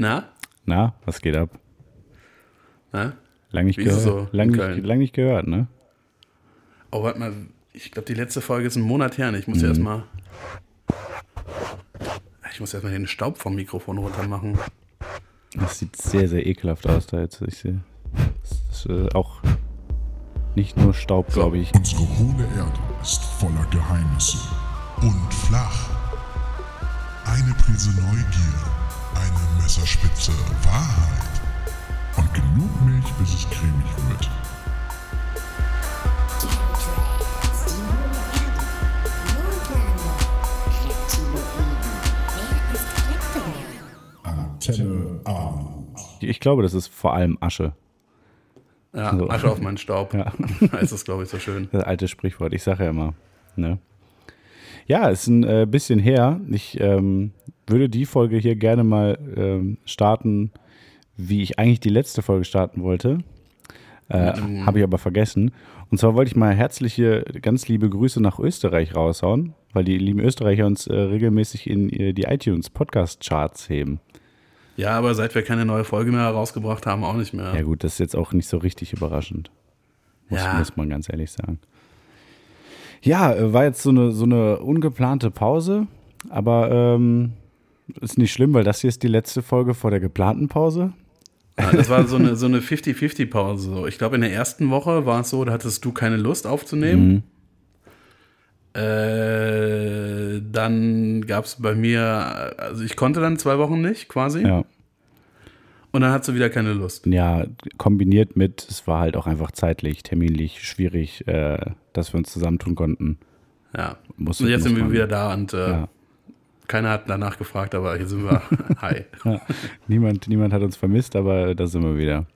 Na? Na, was geht ab? Na? Lang nicht, gehört, so lang, nicht, lang nicht gehört, ne? Oh, warte mal. Ich glaube, die letzte Folge ist ein Monat her. Ich muss Mhm. ja erstmal. Ich muss erstmal den Staub vom Mikrofon runter machen. Das sieht sehr, sehr ekelhaft aus da jetzt. Ich sehe. Das ist äh, auch nicht nur Staub, glaube ich. Unsere hohle Erde ist voller Geheimnisse und flach. Eine Prise Neugier, Messerspitze Wahrheit und genug Milch, bis es cremig wird. Antenne. Ich glaube, das ist vor allem Asche. Ja, So. Asche auf meinen Staub. Ja. das, glaube ich, so schön. Das alte Sprichwort, ich sage ja immer. Ne? Ja, ist ein äh, bisschen her. Ich ähm, würde die Folge hier gerne mal ähm, starten, wie ich eigentlich die letzte Folge starten wollte. Äh, Habe ich aber vergessen. Und zwar wollte ich mal herzliche, ganz liebe Grüße nach Österreich raushauen, weil die lieben Österreicher uns äh, regelmäßig in äh, die iTunes Podcast Charts heben. Ja, aber seit wir keine neue Folge mehr herausgebracht haben, auch nicht mehr. Ja gut, das ist jetzt auch nicht so richtig überraschend. Muss, Ja. muss man ganz ehrlich sagen. Ja, äh, war jetzt so eine, so eine ungeplante Pause, aber ähm, ist nicht schlimm, weil das hier ist die letzte Folge vor der geplanten Pause. Ja, das war so eine, so eine 50-50-Pause. So. Ich glaube, in der ersten Woche war es so, da hattest du keine Lust aufzunehmen. Äh, dann gab es bei mir, also ich konnte dann zwei Wochen nicht quasi. Ja. Und dann hattest du wieder keine Lust. ja, kombiniert mit, es war halt auch einfach zeitlich, terminlich schwierig, äh, dass wir uns zusammentun konnten. Ja. Muss- und jetzt sind wir wieder da und äh, Ja. keiner hat danach gefragt, aber hier sind wir. Hi. Ja. niemand, niemand hat uns vermisst, aber da sind wir wieder.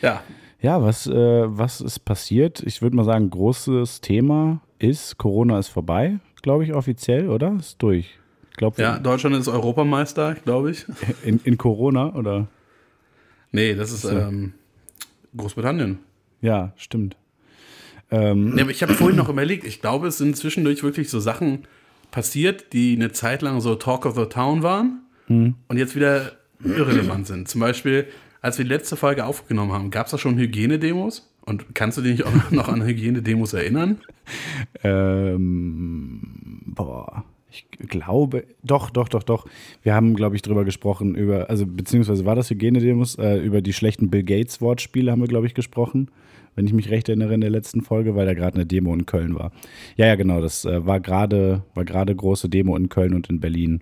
Ja. Ja, was, äh, was ist passiert? Ich würde mal sagen, großes Thema ist, Corona ist vorbei, glaube ich, offiziell, oder? Ist durch. Ich glaube, Ja, Deutschland ist Europameister, glaube ich. in, in Corona, oder? Nee, das ist ähm, Großbritannien. Ja, stimmt. Ähm, Nee, aber ich habe vorhin noch überlegt, ich glaube, es sind zwischendurch wirklich so Sachen passiert, die eine Zeit lang so Talk of the Town waren Hm. und jetzt wieder irrelevant sind. Zum Beispiel, als wir die letzte Folge aufgenommen haben, gab es da schon Hygienedemos? Und kannst du dich auch noch an Hygienedemos erinnern? ähm, boah, ich glaube, doch, doch, doch, doch. Wir haben, glaube ich, drüber gesprochen, über, also beziehungsweise war das Hygienedemos, äh, über die schlechten Bill Gates Wortspiele haben wir, glaube ich, gesprochen, wenn ich mich recht erinnere in der letzten Folge, weil da gerade eine Demo in Köln war. Ja, ja, genau, das äh, war gerade war gerade große Demo in Köln und in Berlin.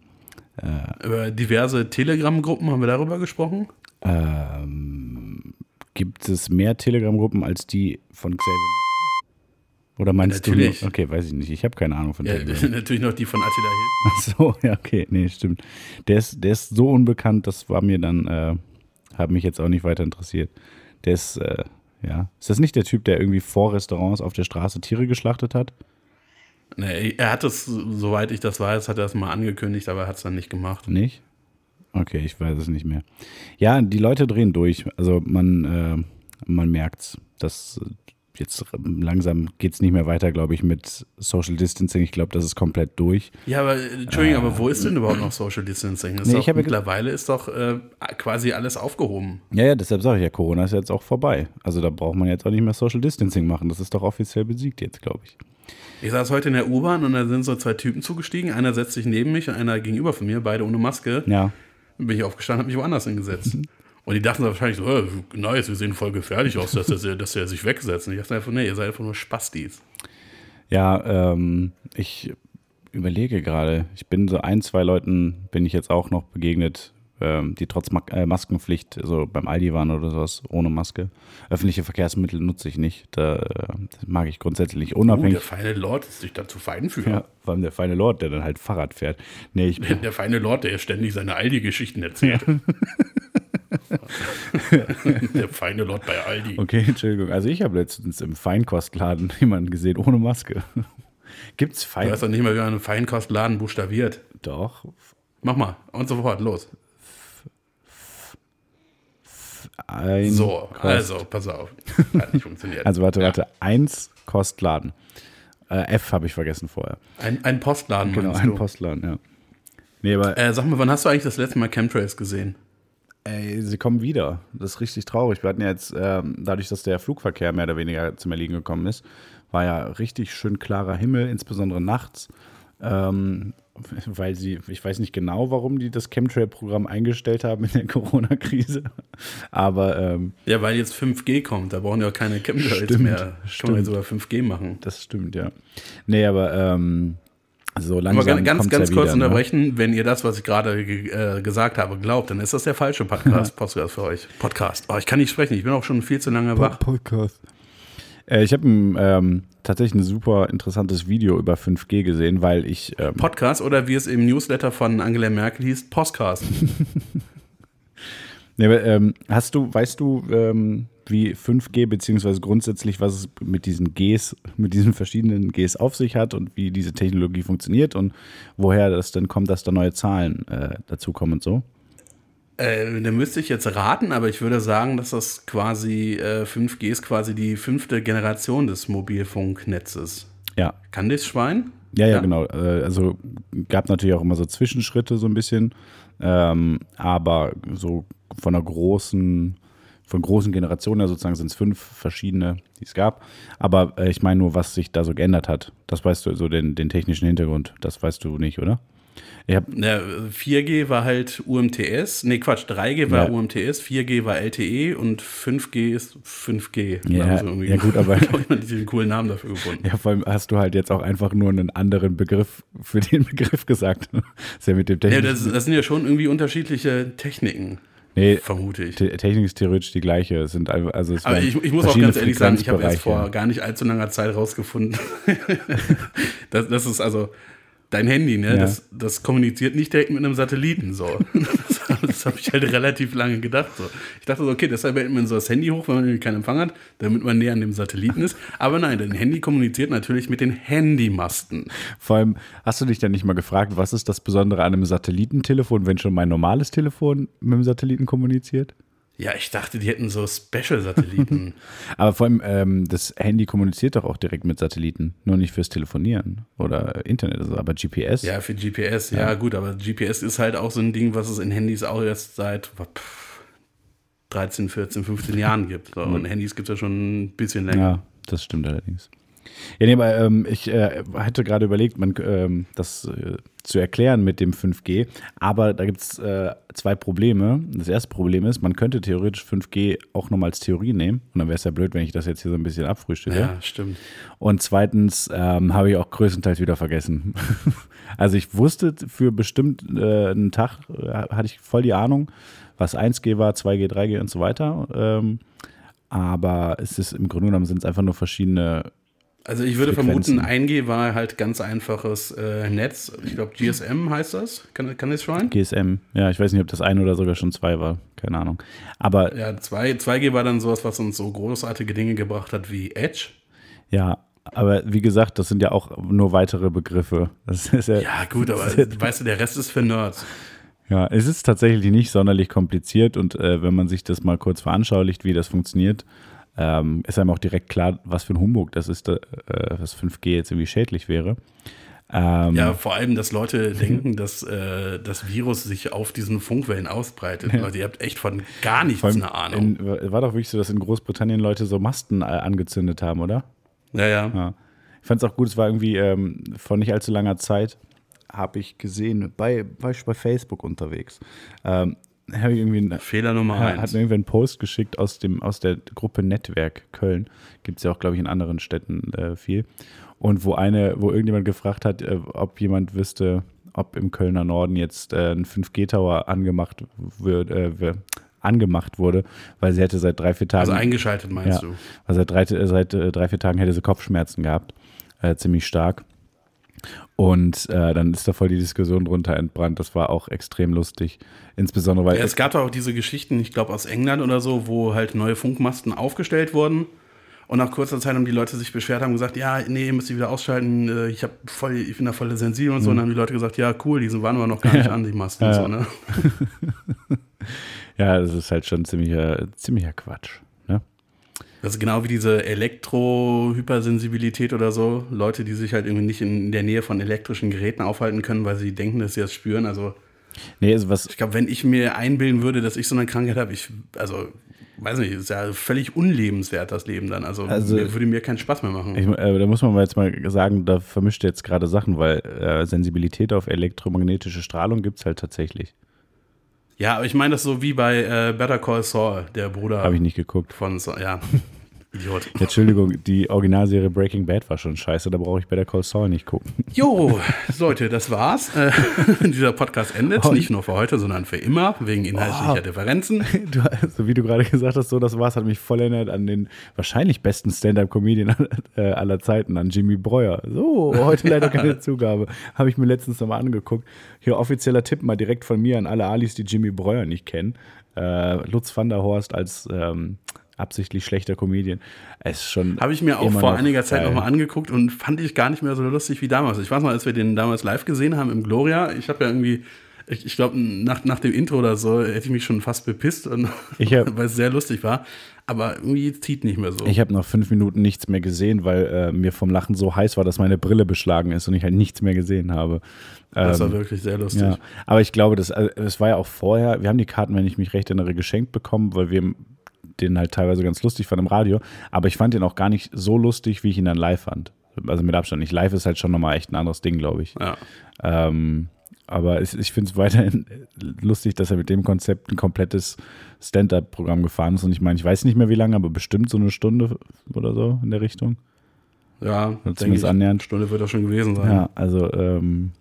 Über diverse Telegram-Gruppen haben wir darüber gesprochen? Ähm, gibt es mehr Telegram-Gruppen als die von Xavier? Oder meinst Natürlich. du? nur- Okay, weiß ich nicht. Ich habe keine Ahnung von Ja, Telegram. natürlich noch die von Attila Hill. Ach so, ja, okay, nee, stimmt. Der ist, der ist so unbekannt, das war mir dann, äh, hat mich jetzt auch nicht weiter interessiert. Der ist, äh, ja. Ist das nicht der Typ, der irgendwie vor Restaurants auf der Straße Tiere geschlachtet hat? Nee, er hat es, soweit ich das weiß, hat er es mal angekündigt, aber er hat es dann nicht gemacht. Nicht? Okay, ich weiß es nicht mehr. Ja, die Leute drehen durch. Also man, äh, man merkt's, dass äh, jetzt langsam geht's nicht mehr weiter, glaube ich, mit Social Distancing. Ich glaube, das ist komplett durch. Ja, aber äh, Entschuldigung, aber wo ist denn überhaupt noch Social Distancing? Ist Nee, doch, mittlerweile ist doch äh, quasi alles aufgehoben. Ja, ja, deshalb sage ich ja, Corona ist jetzt auch vorbei. Also da braucht man jetzt auch nicht mehr Social Distancing machen. Das ist doch offiziell besiegt jetzt, glaube ich. Ich saß heute in der U-Bahn und da sind so zwei Typen zugestiegen. Einer setzt sich neben mich und einer gegenüber von mir, beide ohne Maske. Ja. Bin ich aufgestanden, habe mich woanders hingesetzt. Und die dachten wahrscheinlich so, äh, nice, wir sehen voll gefährlich aus, dass er, dass er sich wegsetzt. Und ich dachte einfach, nee, ihr seid einfach nur Spastis. Ja, ähm, ich überlege gerade, ich bin so ein, zwei Leuten bin ich jetzt auch noch begegnet, ähm, die trotz Ma äh, Maskenpflicht so beim Aldi waren oder sowas, ohne Maske. Öffentliche Verkehrsmittel nutze ich nicht. Da äh, mag ich grundsätzlich nicht. Oh, Unabhängig. der feine Lord ist sich dazu fein für. ja, vor allem der feine Lord, der dann halt Fahrrad fährt. Nee, ich bin, Der feine Lord, der ständig seine Aldi-Geschichten erzählt. der feine Lord bei Aldi. Okay, Entschuldigung. Also ich habe letztens im Feinkostladen jemanden gesehen ohne Maske. Gibt's Du Fein? weißt doch nicht mal, wie man einen Feinkostladen buchstabiert. Doch. Mach mal. Und so fort, los. Ein So, Kost- also, pass auf. Hat nicht funktioniert. Also warte, Ja. warte. Eins Kostladen. Äh, F habe ich vergessen vorher. Ein, ein Postladen, Genau, ein du? Postladen, ja. Nee, aber Äh, sag mal, wann hast du eigentlich das letzte Mal Chemtrails gesehen? Ey, sie kommen wieder. Das ist richtig traurig. Wir hatten ja jetzt, ähm, dadurch, dass der Flugverkehr mehr oder weniger zum Erliegen gekommen ist, war ja richtig schön klarer Himmel, insbesondere nachts. Ähm, weil sie, ich weiß nicht genau, warum die das Chemtrail-Programm eingestellt haben in der Corona-Krise. Aber ähm, Ja, weil jetzt 5G kommt, da brauchen ja auch keine Chemtrails Stimmt, mehr. Stimmt. jetzt sogar 5G machen. das stimmt, ja. Nee, aber ähm, so Aber langsam ganz, ganz, ganz ja kurz wieder, ne? unterbrechen, wenn ihr das, was ich gerade ge äh, gesagt habe, glaubt, dann ist das der falsche Podcast, Podcast für euch. Podcast. Oh, ich kann nicht sprechen, ich bin auch schon viel zu lange wach. Podcast. Äh, ich habe ähm, tatsächlich ein super interessantes Video über 5G gesehen, weil ich ähm, Podcast oder wie es im Newsletter von Angela Merkel hieß, Postcast. Nee, aber, ähm, hast du, weißt du, ähm, wie 5G beziehungsweise grundsätzlich, was es mit diesen Gs, mit diesen verschiedenen Gs auf sich hat und wie diese Technologie funktioniert und woher das denn kommt, dass da neue Zahlen äh, dazukommen und so? Äh, da müsste ich jetzt raten, aber ich würde sagen, dass das quasi äh, 5G ist quasi die fünfte Generation des Mobilfunknetzes. Ja, Kann das Schwein? ja, ja, Ja. genau. Äh, also gab natürlich auch immer so Zwischenschritte so ein bisschen, ähm, aber so von einer großen, von großen Generationen her sozusagen sind es fünf verschiedene, die es gab. Aber äh, ich meine nur, was sich da so geändert hat. Das weißt du, so den, den technischen Hintergrund, das weißt du nicht, oder? Ich hab, Ja, 4G war halt UMTS, nee Quatsch, 3G war Ja. UMTS, 4G war LTE und 5G ist 5G. Da Ja, irgendwie- ja gut, aber- ich, mal diesen coolen Namen dafür gefunden. ja, vor allem hast du halt jetzt auch einfach nur einen anderen Begriff für den Begriff gesagt. ist ja mit dem Ja, technischen. das, das sind ja schon irgendwie unterschiedliche Techniken, nee, vermute ich. Te- Technik ist theoretisch die gleiche. Es sind also es Aber ich, ich muss auch ganz ehrlich sagen, ich habe jetzt Frequenzbereiche. vor gar nicht allzu langer Zeit rausgefunden, das, das ist also dein Handy, ne? Ja. Das, das kommuniziert nicht direkt mit einem Satelliten. So. Das, das habe ich halt relativ lange gedacht. So. Ich dachte so, okay, deshalb hält man so das Handy hoch, wenn man irgendwie keinen Empfang hat, damit man näher an dem Satelliten ist. Aber nein, dein Handy kommuniziert natürlich mit den Handymasten. Vor allem, hast du dich dann nicht mal gefragt, was ist das Besondere an einem Satellitentelefon, wenn schon mein normales Telefon mit dem Satelliten kommuniziert? Ja, ich dachte, die hätten so Special-Satelliten. Aber vor allem, ähm, das Handy kommuniziert doch auch direkt mit Satelliten, nur nicht fürs Telefonieren oder Internet, also, aber GPS. ja, für GPS, ja. gut, aber GPS ist halt auch so ein Ding, was es in Handys auch erst seit pff, 13, 14, 15 Jahren gibt. So. Und Handys gibt es ja schon ein bisschen länger. Ja, das stimmt allerdings. Ja, nee, aber ähm, ich äh, hatte gerade überlegt, man, ähm, das äh, zu erklären mit dem 5G, aber da gibt es äh, zwei Probleme. Das erste Problem ist, man könnte theoretisch 5G auch nochmal als Theorie nehmen und dann wäre es ja blöd, wenn ich das jetzt hier so ein bisschen abfrühstücke. Ja, stimmt. Und zweitens ähm, habe ich auch größtenteils wieder vergessen. also ich wusste für bestimmt äh, einen Tag, äh, hatte ich voll die Ahnung, was 1G war, 2G, 3G und so weiter. Ähm, aber es ist im Grunde genommen sind es einfach nur verschiedene. Also ich würde Frequenzen. vermuten, 1G war halt ganz einfaches äh, Netz. Ich glaube, GSM heißt das. Kann, kann das schon? GSM. Ja, ich weiß nicht, ob das eine oder sogar schon zwei war. Keine Ahnung. Aber Ja, 2, 2G war dann sowas, was uns so großartige Dinge gebracht hat wie Edge. ja, aber wie gesagt, das sind ja auch nur weitere Begriffe. Ja, Ja, gut, aber weißt du, der Rest ist für Nerds. Ja, es ist tatsächlich nicht sonderlich kompliziert und äh, wenn man sich das mal kurz veranschaulicht, wie das funktioniert, ähm, ist einem auch direkt klar, was für ein Humbug das ist, äh, dass 5G jetzt irgendwie schädlich wäre. Ähm, Ja, vor allem, dass Leute denken, dass äh, das Virus sich auf diesen Funkwellen ausbreitet. Leute, ihr habt echt von gar nichts allem eine Ahnung. In, war doch wirklich so, dass in Großbritannien Leute so Masten äh, angezündet haben, oder? ja, ja. Ja. Ich fand es auch gut, es war irgendwie ähm, vor nicht allzu langer Zeit, habe ich gesehen, bei, war ich bei Facebook unterwegs. Ähm, habe ich irgendwie ein, Fehler Nummer Ja, eins. hat mir irgendwer einen Post geschickt aus, dem, aus der Gruppe Netzwerk Köln. Gibt es ja auch, glaube ich, in anderen Städten äh, viel. Und wo eine, wo irgendjemand gefragt hat, äh, ob jemand wüsste, ob im Kölner Norden jetzt äh, ein 5G-Tower angemacht, wird, äh, angemacht wurde, weil sie hätte seit drei, vier Tagen. also eingeschaltet, meinst ja, du? weil seit drei, äh, seit äh, drei, vier Tagen hätte sie Kopfschmerzen gehabt. Äh, ziemlich stark. Und äh, dann ist da voll die Diskussion drunter entbrannt. Das war auch extrem lustig. Insbesondere, weil Ja, es gab doch auch diese Geschichten, ich glaube aus England oder so, wo halt neue Funkmasten aufgestellt wurden. Und nach kurzer Zeit haben die Leute sich beschwert, haben gesagt, ja, nee, ihr müsst die wieder ausschalten, äh, ich, hab voll, ich bin da voll sensibel und so. Und dann haben die Leute gesagt, ja, cool, die waren aber noch gar nicht an, die Masten. und Ja. so, ne? ja, das ist halt schon ziemlicher, ziemlicher Quatsch. Das ist genau wie diese Elektro-Hypersensibilität oder so. Leute, die sich halt irgendwie nicht in der Nähe von elektrischen Geräten aufhalten können, weil sie denken, dass sie das spüren. Also Nee, also was, Ich glaube, wenn ich mir einbilden würde, dass ich so eine Krankheit habe, ich, also, weiß nicht, ist ja völlig unlebenswert, das Leben dann. Also, Also- mir, würde mir keinen Spaß mehr machen. ich, äh, da muss man jetzt mal sagen, da vermischt jetzt gerade Sachen, weil äh, Sensibilität auf elektromagnetische Strahlung gibt es halt tatsächlich. Ja, aber ich meine das so wie bei äh, Better Call Saul, der Bruder Habe ich nicht geguckt. von Saul. Ja, Idiot. Ja, Entschuldigung, die Originalserie Breaking Bad war schon scheiße, da brauche ich Better Call Saul nicht gucken. Jo, Leute, das war's. Äh, dieser Podcast endet, Oh. nicht nur für heute, sondern für immer, wegen inhaltlicher Oh. Differenzen. Du, also wie du gerade gesagt hast, so das war's, hat mich voll erinnert an den wahrscheinlich besten Stand-Up-Comedian äh, aller Zeiten, an Jimmy Breuer. So, heute leider keine Zugabe. Habe ich mir letztens nochmal angeguckt. Hier offizieller Tipp mal direkt von mir an alle Alis, die Jimmy Breuer nicht kennen. Äh, Lutz van der Horst als ähm, absichtlich schlechter Comedian. Es ist schon. Habe ich mir auch vor einiger Zeit nochmal angeguckt und fand ich gar nicht mehr so lustig wie damals. Ich weiß noch, als wir den damals live gesehen haben im Gloria, ich habe ja irgendwie, ich, ich glaube, nach, nach dem Intro oder so hätte ich mich schon fast bepisst, weil es sehr lustig war. Aber irgendwie zieht nicht mehr so. Ich habe nach fünf Minuten nichts mehr gesehen, weil äh, mir vom Lachen so heiß war, dass meine Brille beschlagen ist und ich halt nichts mehr gesehen habe. das war Ähm, wirklich sehr lustig. Ja, aber ich glaube, das, also, es war ja auch vorher, wir haben die Karten, wenn ich mich recht erinnere, geschenkt bekommen, weil wir den halt teilweise ganz lustig fanden im Radio, aber ich fand den auch gar nicht so lustig, wie ich ihn dann live fand. Also mit Abstand nicht. Live ist halt schon nochmal echt ein anderes Ding, glaube ich. Ja. Ähm, aber es, ich finde es weiterhin lustig, dass er mit dem Konzept ein komplettes Stand-up-Programm gefahren ist. Und ich meine, ich weiß nicht mehr wie lange, aber bestimmt so eine Stunde oder so in der Richtung. Ja, denke zumindest ich, annähernd. Stunde wird das schon gewesen sein. Ja, also ähm,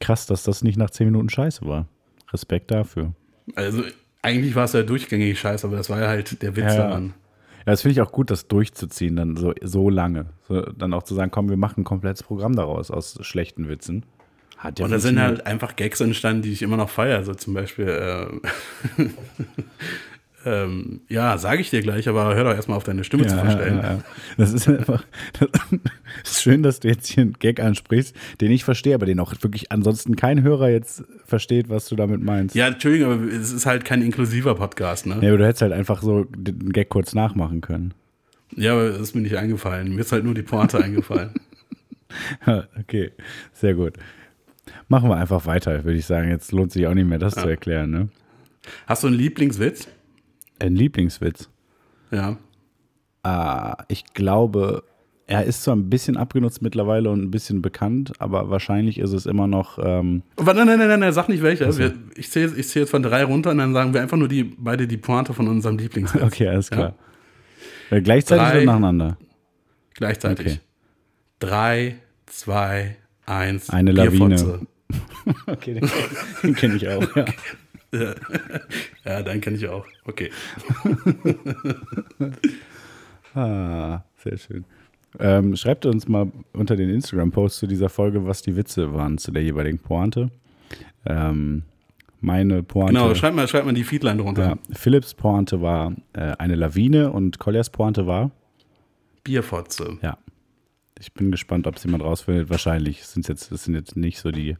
krass, dass das nicht nach zehn Minuten scheiße war. Respekt dafür. Also eigentlich war es ja durchgängig scheiße, aber das war ja halt der Witz Ja, ja. daran. Ja, das finde ich auch gut, das durchzuziehen, dann so, so lange. So, dann auch zu sagen, komm, wir machen ein komplettes Programm daraus aus schlechten Witzen. Hat ja Und da sind halt einfach Gags entstanden, die ich immer noch feiere. So zum Beispiel, äh, ähm, ja, sage ich dir gleich, aber hör doch erstmal auf deine Stimme zu ja, verstellen. ja, ja. Das ist einfach das ist schön, dass du jetzt hier einen Gag ansprichst, den ich verstehe, aber den auch wirklich ansonsten kein Hörer jetzt versteht, was du damit meinst. Ja, Entschuldigung, aber es ist halt kein inklusiver Podcast, ne? Ja, aber du hättest halt einfach so den Gag kurz nachmachen können. Ja, aber das ist mir nicht eingefallen. Mir ist halt nur die Pointe eingefallen. okay, sehr gut. Machen wir einfach weiter, würde ich sagen. Jetzt lohnt sich auch nicht mehr, das zu erklären. Ne? Hast du einen Lieblingswitz? Ein Lieblingswitz. Ja. Ah, ich glaube, er ist zwar ein bisschen abgenutzt mittlerweile und ein bisschen bekannt, aber wahrscheinlich ist es immer noch. Ähm, Warte, nein, nein, nein, nein, sag nicht welche. Wir, ich zähle ich zähl jetzt von drei runter und dann sagen wir einfach nur die, beide die Pointe von unserem Lieblingswitz. okay, alles klar. Äh, gleichzeitig Drei. oder nacheinander? Gleichzeitig. Okay. Drei, zwei, eins. Eine Lawine. Okay, den, den kenne ich auch. Ja. Ja, den kenne ich auch. Okay. Ah, sehr schön. Ähm, schreibt uns mal unter den Instagram-Post zu dieser Folge, was die Witze waren zu der jeweiligen Pointe. Ähm, meine Pointe. Genau, schreib mal, schreib mal die Feedline drunter. ja, Philips Pointe war äh, eine Lawine und Colliers Pointe war. Bierfotze. Ja. Ich bin gespannt, ob es jemand rausfindet. Wahrscheinlich sind jetzt, das sind jetzt nicht so die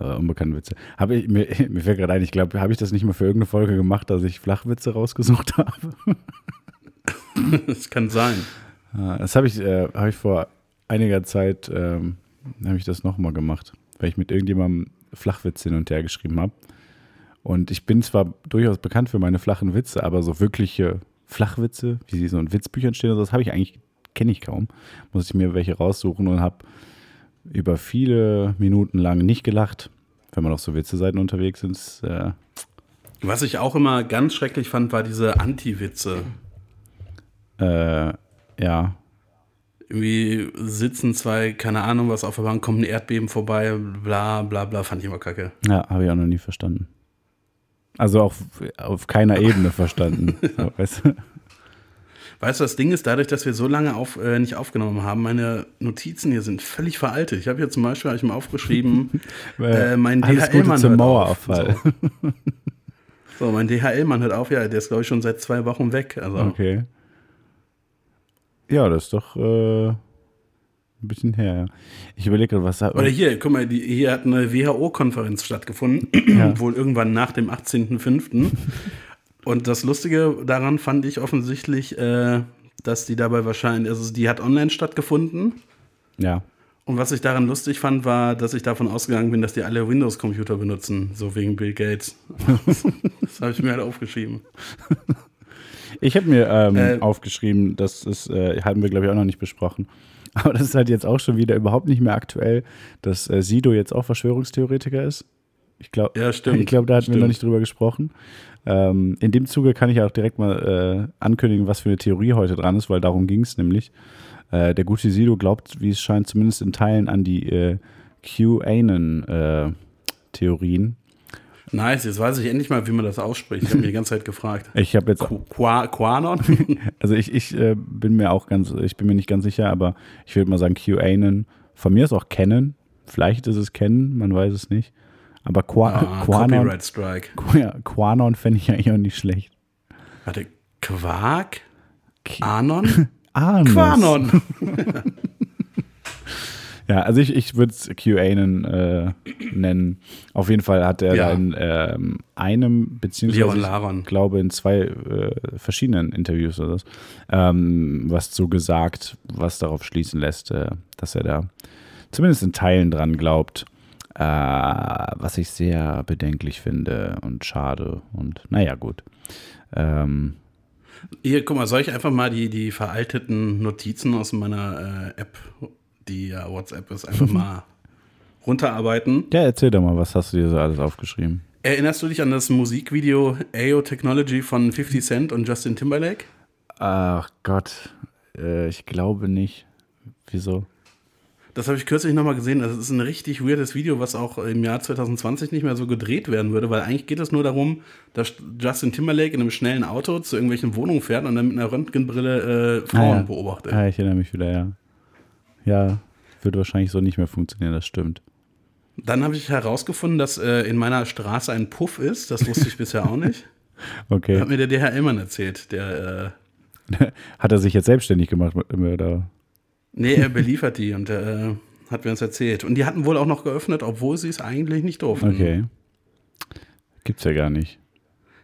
äh, unbekannten Witze. Habe ich, mir, mir fällt gerade ein, ich glaube, habe ich das nicht mal für irgendeine Folge gemacht, dass ich Flachwitze rausgesucht habe? Das kann sein. Das habe ich, äh, hab ich vor einiger Zeit, ähm, habe ich das nochmal gemacht, weil ich mit irgendjemandem Flachwitze hin und her geschrieben habe. Und ich bin zwar durchaus bekannt für meine flachen Witze, aber so wirkliche Flachwitze, wie sie so in Witzbüchern stehen, das habe ich eigentlich, kenne ich kaum. Muss ich mir welche raussuchen und habe über viele Minuten lang nicht gelacht, wenn man auf so Witze-Seiten unterwegs ist. Äh, Was ich auch immer ganz schrecklich fand, war diese Anti-Witze. äh, ja, Irgendwie sitzen zwei, keine Ahnung was, auf der Bank, kommt ein Erdbeben vorbei, bla bla bla, fand ich immer kacke. Ja, habe ich auch noch nie verstanden. Also auf, auf keiner Ebene verstanden. So, weißt du? Weißt du, das Ding ist, dadurch, dass wir so lange auf, äh, nicht aufgenommen haben, meine Notizen hier sind völlig veraltet. Ich habe hier zum Beispiel hab ich mal aufgeschrieben, äh, mein DHL-Mann zum. Auf. So. so, mein DHL-Mann hört auf, ja, der ist, glaube ich, schon seit zwei Wochen weg. Also, Okay. Ja, das ist doch äh, ein bisschen her. ja. Ich überlege gerade, was Oder hier, guck mal, die, hier hat eine WHO-Konferenz stattgefunden, wohl irgendwann nach dem 18.05. Und das Lustige daran fand ich offensichtlich, äh, dass die dabei wahrscheinlich, also die hat online stattgefunden Ja. Und was ich daran lustig fand, war, dass ich davon ausgegangen bin, dass die alle Windows-Computer benutzen, so wegen Bill Gates. das habe ich mir halt aufgeschrieben. Ich habe mir ähm, Äh, aufgeschrieben, das ist, äh, hatten wir glaube ich auch noch nicht besprochen. Aber das ist halt jetzt auch schon wieder überhaupt nicht mehr aktuell, dass äh, Sido jetzt auch Verschwörungstheoretiker ist. Ich glaube, Ja, stimmt. ich glaube, da hatten wir Stimmt. noch nicht drüber gesprochen. Ähm, in dem Zuge kann ich auch direkt mal äh, ankündigen, was für eine Theorie heute dran ist, weil darum ging es nämlich. Äh, der gute Sido glaubt, wie es scheint, zumindest in Teilen an die äh, QAnon-Theorien. Nice, jetzt weiß ich endlich mal, wie man das ausspricht. Ich habe mir die ganze Zeit gefragt. ich habe jetzt Qu Qua Quanon? Also ich, ich äh, bin mir auch ganz, ich bin mir nicht ganz sicher, aber ich würde mal sagen QAnon. Von mir ist auch Canon. Vielleicht ist es Canon, man weiß es nicht. Aber Qua Ah, Quanon, Copyright Strike. ja, Quanon fände ich eigentlich auch nicht schlecht. Warte, Quark? Anon? Anus. Quanon. Ja, also ich, ich würde es QAnon äh, nennen. Auf jeden Fall hat er Ja. da in ähm, einem, beziehungsweise ich glaube in zwei äh, verschiedenen Interviews oder so, ähm, was so gesagt, was darauf schließen lässt, äh, dass er da zumindest in Teilen dran glaubt, äh, was ich sehr bedenklich finde und schade und naja, gut. Ähm, Hier, guck mal, soll ich einfach mal die, die veralteten Notizen aus meiner äh, App, die ja WhatsApp ist, einfach mal runterarbeiten? ja, erzähl doch mal, was hast du dir so alles aufgeschrieben? Erinnerst du dich an das Musikvideo AO Technology von 50 Cent und Justin Timberlake? Ach Gott, äh, ich glaube nicht. Wieso? Das habe ich kürzlich nochmal gesehen. Das ist ein richtig weirdes Video, was auch im Jahr 2020 nicht mehr so gedreht werden würde, weil eigentlich geht es nur darum, dass Justin Timberlake in einem schnellen Auto zu irgendwelchen Wohnungen fährt und dann mit einer Röntgenbrille äh, Frauen Ah, ja. beobachtet. Ah, ich erinnere mich wieder, ja. Ja, wird wahrscheinlich so nicht mehr funktionieren, das stimmt. Dann habe ich herausgefunden, dass äh, in meiner Straße ein Puff ist. Das wusste ich bisher auch nicht. Okay. Hat mir der DHL-Mann erzählt. Der, äh, Hat er sich jetzt selbstständig gemacht? Oder? Nee, er beliefert die und äh, hat mir das erzählt. Und die hatten wohl auch noch geöffnet, obwohl sie es eigentlich nicht durften. Okay. Gibt's ja gar nicht.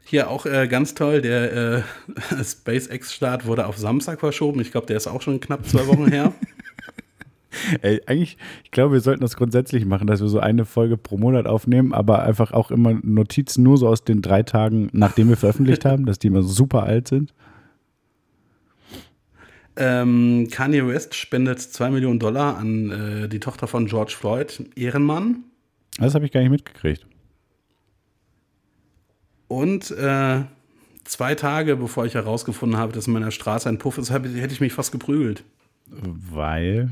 Hier auch äh, ganz toll, der äh, SpaceX-Start wurde auf Samstag verschoben. Ich glaube, der ist auch schon knapp zwei Wochen her. Ey, eigentlich, ich glaube, wir sollten das grundsätzlich machen, dass wir so eine Folge pro Monat aufnehmen, aber einfach auch immer Notizen nur so aus den drei Tagen, nachdem wir veröffentlicht haben, dass die immer super alt sind. Ähm, Kanye West spendet 2 Millionen Dollar an äh, die Tochter von George Floyd, Ehrenmann. Das habe ich gar nicht mitgekriegt. Und äh, zwei Tage bevor ich herausgefunden habe, dass in meiner Straße ein Puff ist, hab, hätte ich mich fast geprügelt. Weil.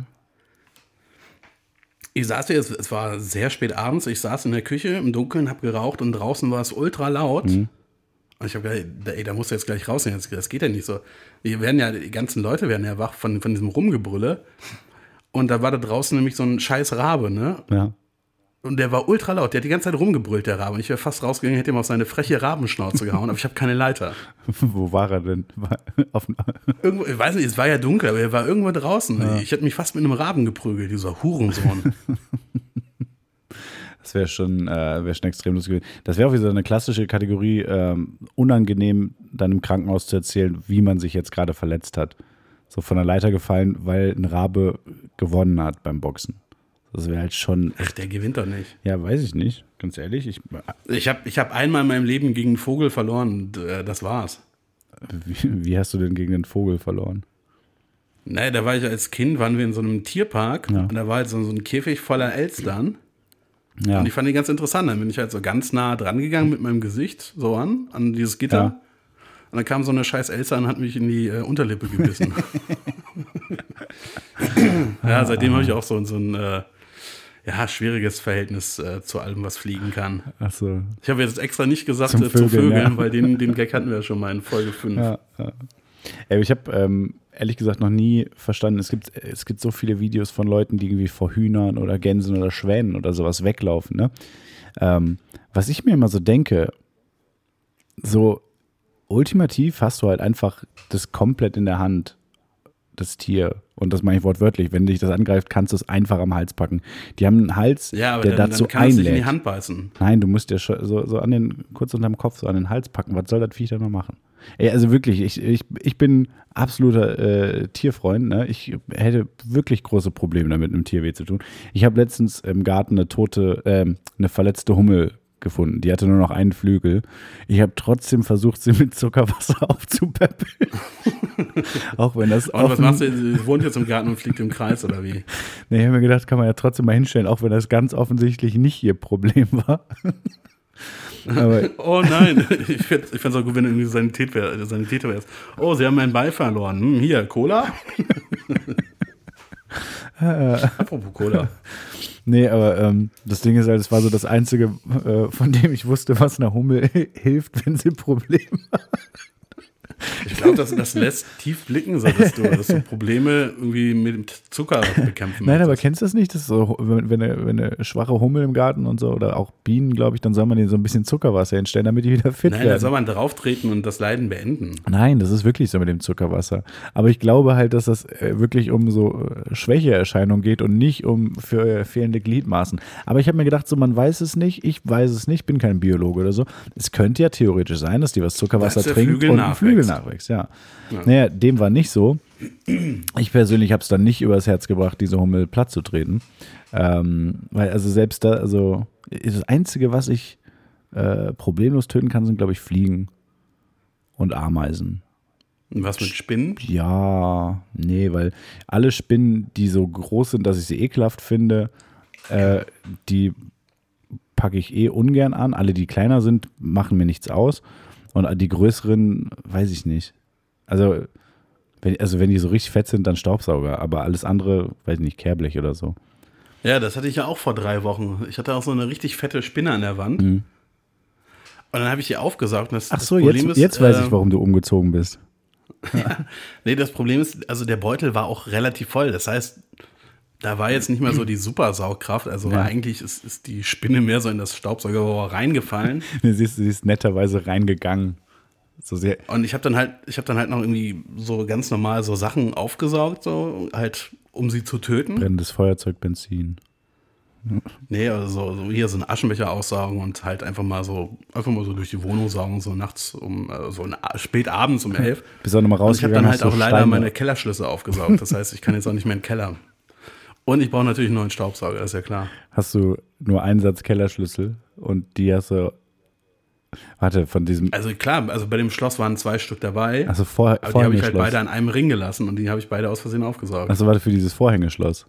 Ich saß hier, es, es war sehr spät abends, ich saß in der Küche im Dunkeln, habe geraucht und draußen war es ultra laut. Und ich habe gedacht, ey, da musst du jetzt gleich raus. Das, geht ja nicht so. Wir werden ja, die ganzen Leute werden ja wach von, von diesem Rumgebrülle. Und da war da draußen nämlich so ein scheiß Rabe, ne? Ja. Und der war ultra laut. Der hat die ganze Zeit rumgebrüllt, der Rabe. Und ich wäre fast rausgegangen, hätte ihm auf seine freche Rabenschnauze gehauen, aber ich habe keine Leiter. Wo war er denn? War Irgendwo, ich weiß nicht, es war ja dunkel, aber er war irgendwo draußen. Ich hätte mich fast mit einem Raben geprügelt, dieser Hurensohn. Das wäre schon, äh, wär schon extrem lustig gewesen. Das wäre auch wieder so eine klassische Kategorie, ähm, unangenehm dann im Krankenhaus zu erzählen, wie man sich jetzt gerade verletzt hat. So von der Leiter gefallen, weil ein Rabe gewonnen hat beim Boxen. Das wäre halt schon, Ach, der gewinnt doch nicht. ja, weiß ich nicht, ganz ehrlich. Ich, Ich habe ich hab einmal in meinem Leben gegen einen Vogel verloren. und, äh, Das war's. wie, wie hast du denn gegen den Vogel verloren? Ne, da war ich als Kind, waren wir in so einem Tierpark Ja. und da war halt so, so ein Käfig voller Elstern. Ja, Und ich fand die ganz interessant. Dann bin ich halt so ganz nah dran gegangen mit meinem Gesicht, so an, an dieses Gitter. Ja. Und dann kam so eine scheiß Elster und hat mich in die äh, Unterlippe gebissen. ja, seitdem habe ich auch so, so ein äh, ja, schwieriges Verhältnis äh, zu allem, was fliegen kann. ach so. Ich habe jetzt extra nicht gesagt Zum äh, zu Vögeln, Vögeln, ja. weil den, den Gag hatten wir ja schon mal in Folge 5. Ja, ja. Ey, ich habe ähm, ehrlich gesagt noch nie verstanden, es gibt, es gibt so viele Videos von Leuten, die irgendwie vor Hühnern oder Gänsen oder Schwänen oder sowas weglaufen. Ne? Ähm, was ich mir immer so denke, so ultimativ hast du halt einfach das komplett in der Hand, das Tier. Und das meine ich wortwörtlich. Wenn dich das angreift, kannst du es einfach am Hals packen. Die haben einen Hals, Ja, der dann, dazu dann kann es sich in die einlädt. Hand beißen. Nein, du musst ja schon so, so an den, kurz unterm Kopf, so an den Hals packen. Was soll das Viech da noch machen? Ey, also wirklich, ich, ich, ich bin absoluter äh, Tierfreund. Ne? Ich hätte wirklich große Probleme damit, einem Tier weh zu tun. Ich habe letztens im Garten eine tote, ähm, eine verletzte Hummel gefunden. Die hatte nur noch einen Flügel. Ich habe trotzdem versucht, sie mit Zuckerwasser aufzupäppeln. Auch wenn das Und was machst du? Sie wohnt jetzt im Garten und fliegt im Kreis oder wie? Nee, ich habe mir gedacht, kann man ja trotzdem mal hinstellen, auch wenn das ganz offensichtlich nicht ihr Problem war. Oh nein, ich fände es auch gut, wenn du irgendwie Sanität wär, Sanitäter wärst. Oh, sie haben meinen Ball verloren. Hm, hier, Cola? Apropos Cola. nee, aber ähm, das Ding ist halt, es war so das Einzige, äh, von dem ich wusste, was einer Hummel hilft, wenn sie Probleme hat. Ich glaube, das, das lässt tief blicken, dass, du, dass du Probleme irgendwie mit dem Zucker bekämpfen Nein, aber kennst du das nicht? Das so, wenn, wenn, eine, wenn eine schwache Hummel im Garten und so, oder auch Bienen, glaube ich, dann soll man denen so ein bisschen Zuckerwasser hinstellen, damit die wieder fit Nein, da werden. soll man drauftreten und das Leiden beenden. Nein, das ist wirklich so mit dem Zuckerwasser. Aber ich glaube halt, dass das äh, wirklich um so äh, Schwächeerscheinungen geht und nicht um für äh, fehlende Gliedmaßen. Aber ich habe mir gedacht, so man weiß es nicht, ich weiß es nicht, bin kein Biologe oder so. Es könnte ja theoretisch sein, dass die was Zuckerwasser trinkt Flügel und ein nachwächst. Flügel nachwächst, ja. Naja, dem war nicht so. Ich persönlich habe es dann nicht übers Herz gebracht, diese Hummel platt zu treten. Ähm, weil also selbst da, also das Einzige, was ich äh, problemlos töten kann, sind, glaube ich, Fliegen und Ameisen. Und was mit Spinnen? Ja, nee, weil alle Spinnen, die so groß sind, dass ich sie ekelhaft finde, äh, die packe ich eh ungern an. Alle, die kleiner sind, machen mir nichts aus. Und die größeren, weiß ich nicht. Also wenn, also wenn die so richtig fett sind, dann Staubsauger. Aber alles andere, weiß ich nicht, Kehrblech oder so. Ja, das hatte ich ja auch vor drei Wochen. Ich hatte auch so eine richtig fette Spinne an der Wand. Und dann habe ich die aufgesaugt. Und das, Ach so, jetzt, ist, jetzt weiß äh, ich, warum du umgezogen bist. Nee, das Problem ist, also der Beutel war auch relativ voll. Das heißt, da war jetzt nicht mehr so die Supersaugkraft. Also Ja. eigentlich ist, ist die Spinne mehr so in das Staubsaugerrohr reingefallen. Sie ist, sie ist netterweise reingegangen. So sehr. Und ich habe dann halt, ich habe dann halt noch irgendwie so ganz normal so Sachen aufgesaugt, so halt, um sie zu töten. Brennendes Feuerzeug, Benzin. Nee, also so, hier so einen Aschenbecher aussaugen und halt einfach mal so, einfach mal so durch die Wohnung saugen, so nachts um, äh, so spät abends um elf. Bist auch nochmal Und ich habe rausgegangen, dann halt auch leider meine Kellerschlüsse aufgesaugt. Das heißt, ich kann jetzt auch nicht mehr in den Keller. Und ich brauche natürlich einen neuen Staubsauger, ist ja klar. hast du nur einen Satz Kellerschlüssel und die hast du. Warte, von diesem. Also klar, also bei dem Schloss waren zwei Stück dabei. Also vor, aber die habe ich halt beide an einem Ring gelassen und die habe ich beide aus Versehen aufgesaugt. Achso, warte, für dieses Vorhängeschloss.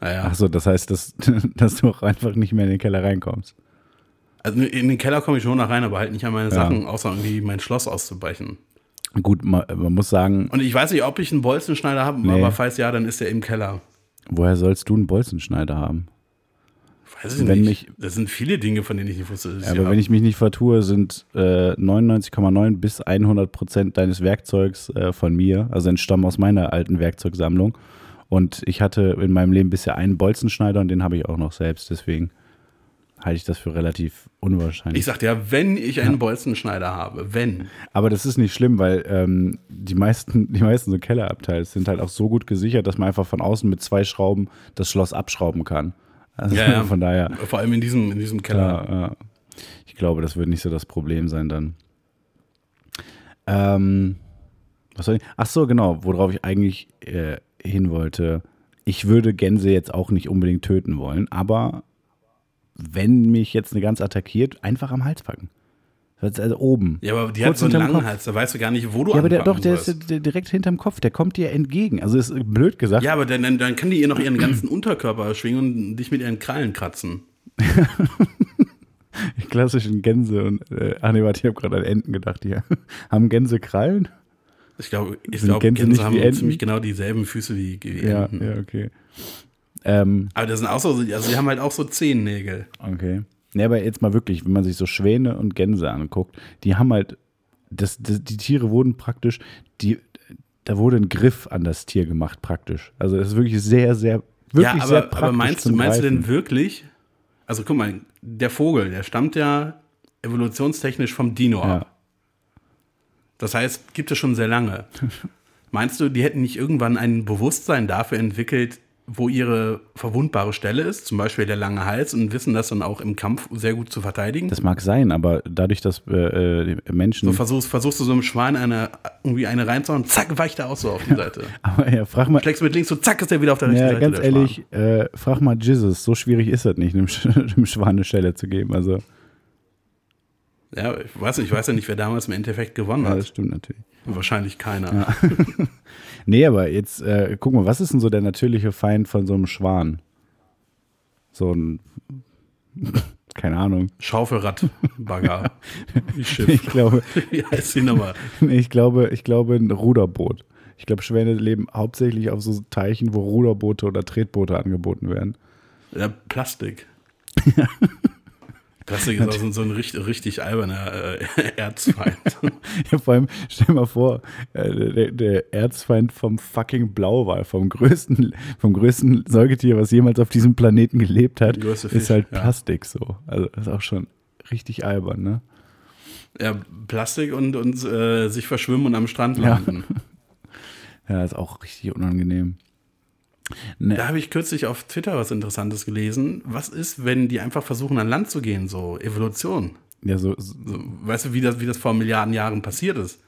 naja. Achso, das heißt, dass, dass du auch einfach nicht mehr in den Keller reinkommst. Also in den Keller komme ich schon noch rein, aber halt nicht an meine Sachen, außer irgendwie mein Schloss auszubrechen. Gut, man, man muss sagen, Und ich weiß nicht, ob ich einen Bolzenschneider habe, Nee. aber falls ja, dann ist der im Keller. Woher sollst du einen Bolzenschneider haben? Weiß ich Wenn nicht. mich- das sind viele Dinge, von denen ich nicht wusste. ich Aber wenn ich mich nicht vertue, sind äh, 99,9 bis 100 Prozent deines Werkzeugs äh, von mir, also entstammen aus meiner alten Werkzeugsammlung. Und ich hatte in meinem Leben bisher einen Bolzenschneider und den habe ich auch noch selbst. Deswegen halte ich das für relativ unwahrscheinlich. Ich sagte ja, wenn ich einen Bolzenschneider habe, wenn. Aber das ist nicht schlimm, weil ähm, die meisten, die meisten so Kellerabteile sind halt auch so gut gesichert, dass man einfach von außen mit zwei Schrauben das Schloss abschrauben kann. Also Ja, ja. von daher, Vor allem in diesem, in diesem Keller. klar, ja. ich glaube, das wird nicht so das Problem sein dann. Ähm, was soll ich? Ach so, genau, worauf ich eigentlich äh, hin wollte. Ich würde Gänse jetzt auch nicht unbedingt töten wollen, aber wenn mich jetzt eine Gans attackiert, einfach am Hals packen. Also oben. Ja, aber die Kurz hat so einen langen Kopf. Hals, da weißt du gar nicht, wo du Ja, aber der, doch, der ist der direkt hinterm Kopf, der kommt dir entgegen. Also ist blöd gesagt. Ja, aber dann, dann, dann kann die ihr noch ihren ganzen Unterkörper schwingen und dich mit ihren Krallen kratzen. Die klassischen Gänse und äh, ach nee, warte, ich habe gerade an Enten gedacht hier. Haben Gänse Krallen? Ich glaube, ich glaube Gänse Gänse haben Enten? ziemlich genau dieselben Füße wie, wie Ja, Enten. ja, okay. Ähm, Aber das sind auch so, also die haben halt auch so Zehennägel. okay. Nee, aber jetzt mal wirklich, wenn man sich so Schwäne und Gänse anguckt, die haben halt, das, das, die Tiere wurden praktisch, die, da wurde ein Griff an das Tier gemacht praktisch. Also das ist wirklich sehr, sehr, wirklich ja, sehr aber, praktisch aber meinst du, meinst du denn wirklich? Also guck mal, der Vogel, der stammt ja evolutionstechnisch vom Dino Ja. ab. Das heißt, gibt es schon sehr lange. Meinst du, die hätten nicht irgendwann ein Bewusstsein dafür entwickelt, wo ihre verwundbare Stelle ist, zum Beispiel der lange Hals, und wissen das dann auch im Kampf sehr gut zu verteidigen? Das mag sein, aber dadurch, dass äh, äh, Menschen. so versuchst, versuchst du so einem Schwein eine, irgendwie eine reinzuhauen, zack, weicht er auch so auf die Seite. aber ja, frag mal. Schlägst mit links so, zack, ist er wieder auf der rechten Ja, Seite. ganz ehrlich, äh, frag mal Jesus, so schwierig ist das nicht, einem, Sch einem Schwan eine Stelle zu geben. Also, Schwan. Ja, ich weiß nicht, ich weiß ja nicht, wer damals im Endeffekt gewonnen ja, hat. das stimmt natürlich. Wahrscheinlich keiner. Nee, aber jetzt, äh, guck mal, was ist denn so der natürliche Feind von so einem Schwan? So ein, keine Ahnung. Schaufelradbagger. Ich Schiff. glaube, Wie heißt die nochmal? ich glaube, ich glaube ein Ruderboot. Ich glaube, Schwäne leben hauptsächlich auf so Teichen, wo Ruderboote oder Tretboote angeboten werden. Ja, Plastik. Plastik ist auch so, ein richtig, richtig alberner äh, Erzfeind. Ja, vor allem, stell dir mal vor, äh, der, der Erzfeind vom fucking Blauwal, vom größten, vom größten Säugetier, was jemals auf diesem Planeten gelebt hat, größte ist Fisch, halt ja. Plastik so. Also das ist auch schon richtig albern, ne? ja, Plastik und, und äh, sich verschwimmen und am Strand Ja. landen. Ja, ist auch richtig unangenehm. Ne, Da habe ich kürzlich auf Twitter was Interessantes gelesen. Was ist, wenn die einfach versuchen, an Land zu gehen? So Evolution. ja, so, so, weißt du, wie das, wie das vor Milliarden Jahren passiert ist?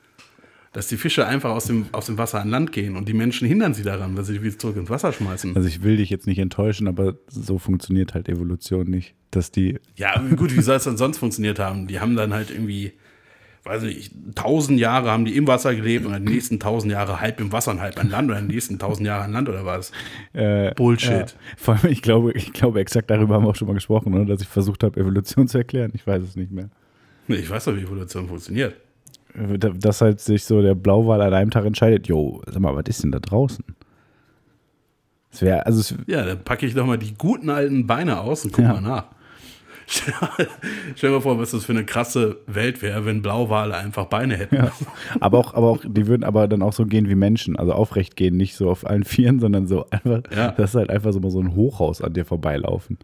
Dass die Fische einfach aus dem, aus dem Wasser an Land gehen und die Menschen hindern sie daran, weil sie die wieder zurück ins Wasser schmeißen. also ich will dich jetzt nicht enttäuschen, aber so funktioniert halt Evolution nicht. Dass die, Ja, gut, wie soll es denn sonst funktioniert haben? Die haben dann halt irgendwie, weiß nicht, tausend Jahre haben die im Wasser gelebt und die nächsten tausend Jahre halb im Wasser und halb an Land oder die nächsten tausend Jahre an Land oder was? äh, Bullshit. Ja, vor allem, ich glaube, ich glaube, exakt darüber haben wir auch schon mal gesprochen, oder? Dass ich versucht habe, Evolution zu erklären. Ich weiß es nicht mehr. Nee, Ich weiß doch, wie Evolution funktioniert. Äh, da- Dass halt sich so der Blauwal an einem Tag entscheidet, jo, sag mal, was ist denn da draußen? Es wäre, also Ja, dann packe ich doch mal die guten alten Beine aus und guck Ja. mal nach. Stell dir mal vor, was das für eine krasse Welt wäre, wenn Blauwale einfach Beine hätten. ja. aber auch, aber auch, die würden aber dann auch so gehen wie Menschen, also aufrecht gehen, nicht so auf allen Vieren, sondern so einfach, Ja. das ist halt einfach so mal so ein Hochhaus an dir vorbeilaufen.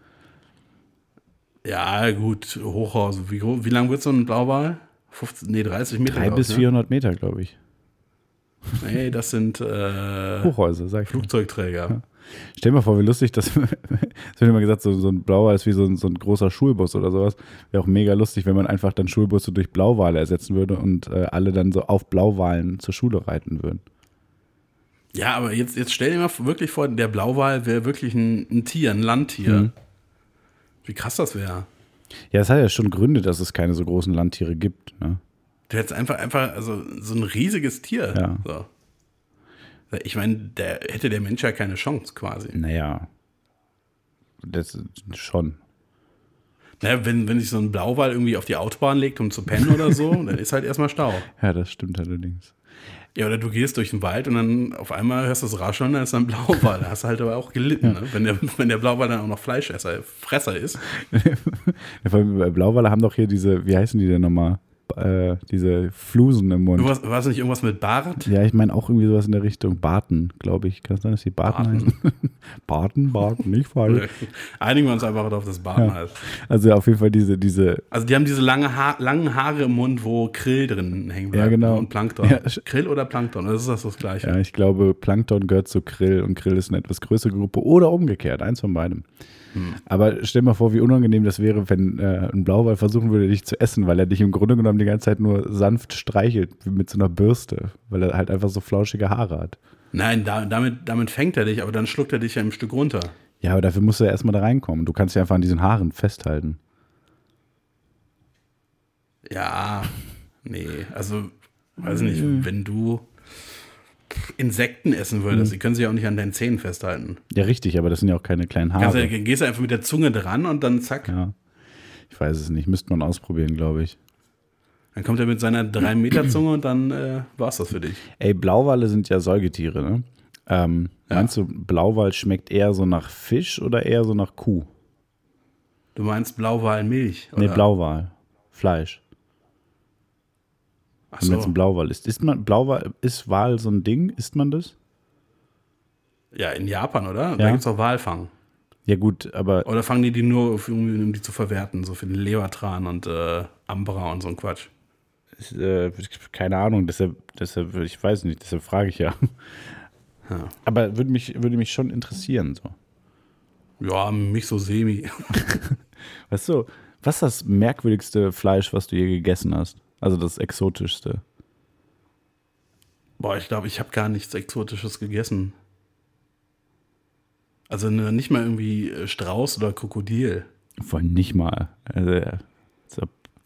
Ja, gut, Hochhaus. Wie, wie lang wird so ein Blauwal? 15, nee, 30 Meter. Drei glaub bis ich, ne? 400 Meter, glaube ich. Nee, das sind äh, Hochhäuser, sag ich. Flugzeugträger. Stell dir mal vor, wie lustig das. Es wird immer gesagt, so, so ein Blauwal ist wie so ein, so ein großer Schulbus oder sowas. Wäre auch mega lustig, wenn man einfach dann Schulbusse durch Blauwale ersetzen würde und äh, alle dann so auf Blauwalen zur Schule reiten würden. Ja, aber jetzt, jetzt stell dir mal wirklich vor, der Blauwal wäre wirklich ein, ein Tier, ein Landtier. Mhm. Wie krass das wäre. Ja, es hat ja schon Gründe, dass es keine so großen Landtiere gibt. Ne? Du hättest einfach, einfach also so ein riesiges Tier. Ja. So. Ich meine, der hätte der Mensch ja keine Chance quasi. Naja. Das schon. Naja, wenn, wenn sich so ein Blauwal irgendwie auf die Autobahn legt, um zu pennen oder so, dann ist halt erstmal Stau. Ja, das stimmt allerdings. Ja, oder du gehst durch den Wald und dann auf einmal hörst du das Rascheln, dann ist ein Blauwal. Da hast du halt aber auch gelitten, ne? wenn, der, wenn der Blauwal dann auch noch Fleischesser, Fresser ist. Ja, vor allem bei Blauwale haben doch hier diese, wie heißen die denn nochmal? Äh, diese Flusen im Mund. Irgendwas, war es nicht irgendwas mit Bart? Ja, ich meine auch irgendwie sowas in der Richtung. Barten, glaube ich. Kann es sein, dass die Barten, Barten. heißen? Barten, Barten, nicht falsch. Einigen wir uns einfach darauf, dass Bart Ja. heißt. Also auf jeden Fall diese, diese, Also die haben diese lange ha langen Haare im Mund, wo Krill drin hängen bleibt. Ja, genau. Und Plankton. Ja, Krill oder Plankton, das ist das, das Gleiche. ja, ich glaube, Plankton gehört zu Krill und Krill ist eine etwas größere Gruppe oder umgekehrt, eins von beidem. Hm. Aber stell mal vor, wie unangenehm das wäre, wenn äh, ein Blauwal versuchen würde, dich zu essen, weil er dich im Grunde genommen die ganze Zeit nur sanft streichelt, wie mit so einer Bürste, weil er halt einfach so flauschige Haare hat. Nein, da, damit, damit fängt er dich, aber dann schluckt er dich ja im Stück runter. Ja, aber dafür musst du ja erstmal da reinkommen. Du kannst ja einfach an diesen Haaren festhalten. Ja, nee, also, weiß nicht, wenn du Insekten essen würdest, die können sich ja auch nicht an deinen Zähnen festhalten. Ja, richtig, aber das sind ja auch keine kleinen Kannst Haare. du, gehst du einfach mit der Zunge dran und dann zack, Ja. Ich weiß es nicht, müsste man ausprobieren, glaube ich. dann kommt er mit seiner 3-Meter-Zunge und dann äh, war's das für dich. Ey, Blauwale sind ja Säugetiere, ne? Ähm, Ja. Meinst du, Blauwal schmeckt eher so nach Fisch oder eher so nach Kuh? Du meinst Blauwalmilch? Nee, oder? Blauwal. Fleisch. Ach Wenn man jetzt so. ein Blauwal isst. Ist man, Blauwal, ist Wal so ein Ding? Isst man das? Ja, in Japan, oder? Ja. Da gibt's auch Walfang. Ja, gut, aber Oder fangen die die nur, um, um die zu verwerten, so für den Lebertran und äh, Ambra und so ein Quatsch. äh, keine Ahnung, deshalb, deshalb, ich weiß nicht, deshalb frage ich ja. Ja. Aber würde mich, würde mich schon interessieren, so. Ja, mich so semi. Weißt du, was ist das merkwürdigste Fleisch, was du je gegessen hast? Also das exotischste. Boah, ich glaube, ich habe gar nichts Exotisches gegessen. Also ne, nicht mal irgendwie äh, Strauß oder Krokodil. Vor allem nicht mal. Also, ja,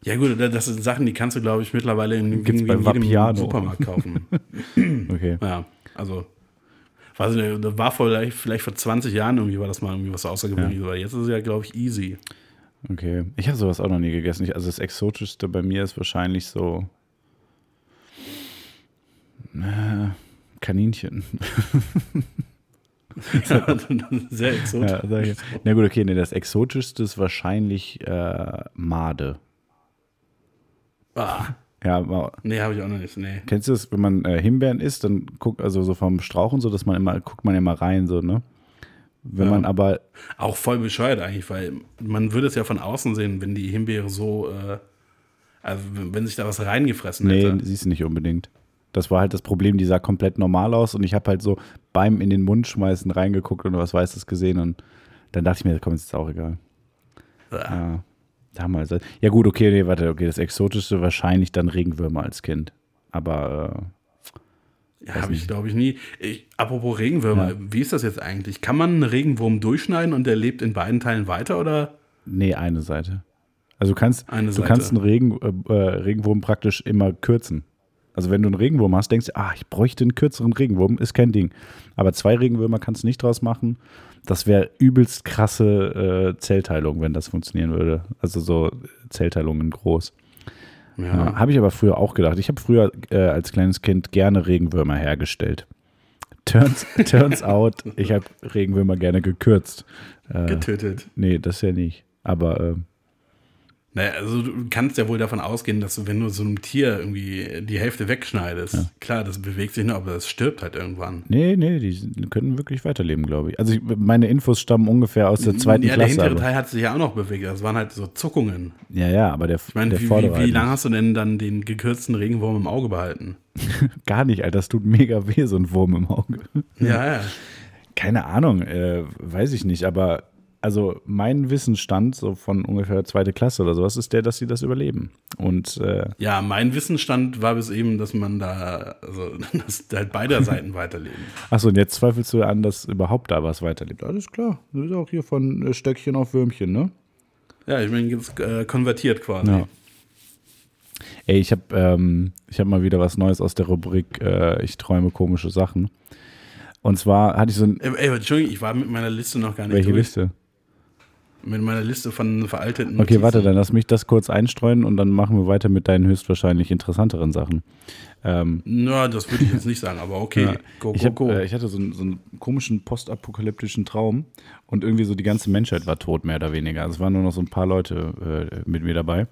Ja gut, das sind Sachen, die kannst du, glaube ich, mittlerweile in, Gibt's bei in jedem. Supermarkt kaufen. okay. ja, also weiß ich nicht, war vielleicht, vielleicht vor 20 Jahren irgendwie war das mal irgendwie was Außergewöhnliches, aber jetzt ist es ja, glaube ich, easy. Okay. Ich habe sowas auch noch nie gegessen. Ich, also das exotischste bei mir ist wahrscheinlich so äh, Kaninchen. Sehr exotisch. Ja, ich. Na gut, okay, nee, das exotischste ist wahrscheinlich äh, Made. Ah, Ja, ma- nee, habe ich auch noch nicht. Nee. kennst du das, wenn man äh, Himbeeren isst, dann guckt also so vom Strauch und so, dass man immer guckt man immer rein so, ne? Wenn Ja. man aber Auch voll bescheuert eigentlich, weil man würde es ja von außen sehen, wenn die Himbeere so, äh, also wenn sich da was reingefressen nee, hätte. siehst du nicht unbedingt. Das war halt das Problem, die sah komplett normal aus und ich habe halt so beim in den Mund schmeißen reingeguckt und was Weißes gesehen und dann dachte ich mir, komm, ist jetzt auch egal. Ah. Ja, damals. Ja gut, okay, nee, warte, okay, das Exotischste wahrscheinlich dann Regenwürmer als Kind. Aber Ja, habe ich, glaube ich, nie. Ich, apropos Regenwürmer, Ja. wie ist das jetzt eigentlich? Kann man einen Regenwurm durchschneiden und der lebt in beiden Teilen weiter oder? nee, eine Seite. Also du kannst, Eine du Seite. kannst einen Regen, äh, äh, Regenwurm praktisch immer kürzen. Also wenn du einen Regenwurm hast, denkst du, ah, ich bräuchte einen kürzeren Regenwurm, ist kein Ding. Aber zwei Regenwürmer kannst du nicht draus machen. Das wäre übelst krasse äh, Zellteilung, wenn das funktionieren würde. Also so Zellteilungen groß. Ja, habe ich aber früher auch gedacht. Ich habe früher äh, als kleines Kind gerne Regenwürmer hergestellt. Turns, turns out, ich habe Regenwürmer gerne gekürzt. Äh, Getötet. nee, das ja nicht. Aber äh, Naja, also du kannst ja wohl davon ausgehen, dass du, wenn du so einem Tier irgendwie die Hälfte wegschneidest, klar, das bewegt sich nur, aber das stirbt halt irgendwann. nee, nee, die können wirklich weiterleben, glaube ich. Also ich, meine Infos stammen ungefähr aus der zweiten ja, der Klasse. hintere Aber, Teil hat sich ja auch noch bewegt. Das waren halt so Zuckungen. ja, ja, aber der, Ich meine, der wie, wie, wie halt lange hast du denn dann den gekürzten Regenwurm im Auge behalten? Gar nicht, Alter. Das tut mega weh, so ein Wurm im Auge. Ja, ja. Keine Ahnung, äh, weiß ich nicht, aber also mein Wissensstand so von ungefähr zweite Klasse oder sowas ist der, dass sie das überleben. Und äh, Ja, mein Wissensstand war bis eben, dass man da, also, dass halt beide Seiten weiterleben. achso, und jetzt zweifelst du an, dass überhaupt da was weiterlebt. Alles klar. Das ist auch hier von äh, Stöckchen auf Würmchen, ne? Ja, ich bin jetzt äh, konvertiert quasi. Ja. Ey, ich habe ähm, ich hab mal wieder was Neues aus der Rubrik äh, Ich träume komische Sachen. Und zwar hatte ich so ein. Ey, ey, Entschuldigung, ich war mit meiner Liste noch gar nicht Welche durch. Liste? Mit meiner Liste von veralteten Okay, Notizen. warte, dann lass mich das kurz einstreuen und dann machen wir weiter mit deinen höchstwahrscheinlich interessanteren Sachen. Ähm, Na, das würde ich jetzt nicht sagen, aber okay. Ja. Go, ich, go, hab, go. Äh, ich hatte so einen, so einen komischen postapokalyptischen Traum und irgendwie so die ganze Menschheit war tot, mehr oder weniger. Also es waren nur noch so ein paar Leute äh, mit mir dabei.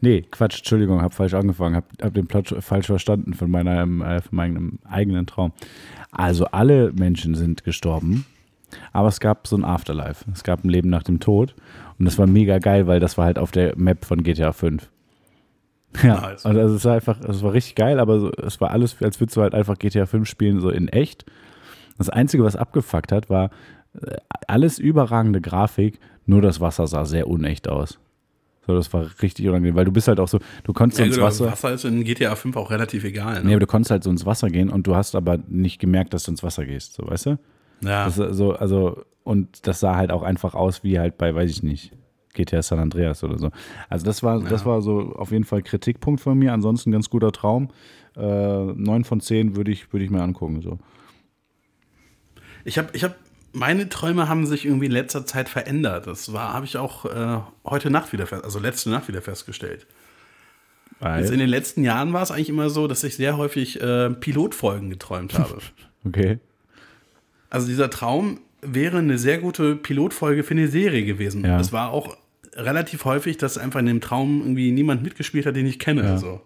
Nee, Quatsch, Entschuldigung, hab falsch angefangen, hab, hab den Plot falsch verstanden von, meinem, äh, von meinem eigenen Traum. Also alle Menschen sind gestorben, aber es gab so ein Afterlife. Es gab ein Leben nach dem Tod und das war mega geil, weil das war halt auf der Map von GTA 5. Ja, Nice. und also es war einfach, es war richtig geil, aber so, es war alles, als würdest du halt einfach GTA 5 spielen, so in echt. Das Einzige, was abgefuckt hat, war äh, alles überragende Grafik, nur das Wasser sah sehr unecht aus. So, das war richtig unangenehm, weil du bist halt auch so, du konntest ja, ins Wasser. Wasser ist in GTA 5 auch relativ egal. Nee, Ne? aber du konntest halt so ins Wasser gehen und du hast aber nicht gemerkt, dass du ins Wasser gehst, so, weißt du? Ja. Das so, also, und das sah halt auch einfach aus wie halt bei, weiß ich nicht, GTA San Andreas oder so. Also das war, das war so auf jeden Fall Kritikpunkt von mir. Ansonsten ganz guter Traum. Äh, 9 von 10 würde ich, würde ich mir angucken. So. Ich habe, ich habe, meine Träume haben sich irgendwie in letzter Zeit verändert. Das war, habe ich auch äh, heute Nacht wieder also letzte Nacht wieder festgestellt. Jetzt in den letzten Jahren war es eigentlich immer so, dass ich sehr häufig äh, Pilotfolgen geträumt habe. Okay. Also dieser Traum wäre eine sehr gute Pilotfolge für eine Serie gewesen. Ja. Es war auch relativ häufig, dass einfach in dem Traum irgendwie niemand mitgespielt hat, den ich kenne. Ja. Also.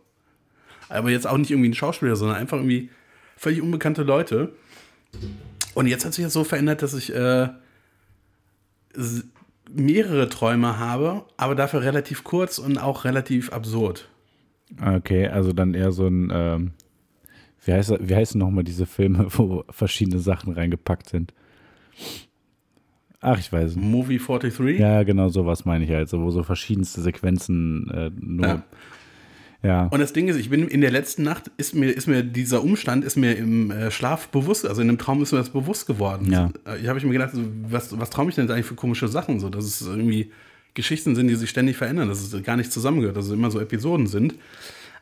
Aber jetzt auch nicht irgendwie ein Schauspieler, sondern einfach irgendwie völlig unbekannte Leute. Und jetzt hat sich das so verändert, dass ich äh, mehrere Träume habe, aber dafür relativ kurz und auch relativ absurd. Okay, also dann eher so ein, ähm, wie, heißt, wie heißen nochmal diese Filme, wo verschiedene Sachen reingepackt sind? Ach, ich weiß nicht. Movie 43? Ja, genau sowas meine ich halt, so, wo so verschiedenste Sequenzen äh, nur. Ja. Ja. Und das Ding ist, ich bin in der letzten Nacht, ist mir, ist mir dieser Umstand, ist mir im äh, Schlaf bewusst, also in dem Traum ist mir das bewusst geworden. Ja. Äh, Ich habe ich mir gedacht, was, was traue ich denn jetzt eigentlich für komische Sachen? So, dass es irgendwie Geschichten sind, die sich ständig verändern, dass es gar nicht zusammengehört, dass es immer so Episoden sind.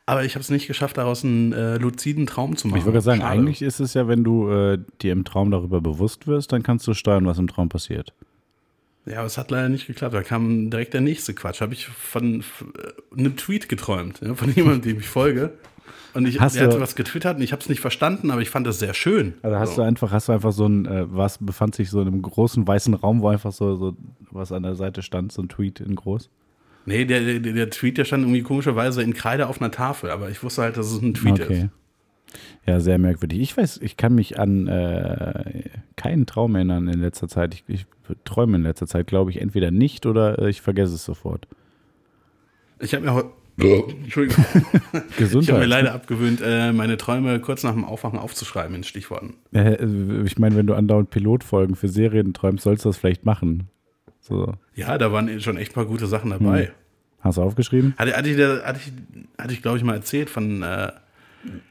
Aber ich habe es nicht geschafft, daraus einen äh, luziden Traum zu machen. Ich würde sagen, Schade. eigentlich ist es ja, wenn du äh, dir im Traum darüber bewusst wirst, dann kannst du steuern, was im Traum passiert. Ja, aber es hat leider nicht geklappt. Da kam direkt der nächste Quatsch. Habe ich von äh, einem Tweet geträumt, ja, von jemandem, dem ich folge. Und ich, Hast der du- hat was getwittert und ich habe es nicht verstanden, aber ich fand das sehr schön. Also hast du einfach, hast du einfach so ein, äh, was befand sich so in einem großen weißen Raum, wo einfach so, so was an der Seite stand, so ein Tweet in groß. Nee, der, der, der Tweet, der stand irgendwie komischerweise in Kreide auf einer Tafel, aber ich wusste halt, dass es ein Tweet okay. ist. Ja, sehr merkwürdig. Ich weiß, ich kann mich an äh, keinen Traum erinnern in letzter Zeit. Ich, ich träume in letzter Zeit, glaube ich, entweder nicht oder äh, ich vergesse es sofort. Ich habe mir heute. Entschuldigung. Ich habe mir Gesundheit. leider abgewöhnt, äh, meine Träume kurz nach dem Aufwachen aufzuschreiben in Stichworten. Äh, ich meine, wenn du andauernd Pilotfolgen für Serien träumst, sollst du das vielleicht machen. So. Ja, da waren schon echt ein paar gute Sachen dabei. Hast du aufgeschrieben? Hatte, hatte ich, hatte ich, hatte ich glaube ich, mal erzählt von, äh,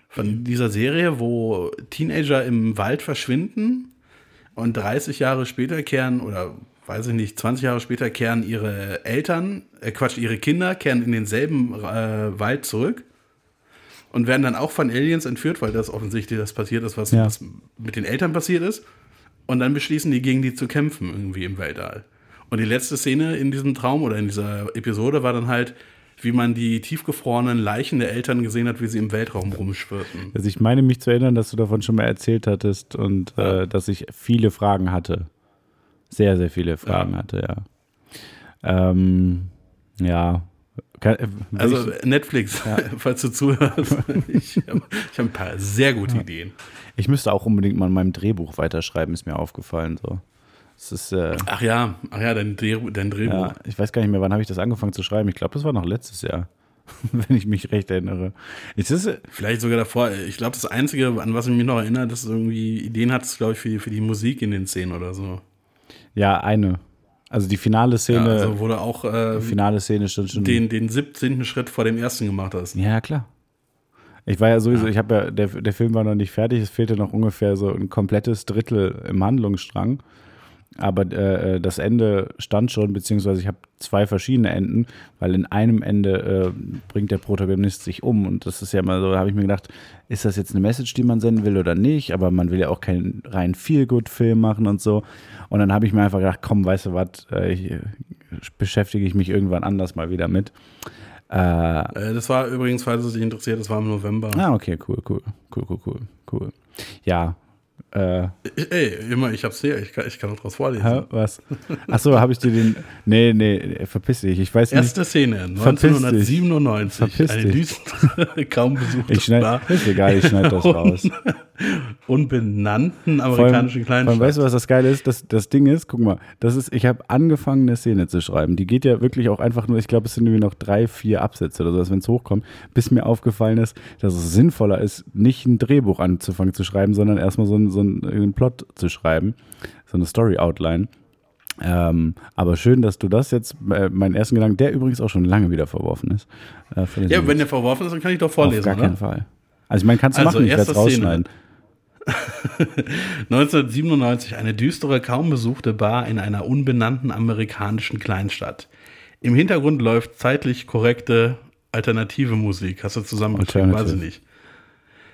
von dieser Serie, wo Teenager im Wald verschwinden und 30 Jahre später kehren, oder weiß ich nicht, 20 Jahre später kehren ihre Eltern, äh Quatsch, ihre Kinder kehren in denselben äh, Wald zurück und werden dann auch von Aliens entführt, weil das offensichtlich das passiert ist, was, Ja. was mit den Eltern passiert ist. Und dann beschließen die, gegen die zu kämpfen, irgendwie im Weltall. Und die letzte Szene in diesem Traum oder in dieser Episode war dann halt, wie man die tiefgefrorenen Leichen der Eltern gesehen hat, wie sie im Weltraum rumschwirrten. Also ich meine mich zu erinnern, dass du davon schon mal erzählt hattest und Ja. äh, dass ich viele Fragen hatte. Sehr, sehr viele Fragen Ja. hatte, ja. Ähm, ja. Kann, äh, Also ich, Netflix, falls du zuhörst, ich habe hab ein paar sehr gute Ideen. ich müsste auch unbedingt mal in meinem Drehbuch weiterschreiben, ist mir aufgefallen. So. Ist, äh, Ach ja, ach ja, dein, Dreh, dein Drehbuch. ja, ich weiß gar nicht mehr, wann habe ich das angefangen zu schreiben. Ich glaube, das war noch letztes Jahr, wenn ich mich recht erinnere. Es ist, äh, Vielleicht sogar davor. Ich glaube, das Einzige, an was ich mich noch erinnere, dass du irgendwie Ideen hattest, glaube ich, für, für die Musik in den Szenen oder so. ja, eine. Also die finale Ja, Szene, also wo du auch äh, finale Szene stand schon. den, den 17. Schritt vor dem ersten gemacht hast. Ja, klar. Ich war ja sowieso, ich habe ja, der, der Film war noch nicht fertig, es fehlte noch ungefähr so ein komplettes Drittel im Handlungsstrang. Aber äh, das Ende stand schon, beziehungsweise ich habe zwei verschiedene Enden, weil in einem Ende äh, bringt der Protagonist sich um. Und das ist ja mal so, da habe ich mir gedacht, ist das jetzt eine Message, die man senden will oder nicht? Aber man will ja auch keinen rein Feel-Good-Film machen und so. Und dann habe ich mir einfach gedacht, komm, weißt du was, äh, äh, beschäftige ich mich irgendwann anders mal wieder mit. Äh, Äh, das war übrigens, falls es dich interessiert, das war im November. Ah, okay, cool, cool, cool, cool, cool, cool. Ja, äh, Ey, immer, ich hab's hier, ich kann, ich kann auch draus vorlesen. hä, was? Achso, habe ich dir den. Nee, nee, verpiss dich. Ich weiß nicht. Erste Szene, Verpiss dich. 1997. Verpiss eine dich. düstere, kaum besuchte Ich schneide. Bar Ist egal, ich schneide das raus. unbenannten amerikanischen vor allem, Kleinstadt. weißt du, was das Geile ist? Das, das Ding ist, guck mal, das ist, ich habe angefangen, eine Szene zu schreiben. Die geht ja wirklich auch einfach nur, ich glaube, es sind irgendwie noch drei, vier Absätze oder so, wenn es hochkommt, bis mir aufgefallen ist, dass es sinnvoller ist, nicht ein Drehbuch anzufangen zu schreiben, sondern erstmal so einen, so einen, einen Plot zu schreiben, so eine Story-Outline. Ähm, aber schön, dass du das jetzt, äh, meinen ersten Gedanken, der übrigens auch schon lange wieder verworfen ist. Äh, ja, wenn der verworfen ist, dann kann ich doch Auf vorlesen, gar keinen oder? Fall. Also ich meine, kannst du Also, machen, ich werde es rausschneiden. 1997, eine düstere, kaum besuchte Bar in einer unbenannten amerikanischen Kleinstadt. Im Hintergrund läuft zeitlich korrekte alternative Musik. Hast du zusammengeschrieben? Weiß ich nicht.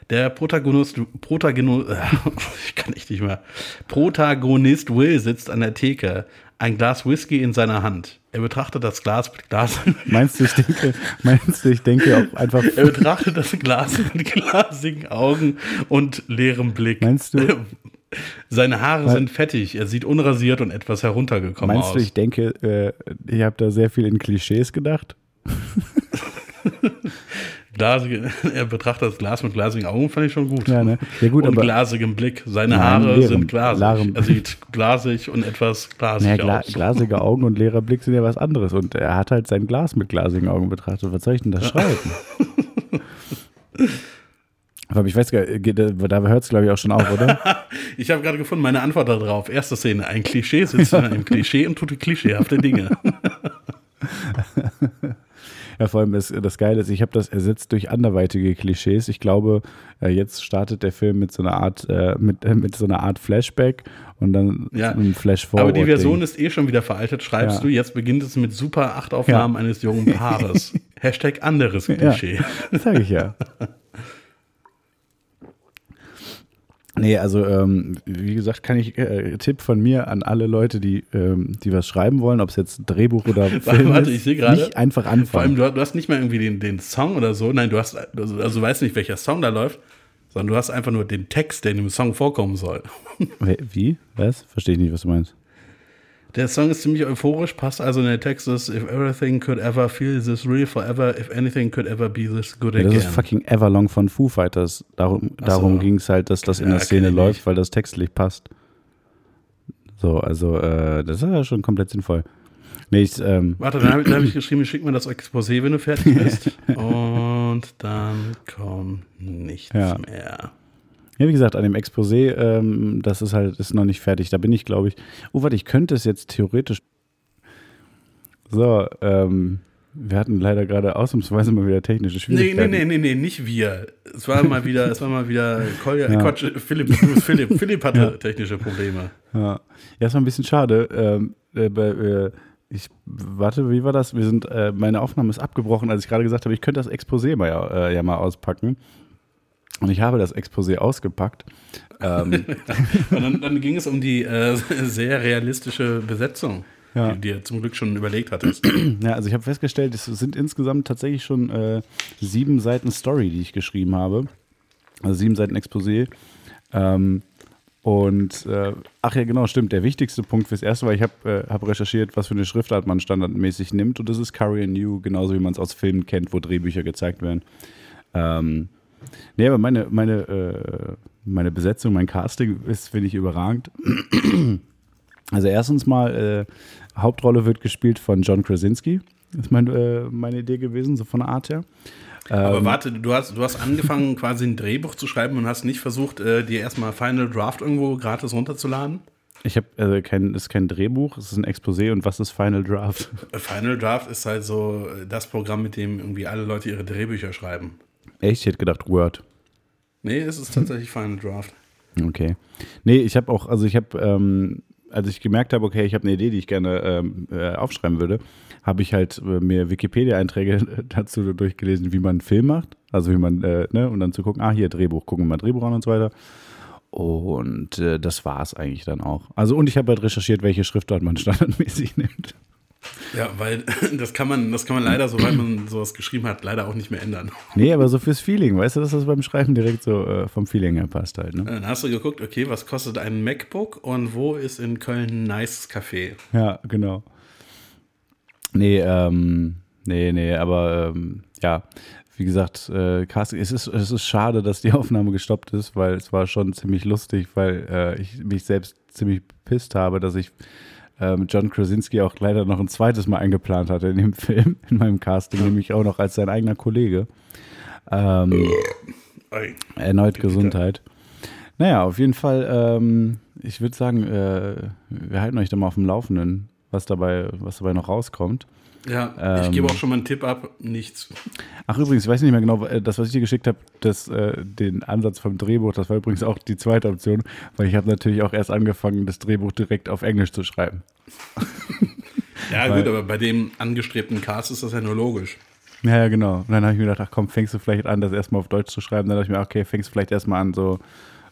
Der Protagonist, Protagonist, ich kann echt nicht mehr. Protagonist Will sitzt an der Theke, ein Glas Whisky in seiner Hand. Er betrachtet das Glas mit Glas. Meinst du, ich denke, meinst du, ich denke auch einfach, Er betrachtet das Glas mit glasigen Augen und leerem Blick. Meinst du- Seine Haare sind fettig, er sieht unrasiert und etwas heruntergekommen meinst aus. du, ich denke, äh, ich habe da sehr viel in Klischees gedacht? Glasige, er betrachtet das Glas mit glasigen Augen, fand ich schon gut. Ja, ne? Ja, gut, und aber- glasigem Blick. Seine Nein, Haare leerem- sind glasig. leerem- Er sieht glasig und etwas glasig Naja, gla aus. glasige Augen und leerer Blick sind ja was anderes. Und er hat halt sein Glas mit glasigen Augen betrachtet. Was soll ich denn da schreiben? Aber ich weiß gar nicht, da hört es glaube ich auch schon auf, oder? ich habe gerade gefunden, meine Antwort darauf. Erste Szene, ein Klischee sitzt in einem Klischee und tut klischeehafte Dinge. Ja, vor allem das, das Geile ist, ich habe das ersetzt durch anderweitige Klischees. Ich glaube, äh, jetzt startet der Film mit so einer Art, äh, mit, äh, mit so einer Art Flashback und dann Ja. ein Flash Aber die Version ist eh schon wieder veraltet, schreibst Ja. du. Jetzt beginnt es mit super acht Aufnahmen Ja. eines jungen Paares. Hashtag anderes Klischee. Das sage ich ja. Nee, also ähm, wie gesagt, kann ich äh, Tipp von mir an alle Leute, die, ähm, die was schreiben wollen, ob es jetzt Drehbuch oder Film warte, ich sehe gerade- nicht einfach Vor allem, anfangen. du, du hast nicht mal irgendwie den, den Song oder so. Nein, du hast, also, also du weißt nicht, welcher Song da läuft, sondern du hast einfach nur den Text, der in dem Song vorkommen soll. Wie- Wie? Was? Verstehe ich nicht, was du meinst. Der Song ist ziemlich euphorisch, passt also in der Text ist, if everything could ever feel this real forever, if anything could ever be this good again. das ist fucking Everlong von Foo Fighters. Darum, so. darum ging es halt, dass das in Ja, der Szene ich läuft, weil das textlich passt. So, also äh, das ist ja schon komplett sinnvoll. Nee, ich, ähm, Warte, dann habe hab ich geschrieben, schick mir das Exposé, wenn du fertig bist. Und dann kommt nichts Ja. mehr. Ja, wie gesagt, an dem Exposé, ähm, das ist halt, ist noch nicht fertig. Da bin ich, glaube ich. Oh, warte, ich könnte es jetzt theoretisch. So, ähm, wir hatten leider gerade ausnahmsweise mal wieder technische Nee, Schwierigkeiten. nee, nee, nee, nee, nicht wir. Es war mal wieder, es war mal wieder Kolja, Ja. Quatsch, Philipp, Philipp. Philipp hatte Ja. technische Probleme. Ja, ja ist war ein bisschen schade. Ähm, äh, bei, äh, ich, warte, wie war das? Wir sind, äh, meine Aufnahme ist abgebrochen, als ich gerade gesagt habe, ich könnte das Exposé mal, ja, äh, ja mal auspacken. Und ich habe das Exposé ausgepackt. Ähm, Und dann, dann ging es um die äh, sehr realistische Besetzung, Ja. die du dir zum Glück schon überlegt hattest. Ja, also ich habe festgestellt, es sind insgesamt tatsächlich schon äh, sieben Seiten Story, die ich geschrieben habe. Also sieben Seiten Exposé. Ähm, und äh, ach ja, genau, stimmt. Der wichtigste Punkt fürs erste war, ich habe äh, hab recherchiert, was für eine Schriftart man standardmäßig nimmt. Und das ist Curry and New, genauso wie man es aus Filmen kennt, wo Drehbücher gezeigt werden. Ähm, nee, aber meine, meine, äh, meine Besetzung, mein Casting ist, finde ich, überragend. Also erstens mal, äh, Hauptrolle wird gespielt von John Krasinski. Ist mein, äh, meine Idee gewesen, so von der Art her. Aber Ähm, warte, du hast, du hast angefangen, quasi ein Drehbuch zu schreiben und hast nicht versucht, äh, dir erstmal Final Draft irgendwo gratis runterzuladen? Ich habe äh, kein, das ist kein Drehbuch, es ist ein Exposé und was ist Final Draft? Final Draft ist halt so äh, das Programm, mit dem irgendwie alle Leute ihre Drehbücher schreiben. Echt? Ich hätte gedacht Word. Nee, es ist tatsächlich Final Draft. Okay. Nee, ich habe auch, also ich habe, ähm, als ich gemerkt habe, okay, ich habe eine Idee, die ich gerne ähm, äh, aufschreiben würde, habe ich halt äh, mir Wikipedia-Einträge dazu durchgelesen, wie man einen Film macht. Also wie man, äh, ne, und dann zu gucken, ah, hier Drehbuch, gucken wir mal Drehbuch an und so weiter. Und äh, das war es eigentlich dann auch. Also, und ich habe halt recherchiert, welche Schriftart man standardmäßig nimmt. Ja, weil das kann man, das kann man leider, sobald man sowas geschrieben hat, leider auch nicht mehr ändern. Nee, aber so fürs Feeling, weißt du, dass das beim Schreiben direkt so äh, vom Feeling her passt halt, ne? Dann hast du geguckt, okay, was kostet ein MacBook und wo ist in Köln ein nice Café? Ja, genau. Nee, ähm, nee, nee, aber ähm, ja, wie gesagt, äh, Casting, es ist, es ist schade, dass die Aufnahme gestoppt ist, weil es war schon ziemlich lustig, weil äh, ich mich selbst ziemlich pisst habe, dass ich ähm, John Krasinski auch leider noch ein zweites Mal eingeplant hatte in dem Film, in meinem Casting, nämlich auch noch als sein eigener Kollege. Ähm. Erneut. Gesundheit. Naja, auf jeden Fall, ähm, ich würde sagen, äh, wir halten euch da mal auf dem Laufenden, was dabei, was dabei noch rauskommt. Ja, ich Ähm. gebe auch schon mal einen Tipp ab, nichts. Ach übrigens, ich weiß nicht mehr genau, äh, das, was ich dir geschickt habe, das, äh, den Ansatz vom Drehbuch, das war übrigens auch die zweite Option, weil ich habe natürlich auch erst angefangen, das Drehbuch direkt auf Englisch zu schreiben. Ja, weil- gut, aber bei dem angestrebten Cast ist das ja nur logisch. Ja, ja, genau. Und dann habe ich mir gedacht, ach komm, fängst du vielleicht an, das erstmal auf Deutsch zu schreiben. Dann dachte ich mir, okay, fängst du vielleicht erstmal an, so,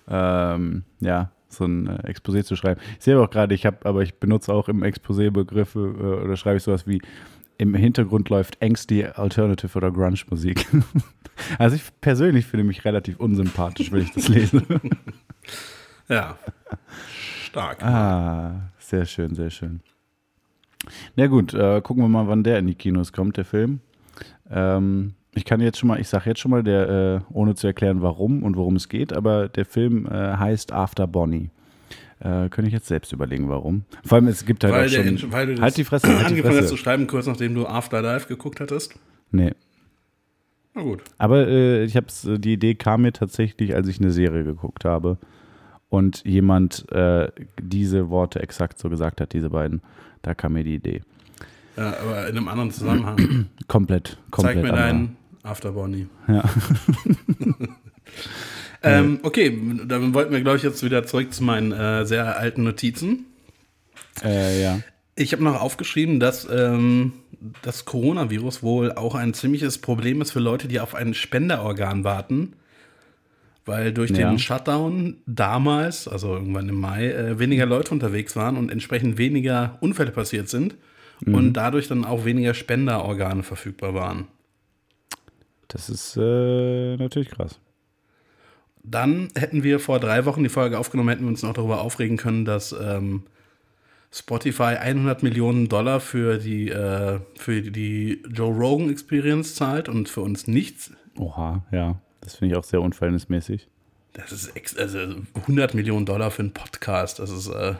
ähm, ja, so ein äh, Exposé zu schreiben. Ich sehe aber auch gerade, ich habe, aber ich benutze auch im Exposé Begriffe äh, oder schreibe ich sowas wie, im Hintergrund läuft angsty Alternative oder Grunge-Musik. also ich persönlich finde mich relativ unsympathisch, wenn ich das lese. Ja. Stark. ah, sehr schön, sehr schön. Na gut, äh, gucken wir mal, wann der in die Kinos kommt, der Film. Ähm, ich kann jetzt schon mal, ich sage jetzt schon mal, der, äh, ohne zu erklären, warum und worum es geht, aber der Film äh, heißt After Bonnie. Äh, könnte ich jetzt selbst überlegen, warum. Vor allem, es gibt halt weil, auch schon. weil du halt die Fresse, halt die angefangen hast Fresse. zu schreiben, kurz nachdem du Afterlife geguckt hattest. Nee. Na gut. Aber äh, ich hab's, die Idee kam mir tatsächlich, als ich eine Serie geguckt habe und jemand äh, diese Worte exakt so gesagt hat, diese beiden. Da kam mir die Idee. Ja, aber in einem anderen Zusammenhang. Komplett, komplett. Zeig mir deinen Afterbody. Ja. Ähm, okay, dann wollten wir, glaube ich, jetzt wieder zurück zu meinen äh, sehr alten Notizen. Äh, ja. Ich habe noch aufgeschrieben, dass ähm, das Coronavirus wohl auch ein ziemliches Problem ist für Leute, die auf ein Spenderorgan warten. Weil durch Ja. den Shutdown damals, also irgendwann im Mai, äh, weniger Leute unterwegs waren und entsprechend weniger Unfälle passiert sind und dadurch dann auch weniger Spenderorgane verfügbar waren. Das ist äh, natürlich krass. Dann hätten wir vor drei Wochen die Folge aufgenommen, hätten wir uns noch darüber aufregen können, dass ähm, Spotify 100 Millionen Dollar für die, äh, für die Joe Rogan Experience zahlt und für uns nichts. Oha, ja. Das finde ich auch sehr unverhältnismäßig. Das ist also 100 Millionen Dollar für einen Podcast. Das ist, äh,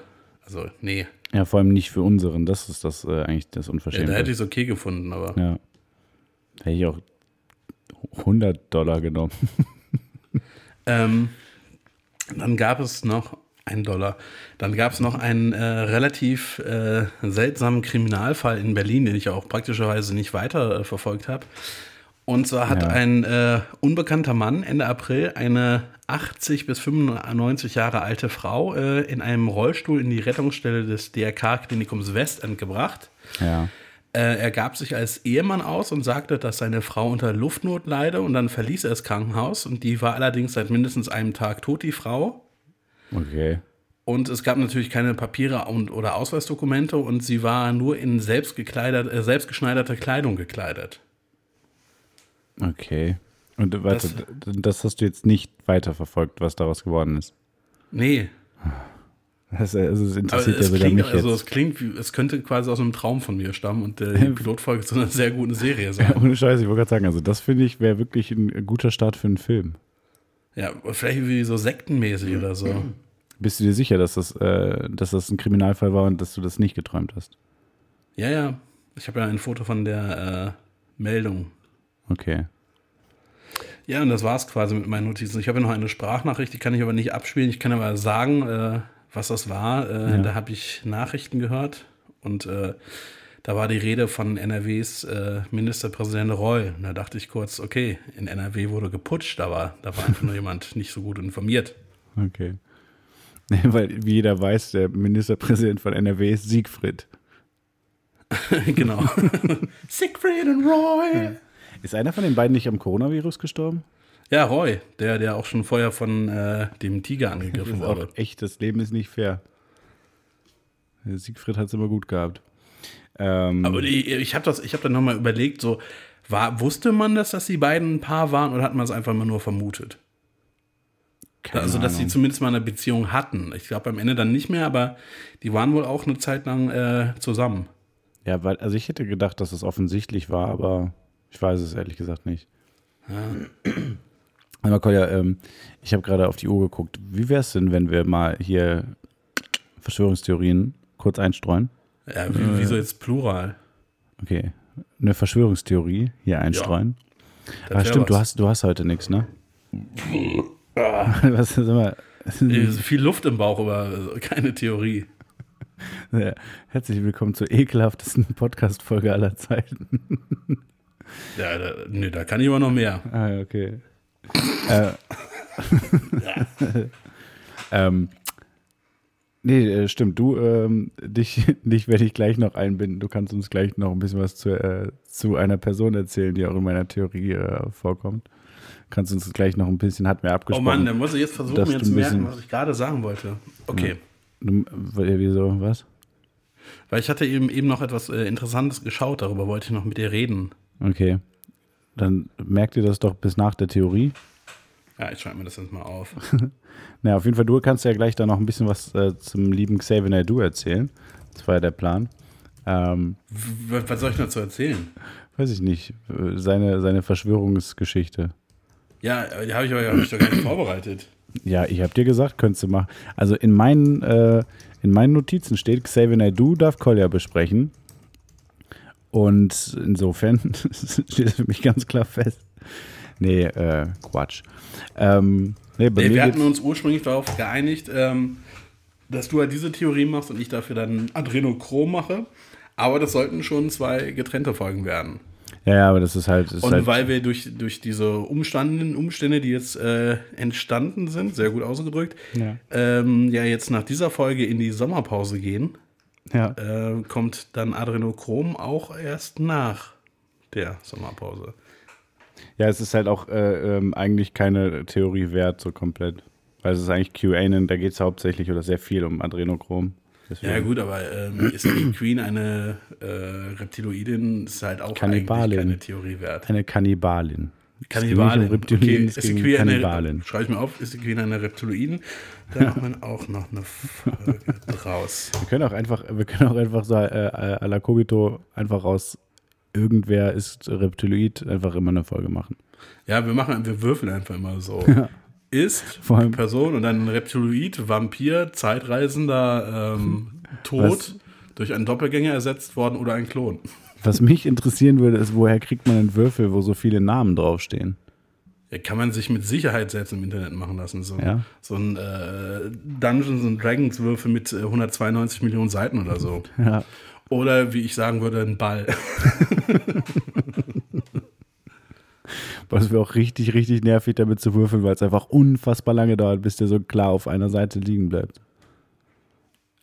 also, nee. Ja, vor allem nicht für unseren. Das ist das äh, eigentlich das Ja, Unverschämte. da hätte ich es okay gefunden, aber. ja. Hätte ich auch 100 Dollar genommen. Ähm, dann gab es noch ein Dollar. Dann gab es noch einen äh, relativ äh, seltsamen Kriminalfall in Berlin, den ich auch praktischerweise nicht weiter äh, verfolgt habe. Und zwar hat Ja. ein äh, unbekannter Mann Ende April eine 80 bis 95 Jahre alte Frau äh, in einem Rollstuhl in die Rettungsstelle des DRK-Klinikums Westend gebracht. Ja. Äh, er gab sich als Ehemann aus und sagte, dass seine Frau unter Luftnot leide und dann verließ er das Krankenhaus und die war allerdings seit mindestens einem Tag tot, die Frau. Okay. Und es gab natürlich keine Papiere und, oder Ausweisdokumente und sie war nur in selbstgekleidert, äh, selbstgeschneiderte Kleidung gekleidet. Okay. Und warte, das, das hast du jetzt nicht weiterverfolgt, was daraus geworden ist. Nee, Das, also, das interessiert es ja wieder klingt, mich also jetzt. es klingt, wie, es könnte quasi aus einem Traum von mir stammen und äh, die Pilotfolge zu einer sehr guten Serie sein. Ohne Scheiß, ich wollte gerade sagen, also das finde ich wäre wirklich ein guter Start für einen Film. Ja, vielleicht wie so sektenmäßig oder so. Bist du dir sicher, dass das, äh, dass das ein Kriminalfall war und dass du das nicht geträumt hast? Ja, ja. Ich habe ja ein Foto von der äh, Meldung. Okay. Ja, und das war's quasi mit meinen Notizen. Ich habe ja noch eine Sprachnachricht, die kann ich aber nicht abspielen. Ich kann aber sagen, äh, was das war. Äh, Ja. Da habe ich Nachrichten gehört und äh, da war die Rede von NRWs äh, Ministerpräsident Reul. Und da dachte ich kurz, okay, in NRW wurde geputscht, aber da war einfach nur jemand nicht so gut informiert. Okay. Weil, wie jeder weiß, der Ministerpräsident von NRW ist Siegfried. genau. Siegfried und Roy. Ist einer von den beiden nicht am Coronavirus gestorben? Ja, Roy, der, der auch schon vorher von äh, dem Tiger angegriffen wurde. echt, das Leben ist nicht fair. Siegfried hat es immer gut gehabt. Ähm, Aber ich, ich habe das, ich habe dann nochmal überlegt, so, war, wusste man das, dass die beiden ein Paar waren oder hat man es einfach immer nur vermutet? also, dass sie Ahnung. zumindest mal eine Beziehung hatten. Ich glaube am Ende dann nicht mehr, aber die waren wohl auch eine Zeit lang äh, zusammen. Ja, weil, also ich hätte gedacht, dass es offensichtlich war, aber ich weiß es ehrlich gesagt nicht. Aber Kolja, ähm, ich habe gerade auf die Uhr geguckt. Wie wäre es denn, wenn wir mal hier Verschwörungstheorien kurz einstreuen? Ja, wie, wieso jetzt Plural? Okay. Eine Verschwörungstheorie hier einstreuen. Das Ah, stimmt, du hast, du hast heute nichts, ne? Was ist immer. Äh, Viel Luft im Bauch, aber äh, keine Theorie. Ja, Herzlich willkommen zur ekelhaftesten Podcast-Folge aller Zeiten. Ja, da, nö, da kann ich aber noch mehr. Ah, okay. Äh, ähm, nee, äh, stimmt. Du, ähm, dich, dich werde ich gleich noch einbinden. Du kannst uns gleich noch ein bisschen was zu, äh, zu einer Person erzählen, die auch in meiner Theorie äh, vorkommt. Kannst uns gleich noch ein bisschen, hat mir Oh abgesprochen. Mann, dann muss ich jetzt versuchen, mir zu merken, was ich gerade sagen wollte. Okay. Du, weil- wieso, was? Weil ich hatte eben, eben noch etwas äh, Interessantes geschaut, darüber wollte ich noch mit dir reden. Okay. Dann merkt ihr das doch bis nach der Theorie. Ja, ich schreibe mir das jetzt mal auf. Na, auf jeden Fall, du kannst ja gleich da noch ein bisschen was äh, zum lieben Xavier Naidoo erzählen. Das war ja der Plan. Ähm, was soll ich dazu erzählen? weiß ich nicht, seine, seine Verschwörungsgeschichte. Ja, die habe ich, aber- hab ich doch gar nicht vorbereitet. Ja, ich habe dir gesagt, könntest du machen. Also in meinen, äh, in meinen Notizen steht, Xavier Naidoo darf Kolja besprechen. Und insofern steht das für mich ganz klar fest. Nee, äh, Quatsch. Ähm, nee, Nee, wir hatten uns ursprünglich darauf geeinigt, ähm, dass du halt diese Theorie machst und ich dafür dann Adrenochrom mache. Aber das sollten schon zwei getrennte Folgen werden. ja, ja, aber das ist halt. Ist Und halt weil wir durch, durch diese Umstanden, Umstände, die jetzt äh, entstanden sind, sehr gut ausgedrückt, Ja. ähm, ja jetzt nach dieser Folge in die Sommerpause gehen, ja. äh, kommt dann Adrenochrom auch erst nach der Sommerpause. ja, es ist halt auch äh, ähm, eigentlich keine Theorie wert, so komplett. Weil es ist eigentlich QAnon, da geht es hauptsächlich oder sehr viel um Adrenochrom. Deswegen- Ja gut, aber ähm, ist die Queen eine äh, Reptiloidin, ist halt auch Kannibalin. eigentlich keine Theorie wert. Eine Kannibalin. Um Reptilien, Okay, um Queen eine, Kannibalin. schreibe ich mir auf, ist die Queen eine Reptiloidin? Da machen wir auch noch eine Folge draus. Wir können auch einfach, wir können auch einfach so äh, äh, à la Kobito einfach aus irgendwer ist Reptiloid einfach immer eine Folge machen. Ja, wir machen, wir würfeln einfach immer so. Ist Vor allem- Person und dann Reptiloid, Vampir, Zeitreisender, ähm, tot, Was? durch einen Doppelgänger ersetzt worden oder ein Klon. Was mich interessieren würde, ist, woher kriegt man einen Würfel, wo so viele Namen draufstehen? Ja, kann man sich mit Sicherheit selbst im Internet machen lassen. So, Ja. so ein äh, Dungeons and Dragons Würfel mit äh, 192 Millionen Seiten oder so. Ja. Oder wie ich sagen würde, ein Ball. Es wäre auch richtig, richtig nervig, damit zu würfeln, weil es einfach unfassbar lange dauert, bis der so klar auf einer Seite liegen bleibt.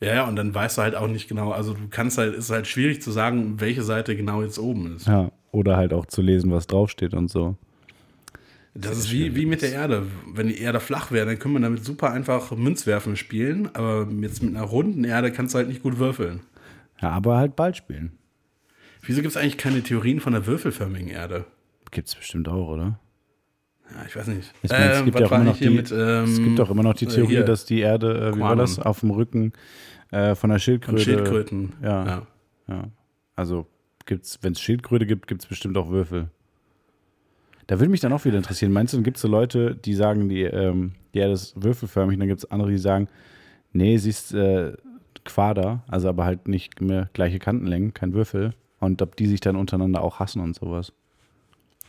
Ja, ja, und dann weißt du halt auch nicht genau, also du kannst halt, ist halt schwierig zu sagen, welche Seite genau jetzt oben ist. Ja. Oder halt auch zu lesen, was draufsteht und so. Das ist wie, wie mit der Erde. Wenn die Erde flach wäre, dann können wir damit super einfach Münzwerfen spielen, aber jetzt mit einer runden Erde kannst du halt nicht gut würfeln. Ja, aber halt Ball spielen. Wieso gibt es eigentlich keine Theorien von der würfelförmigen Erde? Gibt es bestimmt auch, oder? Ja, ich weiß nicht. Ich meine, es gibt was ja auch immer noch die, mit, ähm, es gibt auch immer noch die äh, Theorie, hier, dass die Erde, äh, wie war das, auf dem Rücken äh, von der von Schildkröte. Schildkröten. Ja. ja. Ja. Also gibt's, wenn es Schildkröte gibt, gibt es bestimmt auch Würfel. Da würde mich dann auch wieder interessieren. Meinst du, dann gibt es so Leute, die sagen, die, ähm, die Erde ist würfelförmig, und dann gibt es andere, die sagen, nee, sie ist äh, Quader, also aber halt nicht mehr gleiche Kantenlängen, kein Würfel. Und ob die sich dann untereinander auch hassen und sowas.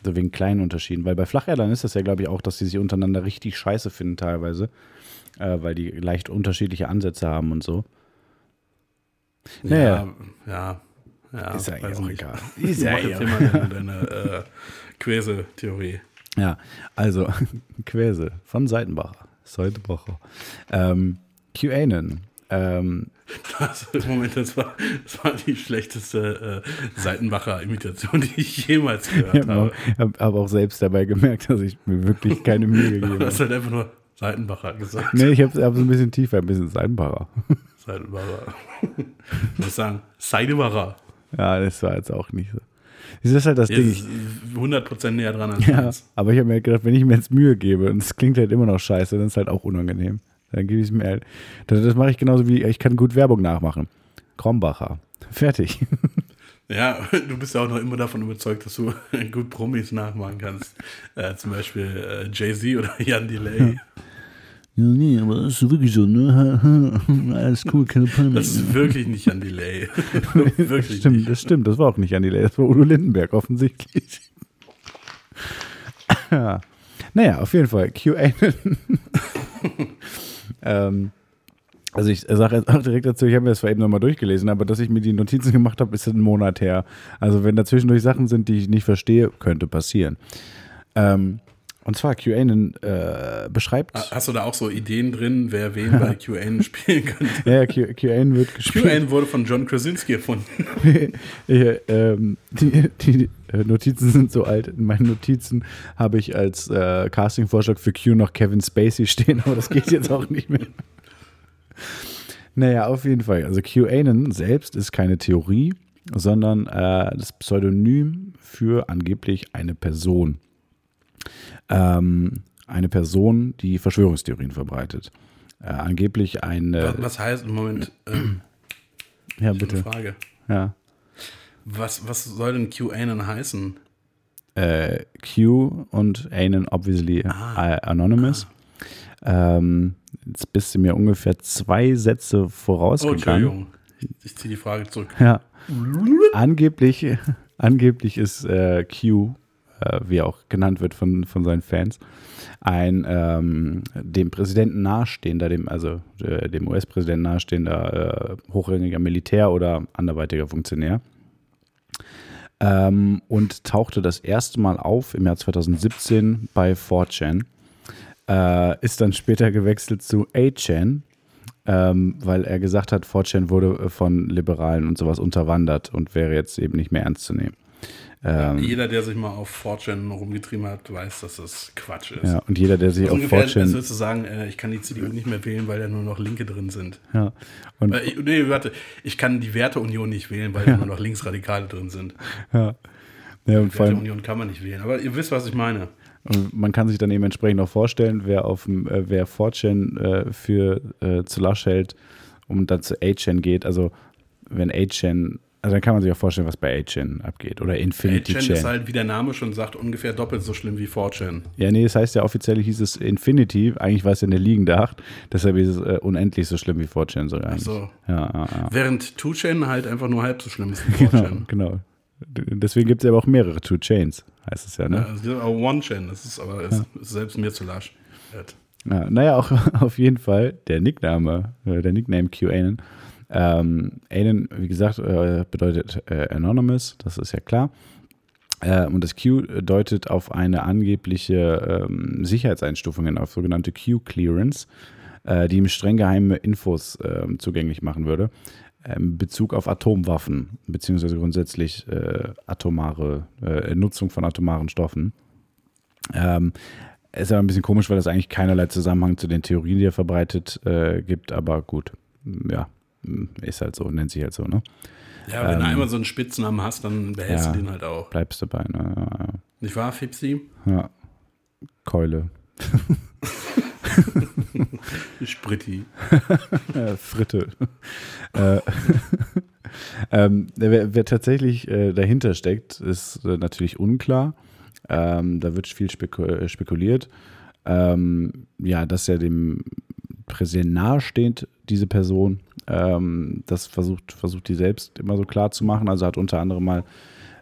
So wegen kleinen Unterschieden. Weil bei Flacherdern ist das ja, glaube ich, auch, dass die sich untereinander richtig scheiße finden teilweise. Äh, weil die leicht unterschiedliche Ansätze haben und so. Naja. Ja, ja. ja Ist ja eh auch egal. Ist ja hier mal deine, deine äh, Quäse-Theorie. Ja, also Quäse von Seitenbacher. Seitenbacher. Ähm, QAnon. Ähm, Das, Moment, das war, das war die schlechteste äh, Seitenbacher-Imitation, die ich jemals ich gehört habe habe. auch, hab, hab auch selbst dabei gemerkt, dass ich mir wirklich keine Mühe gegeben Du habe. hast halt einfach nur Seitenbacher gesagt. Nee, ich habe es ein bisschen tiefer, ein bisschen Seitenbacher. Seitenbacher. Ich muss sagen, Seidenbacher. Ja, das war jetzt auch nicht so. Das ist halt das Der Ding. ist Ich, 100% näher dran als ja, aber ich habe mir halt gedacht, wenn ich mir jetzt Mühe gebe und es klingt halt immer noch scheiße, dann ist es halt auch unangenehm. Dann gebe ich es mir halt. Das, das mache ich genauso wie ich kann gut Werbung nachmachen. Krombacher. Fertig. Ja, du bist ja auch noch immer davon überzeugt, dass du gut Promis nachmachen kannst. Äh, zum Beispiel äh, Jay-Z oder Jan Delay. Ja, nee, aber das ist wirklich so, ne? Alles cool, keine Panik. Das ist wirklich nicht Jan Delay. wirklich stimmt, nicht. das stimmt. Das war auch nicht Jan Delay, das war Udo Lindenberg offensichtlich. ja. Naja, auf jeden Fall. QAnon. ähm, also ich sage jetzt auch direkt dazu, ich habe mir das zwar eben nochmal durchgelesen, aber dass ich mir die Notizen gemacht habe, ist ein Monat her. Also wenn dazwischendurch Sachen sind, die ich nicht verstehe, könnte passieren. Ähm, und zwar QAnon äh, beschreibt... Hast du da auch so Ideen drin, wer wen bei QAnon spielen könnte? Ja, Q- QAnon wird gespielt. QAnon wurde von John Krasinski erfunden. ich, ähm, die, die äh, Notizen sind so alt. In meinen Notizen habe ich als äh, Castingvorschlag für Q noch Kevin Spacey stehen, aber das geht jetzt auch nicht mehr. Naja, auf jeden Fall. Also QAnon selbst ist keine Theorie, sondern äh, das Pseudonym für angeblich eine Person. Ähm, eine Person, die Verschwörungstheorien verbreitet. Äh, angeblich eine. Was heißt, Moment, ähm, Ja, eine bitte. Frage. Ja. Was, was soll denn QAnon heißen? äh, Q und Anon obviously Ah. äh, anonymous. Ähm, jetzt bist du mir ungefähr zwei Sätze Oh, vorausgegangen. Entschuldigung. Ich ziehe die Frage zurück. Ja. angeblich, angeblich ist äh, Q, äh, wie er auch genannt wird von, von seinen Fans, ein ähm, dem Präsidenten nahestehender, dem, also äh, dem US-Präsidenten nahestehender äh, hochrangiger Militär oder anderweitiger Funktionär. Ähm, und tauchte das erste Mal auf im Jahr 2017 bei 4chan. Äh, ist dann später gewechselt zu 8chan, ähm, weil er gesagt hat, 4chan wurde von Liberalen und sowas unterwandert und wäre jetzt eben nicht mehr ernst zu nehmen. Ähm, jeder, der sich mal auf 4chan rumgetrieben hat, weiß, dass das Quatsch ist. Ja, und jeder, der sich also auf ungefähr, 4chan... Das würdest du sagen, äh, ich kann die CDU nicht mehr wählen, weil da nur noch Linke drin sind. Ja. Und äh, nee, warte, ich kann die Werteunion nicht wählen, weil ja. da nur noch Linksradikale drin sind. Ja. ja und die Werteunion kann man nicht wählen, aber ihr wisst, was ich meine. Und man kann sich dann eben entsprechend auch vorstellen, wer auf äh, wer 4chan äh, für äh, zu lasch hält und dann zu 8chan geht. Also wenn 8chan also dann kann man sich auch vorstellen, was bei 8chan abgeht oder Infinity 8chan. ist halt, wie der Name schon sagt, ungefähr doppelt so schlimm wie 4chan. Ja, nee, das heißt ja offiziell hieß es Infinity, eigentlich war es ja eine liegende Acht, deshalb ist es äh, unendlich so schlimm wie 4chan sogar. Ach so. Ja, ja, ja. Während 2chan halt einfach nur halb so schlimm ist wie 4chan. genau, genau. Deswegen gibt es ja aber auch mehrere 2chains, heißt es ja, ne? Ja, auch 1chan, das ist aber ist, ist selbst mir zu lasch. Ja, naja, auch auf jeden Fall der Nickname, äh, der Nickname QAnon ähm, Anon, wie gesagt, äh, bedeutet äh, Anonymous, das ist ja klar. Äh, und das Q deutet auf eine angebliche ähm, Sicherheitseinstufungen, auf sogenannte Q-Clearance, äh, die ihm streng geheime Infos ähm, zugänglich machen würde. In ähm, Bezug auf Atomwaffen, beziehungsweise grundsätzlich äh, atomare äh, Nutzung von atomaren Stoffen. Ähm, ist aber ein bisschen komisch, weil das eigentlich keinerlei Zusammenhang zu den Theorien, die er verbreitet, äh, gibt, aber gut. Ja, ist halt so, nennt sich halt so, ne? Ja, wenn ähm, du einmal so einen Spitznamen hast, dann behältst ja, du den halt auch. Bleibst dabei, ne? Ja, ja. Nicht wahr, Fipsi? Ja. Keule. Spritti. Fritte. äh, ähm, wer, wer, tatsächlich äh, dahinter steckt, ist äh, natürlich unklar. Ähm, da wird viel äh, spekuliert. Ähm, ja, dass er dem Präsidenten nahesteht, diese Person. Ähm, das versucht, versucht die selbst immer so klar zu machen. Also hat unter anderem mal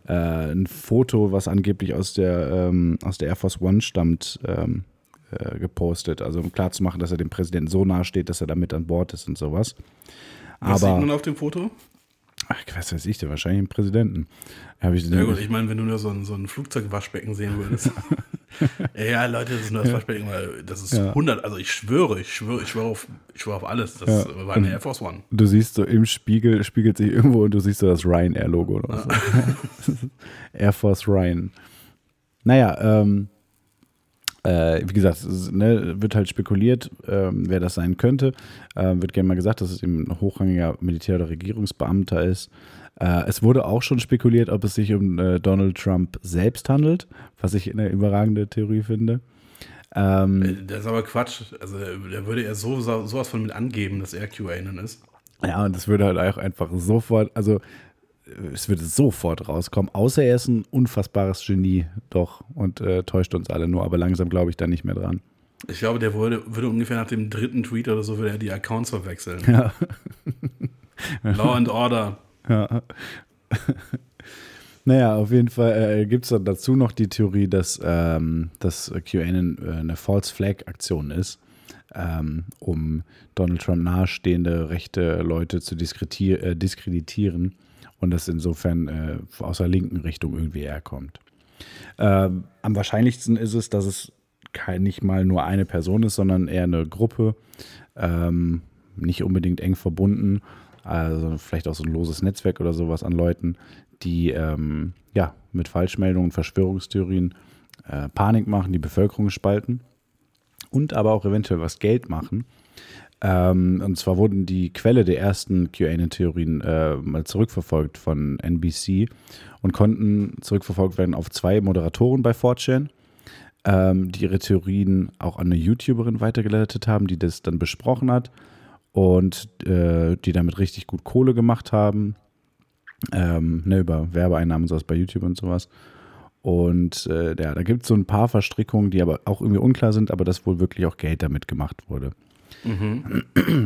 äh, ein Foto, was angeblich aus der, ähm, aus der Air Force One stammt, ähm, äh, gepostet. Also um klar zu machen, dass er dem Präsidenten so nahe steht, dass er da mit an Bord ist und sowas. Was Aber, sieht man auf dem Foto? Ach, was weiß ich denn? Wahrscheinlich einen Präsidenten. Hab ich ja gut, ich meine, wenn du nur so ein, so ein Flugzeugwaschbecken sehen würdest. ja, Leute, das ist nur das Waschbecken, weil das ist ja. 100, also ich schwöre, ich schwöre, ich schwöre auf, ich schwöre auf alles. Das ja. war eine Air Force One. Du siehst so im Spiegel, spiegelt sich irgendwo und du siehst so das Ryanair-Logo oder ja. so. Air Force Ryan. Naja, ähm, äh, wie gesagt, ne, wird halt spekuliert, ähm, wer das sein könnte. Äh, wird gerne mal gesagt, dass es eben ein hochrangiger Militär- oder Regierungsbeamter ist. Äh, es wurde auch schon spekuliert, ob es sich um äh, Donald Trump selbst handelt, was ich eine überragende Theorie finde. Ähm, äh, das ist aber Quatsch. Also, der würde er so, sowas von mit angeben, dass er QAnon ist. Ja, und das würde halt auch einfach sofort, also es würde sofort rauskommen, außer er ist ein unfassbares Genie, doch, und äh, täuscht uns alle nur, aber langsam glaube ich da nicht mehr dran. Ich glaube, der würde, würde ungefähr nach dem dritten Tweet oder so, würde er die Accounts verwechseln. Ja. Law and Order. Ja. naja, auf jeden Fall äh, gibt es dazu noch die Theorie, dass, ähm, dass QAnon äh, eine False Flag Aktion ist, ähm, um Donald Trump nahestehende rechte Leute zu äh, diskreditieren und das insofern äh, aus der linken Richtung irgendwie herkommt. Ähm, am wahrscheinlichsten ist es, dass es kein, nicht mal nur eine Person ist, sondern eher eine Gruppe, ähm, nicht unbedingt eng verbunden also vielleicht auch so ein loses Netzwerk oder sowas an Leuten, die ähm, ja mit Falschmeldungen, Verschwörungstheorien äh, Panik machen, die Bevölkerung spalten und aber auch eventuell was Geld machen. Ähm, und zwar wurden die Quelle der ersten QAnon-Theorien äh, mal zurückverfolgt von NBC und konnten zurückverfolgt werden auf zwei Moderatoren bei 4chan, ähm, die ihre Theorien auch an eine YouTuberin weitergeleitet haben, die das dann besprochen hat und äh, die damit richtig gut Kohle gemacht haben. Ähm, ne, über Werbeeinnahmen, sowas bei YouTube und sowas. Und äh, ja, da gibt es so ein paar Verstrickungen, die aber auch irgendwie unklar sind, aber dass wohl wirklich auch Geld damit gemacht wurde.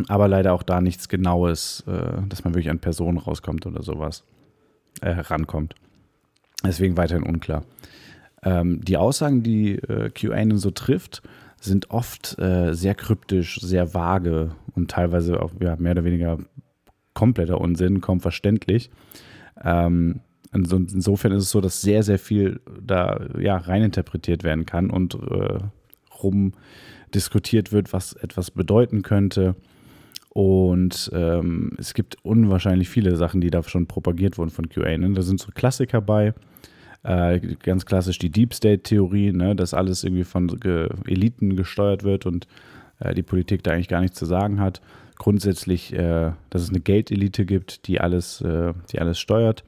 Aber leider auch da nichts Genaues, äh, dass man wirklich an Personen rauskommt oder sowas, äh, herankommt. Deswegen weiterhin unklar. Ähm, die Aussagen, die äh, QAnon so trifft, sind oft äh, sehr kryptisch, sehr vage und teilweise auch ja, mehr oder weniger kompletter Unsinn, kaum verständlich. Ähm, insofern ist es so, dass sehr, sehr viel da ja, reininterpretiert werden kann und äh, rum diskutiert wird, was etwas bedeuten könnte. Und ähm, es gibt unwahrscheinlich viele Sachen, die da schon propagiert wurden von QAnon. Da sind so Klassiker bei. Äh, ganz klassisch die Deep State-Theorie, ne, dass alles irgendwie von ge Eliten gesteuert wird und äh, die Politik da eigentlich gar nichts zu sagen hat. Grundsätzlich, äh, dass es eine Geldelite gibt, die alles, äh, die alles steuert.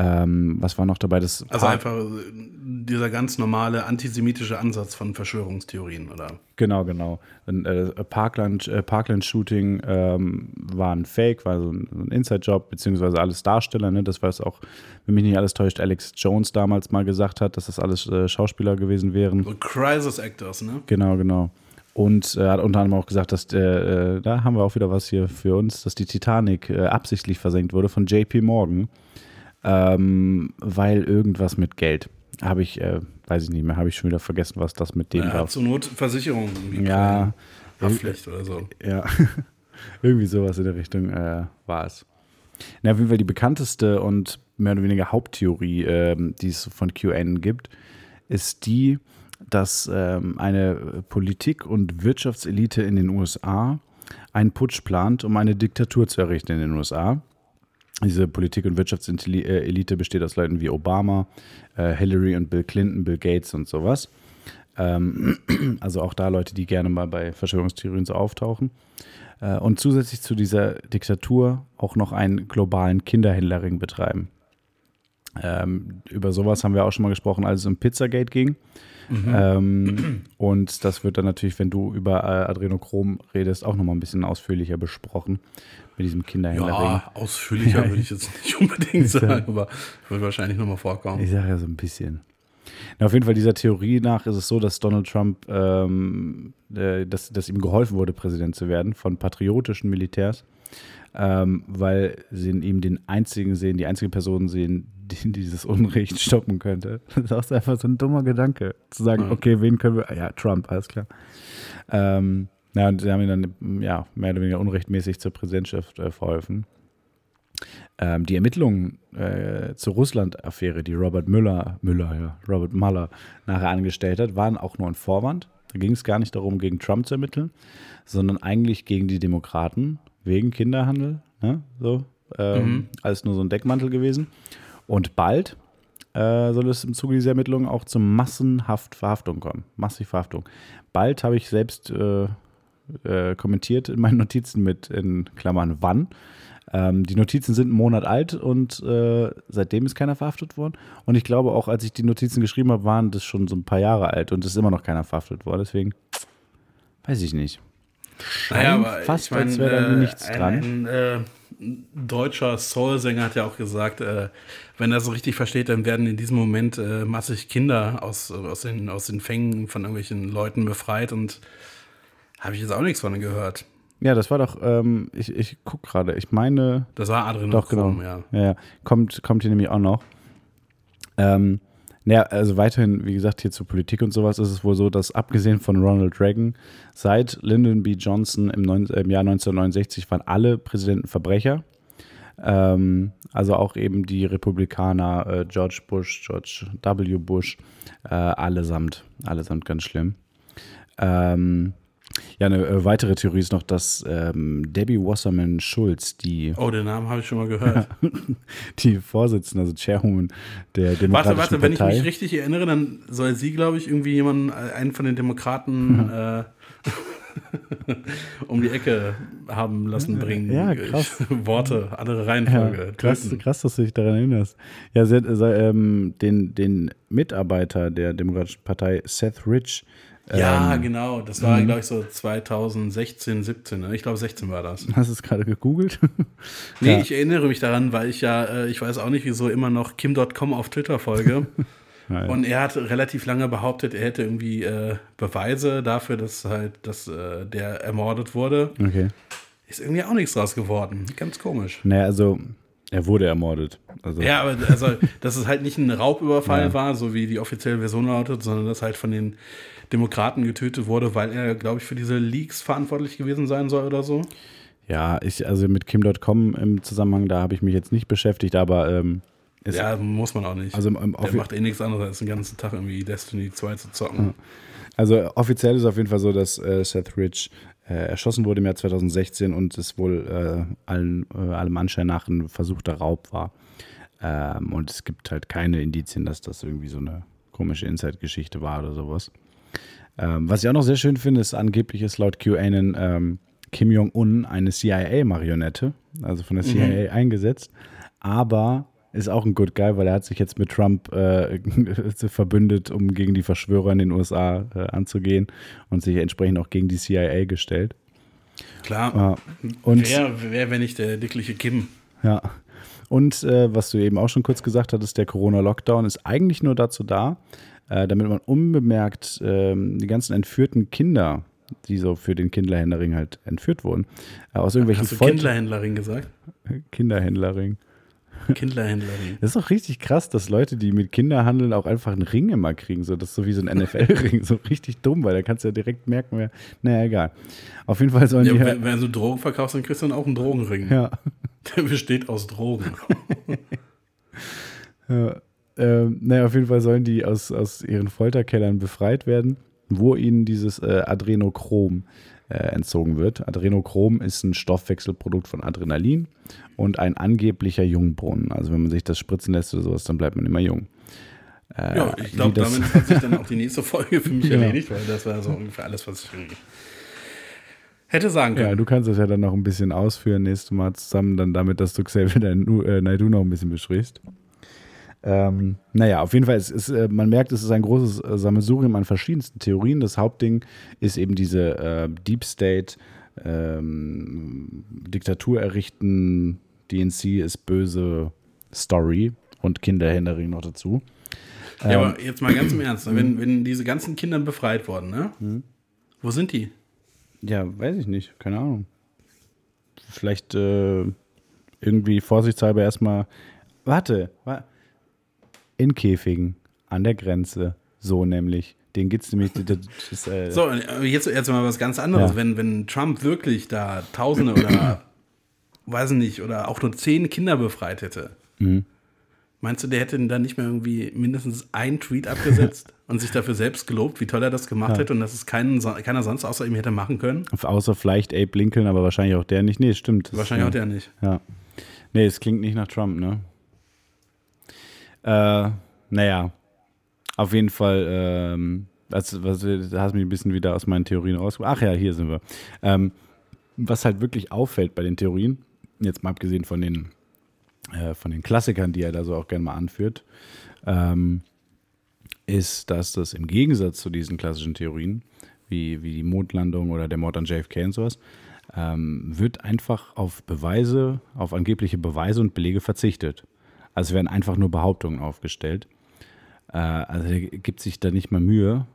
Ähm, was war noch dabei? Das also einfach äh, dieser ganz normale antisemitische Ansatz von Verschwörungstheorien, oder? Genau, genau. Ein, äh, Parkland, äh, Parkland-Shooting ähm, war ein Fake, war so ein, ein Inside-Job, beziehungsweise alles Darsteller. Ne? Das war es auch, wenn mich nicht alles täuscht, Alex Jones damals mal gesagt hat, dass das alles äh, Schauspieler gewesen wären. So Crisis Actors, ne? Genau, genau. Und er hat unter anderem auch gesagt, dass äh, da haben wir auch wieder was hier für uns, dass die Titanic äh, absichtlich versenkt wurde von JP Morgan ähm, weil irgendwas mit Geld. Habe ich, äh, weiß ich nicht mehr, habe ich schon wieder vergessen, was das mit dem ja, war. Zur Not Versicherung. Ja. Haftpflicht oder so. Ja, irgendwie sowas in der Richtung äh, war es. Na, auf jeden Fall die bekannteste und mehr oder weniger Haupttheorie, äh, die es von QN gibt, ist die, dass ähm, eine Politik- und Wirtschaftselite in den USA einen Putsch plant, um eine Diktatur zu errichten in den USA. Diese Politik- und Wirtschaftselite besteht aus Leuten wie Obama, äh, Hillary und Bill Clinton, Bill Gates und sowas. Ähm, also auch da Leute, die gerne mal bei Verschwörungstheorien so auftauchen. Äh, und zusätzlich zu dieser Diktatur auch noch einen globalen Kinderhändlerring betreiben. Ähm, über sowas haben wir auch schon mal gesprochen, als es um Pizzagate ging. Mhm. Ähm, und das wird dann natürlich, wenn du über äh, Adrenochrom redest, auch nochmal ein bisschen ausführlicher besprochen mit diesem Kinderhändlerring. Ja, ausführlicher würde ich jetzt nicht unbedingt sagen, aber wird wahrscheinlich nochmal vorkommen. Ich sage ja so ein bisschen. Na, auf jeden Fall, dieser Theorie nach ist es so, dass Donald Trump, ähm, äh, dass, dass ihm geholfen wurde, Präsident zu werden von patriotischen Militärs, ähm, weil sie in ihm den einzigen sehen, die einzige Person sehen, die dieses Unrecht stoppen könnte. Das ist auch einfach so ein dummer Gedanke, zu sagen, okay, wen können wir, ja, Trump, alles klar. Ähm, ja, und sie haben ihn dann ja, mehr oder weniger unrechtmäßig zur Präsidentschaft äh, verholfen. Ähm, die Ermittlungen äh, zur Russland-Affäre, die Robert Müller, Müller, ja, Robert Mueller nachher angestellt hat, waren auch nur ein Vorwand. Da ging es gar nicht darum, gegen Trump zu ermitteln, sondern eigentlich gegen die Demokraten wegen Kinderhandel. Ne? So, ähm, mhm. Alles nur so ein Deckmantel gewesen. Und bald äh, soll es im Zuge dieser Ermittlungen auch zu Massenhaftverhaftung kommen. Massivverhaftung. Bald habe ich selbst äh, äh, kommentiert in meinen Notizen mit in Klammern wann. Ähm, die Notizen sind einen Monat alt und äh, seitdem ist keiner verhaftet worden. Und ich glaube auch, als ich die Notizen geschrieben habe, waren das schon so ein paar Jahre alt und es ist immer noch keiner verhaftet worden. Deswegen weiß ich nicht. Naja, aber fast, ich mein, als wäre da äh, nichts ein, dran. Ein, äh, deutscher Soul-Sänger hat ja auch gesagt, äh, wenn er so richtig versteht, dann werden in diesem Moment äh, massig Kinder aus, aus, den, aus den Fängen von irgendwelchen Leuten befreit und habe ich jetzt auch nichts von gehört. Ja, das war doch, ähm, ich, ich gucke gerade, ich meine. Das war Adrenochrom, doch, genau. ja. ja. Ja, kommt, kommt hier nämlich auch noch. Ähm, naja, also weiterhin, wie gesagt, hier zur Politik und sowas ist es wohl so, dass abgesehen von Ronald Reagan, seit Lyndon B. Johnson im, neun, im Jahr 1969 waren alle Präsidenten Verbrecher. Ähm, also auch eben die Republikaner, äh, George Bush, George W. Bush, äh, allesamt, allesamt ganz schlimm. Ähm, ja, eine äh, weitere Theorie ist noch, dass ähm, Debbie Wasserman Schulz, die. Oh, den Namen habe ich schon mal gehört. die Vorsitzende, also Chairwoman der Demokratischen Warte, warte, wenn ich mich richtig erinnere, dann soll sie, glaube ich, irgendwie jemanden, äh, einen von den Demokraten. äh, um die Ecke haben lassen bringen. Ja, krass. Worte, andere Reihenfolge. Ja, krass, krass, dass du dich daran erinnerst. Ja, sie hat äh, ähm, den, den Mitarbeiter der Demokratischen Partei, Seth Rich, ja, ähm, genau. Das war, mhm. glaube ich, so 2016, 17. Ne? Ich glaube, 16 war das. Hast du es gerade gegoogelt? nee, ja. ich erinnere mich daran, weil ich ja, äh, ich weiß auch nicht, wieso immer noch Kim.com auf Twitter folge. Nein. Und er hat relativ lange behauptet, er hätte irgendwie äh, Beweise dafür, dass halt, dass äh, der ermordet wurde. Okay. Ist irgendwie auch nichts draus geworden. Ganz komisch. Naja, also er wurde ermordet. Also, Ja, aber also, dass es halt nicht ein Raubüberfall Ja. war, so wie die offizielle Version lautet, sondern dass halt von den Demokraten getötet wurde, weil er, glaube ich, für diese Leaks verantwortlich gewesen sein soll oder so. ja ich, also mit Kim.com im Zusammenhang, da habe ich mich jetzt nicht beschäftigt, aber ähm, es, ja, muss man auch nicht. also, im, Der auf, macht eh nichts anderes, als den ganzen Tag irgendwie Destiny 2 zu zocken. also offiziell ist es auf jeden Fall so, dass äh, Seth Rich äh, erschossen wurde im Jahr 2016 und es wohl äh, allen, äh, allem Anschein nach ein versuchter Raub war. Ähm, und es gibt halt keine Indizien, dass das irgendwie so eine komische Inside-Geschichte war oder sowas. Ähm, was ich auch noch sehr schön finde, ist angeblich ist laut QAnon ähm, Kim Jong-un eine CIA-Marionette, also von der CIA eingesetzt, aber ist auch ein Good Guy, weil er hat sich jetzt mit Trump äh, verbündet, um gegen die Verschwörer in den USA äh, anzugehen und sich entsprechend auch gegen die CIA gestellt. Klar. Ja. Und wer, wer, wenn nicht der dickliche Kim? Ja. Und äh, was du eben auch schon kurz gesagt hattest, der Corona-Lockdown ist eigentlich nur dazu da, äh, damit man unbemerkt ähm, die ganzen entführten Kinder, die so für den Kinderhändlerring halt entführt wurden, äh, aus irgendwelchen Hast du Folter- Kindlerhändlerin gesagt? Kinderhändlerring. Kindlerhändlerin. Das ist doch richtig krass, dass Leute, die mit Kindern handeln, auch einfach einen Ring immer kriegen. So, das ist so wie so ein NFL-Ring. So richtig dumm, weil da kannst du ja direkt merken, wer. Naja, egal. Auf jeden Fall sollen Ja, die. wenn, wenn du Drogen verkaufst, dann kriegst du dann auch einen Drogenring. ja. Der besteht aus Drogen. Ja, ähm, naja, auf jeden Fall sollen die aus, aus ihren Folterkellern befreit werden, wo ihnen dieses äh, Adrenochrom äh, entzogen wird. Adrenochrom ist ein Stoffwechselprodukt von Adrenalin und ein angeblicher Jungbrunnen. Also wenn man sich das spritzen lässt oder sowas, dann bleibt man immer jung. Äh, Ja, ich glaube, damit hat sich dann auch die nächste Folge für mich Ja. erledigt, weil das war so ungefähr alles, was ich hätte sagen Ja, können. du kannst das ja dann noch ein bisschen ausführen nächstes Mal zusammen, dann damit, dass du Xavier Naidu äh, Naidu noch ein bisschen besprichst. Ähm, naja, auf jeden Fall, es ist, äh, man merkt, es ist ein großes äh, Sammelsurium an verschiedensten Theorien. Das Hauptding ist eben diese äh, Deep State, ähm, Diktatur errichten, DNC ist böse Story und Kinderhändering noch dazu. Ja, Ähm, aber jetzt mal ganz im Ernst, wenn, wenn diese ganzen Kinder befreit wurden, ne? Mhm. Wo sind die? Ja, weiß ich nicht, keine Ahnung. Vielleicht äh, irgendwie vorsichtshalber erstmal. Warte, wa in Käfigen, an der Grenze. So nämlich. Den gibt's nämlich. Das, das, äh, So, aber jetzt, jetzt mal was ganz anderes. Ja. Wenn, wenn Trump wirklich da Tausende oder, weiß ich nicht, oder auch nur zehn Kinder befreit hätte, Mhm. meinst du, der hätte dann nicht mehr irgendwie mindestens einen Tweet abgesetzt und sich dafür selbst gelobt, wie toll er das gemacht hätte und dass es keinen, keiner sonst außer ihm hätte machen können? Außer vielleicht Abe Lincoln, aber wahrscheinlich auch der nicht. Nee, stimmt. Wahrscheinlich ja. auch der nicht. Ja. Nee, es klingt nicht nach Trump, ne? Äh, naja. Auf jeden Fall, ähm, das, was, hast mich ein bisschen wieder aus meinen Theorien rausgebracht. Ach ja, hier sind wir. Ähm, was halt wirklich auffällt bei den Theorien, jetzt mal abgesehen von den, äh, von den Klassikern, die er da so auch gerne mal anführt, ähm, ist, dass das im Gegensatz zu diesen klassischen Theorien, wie, wie die Mondlandung oder der Mord an JFK und sowas, ähm, wird einfach auf Beweise, auf angebliche Beweise und Belege verzichtet. Also werden einfach nur Behauptungen aufgestellt. Äh, also er gibt sich da nicht mal Mühe.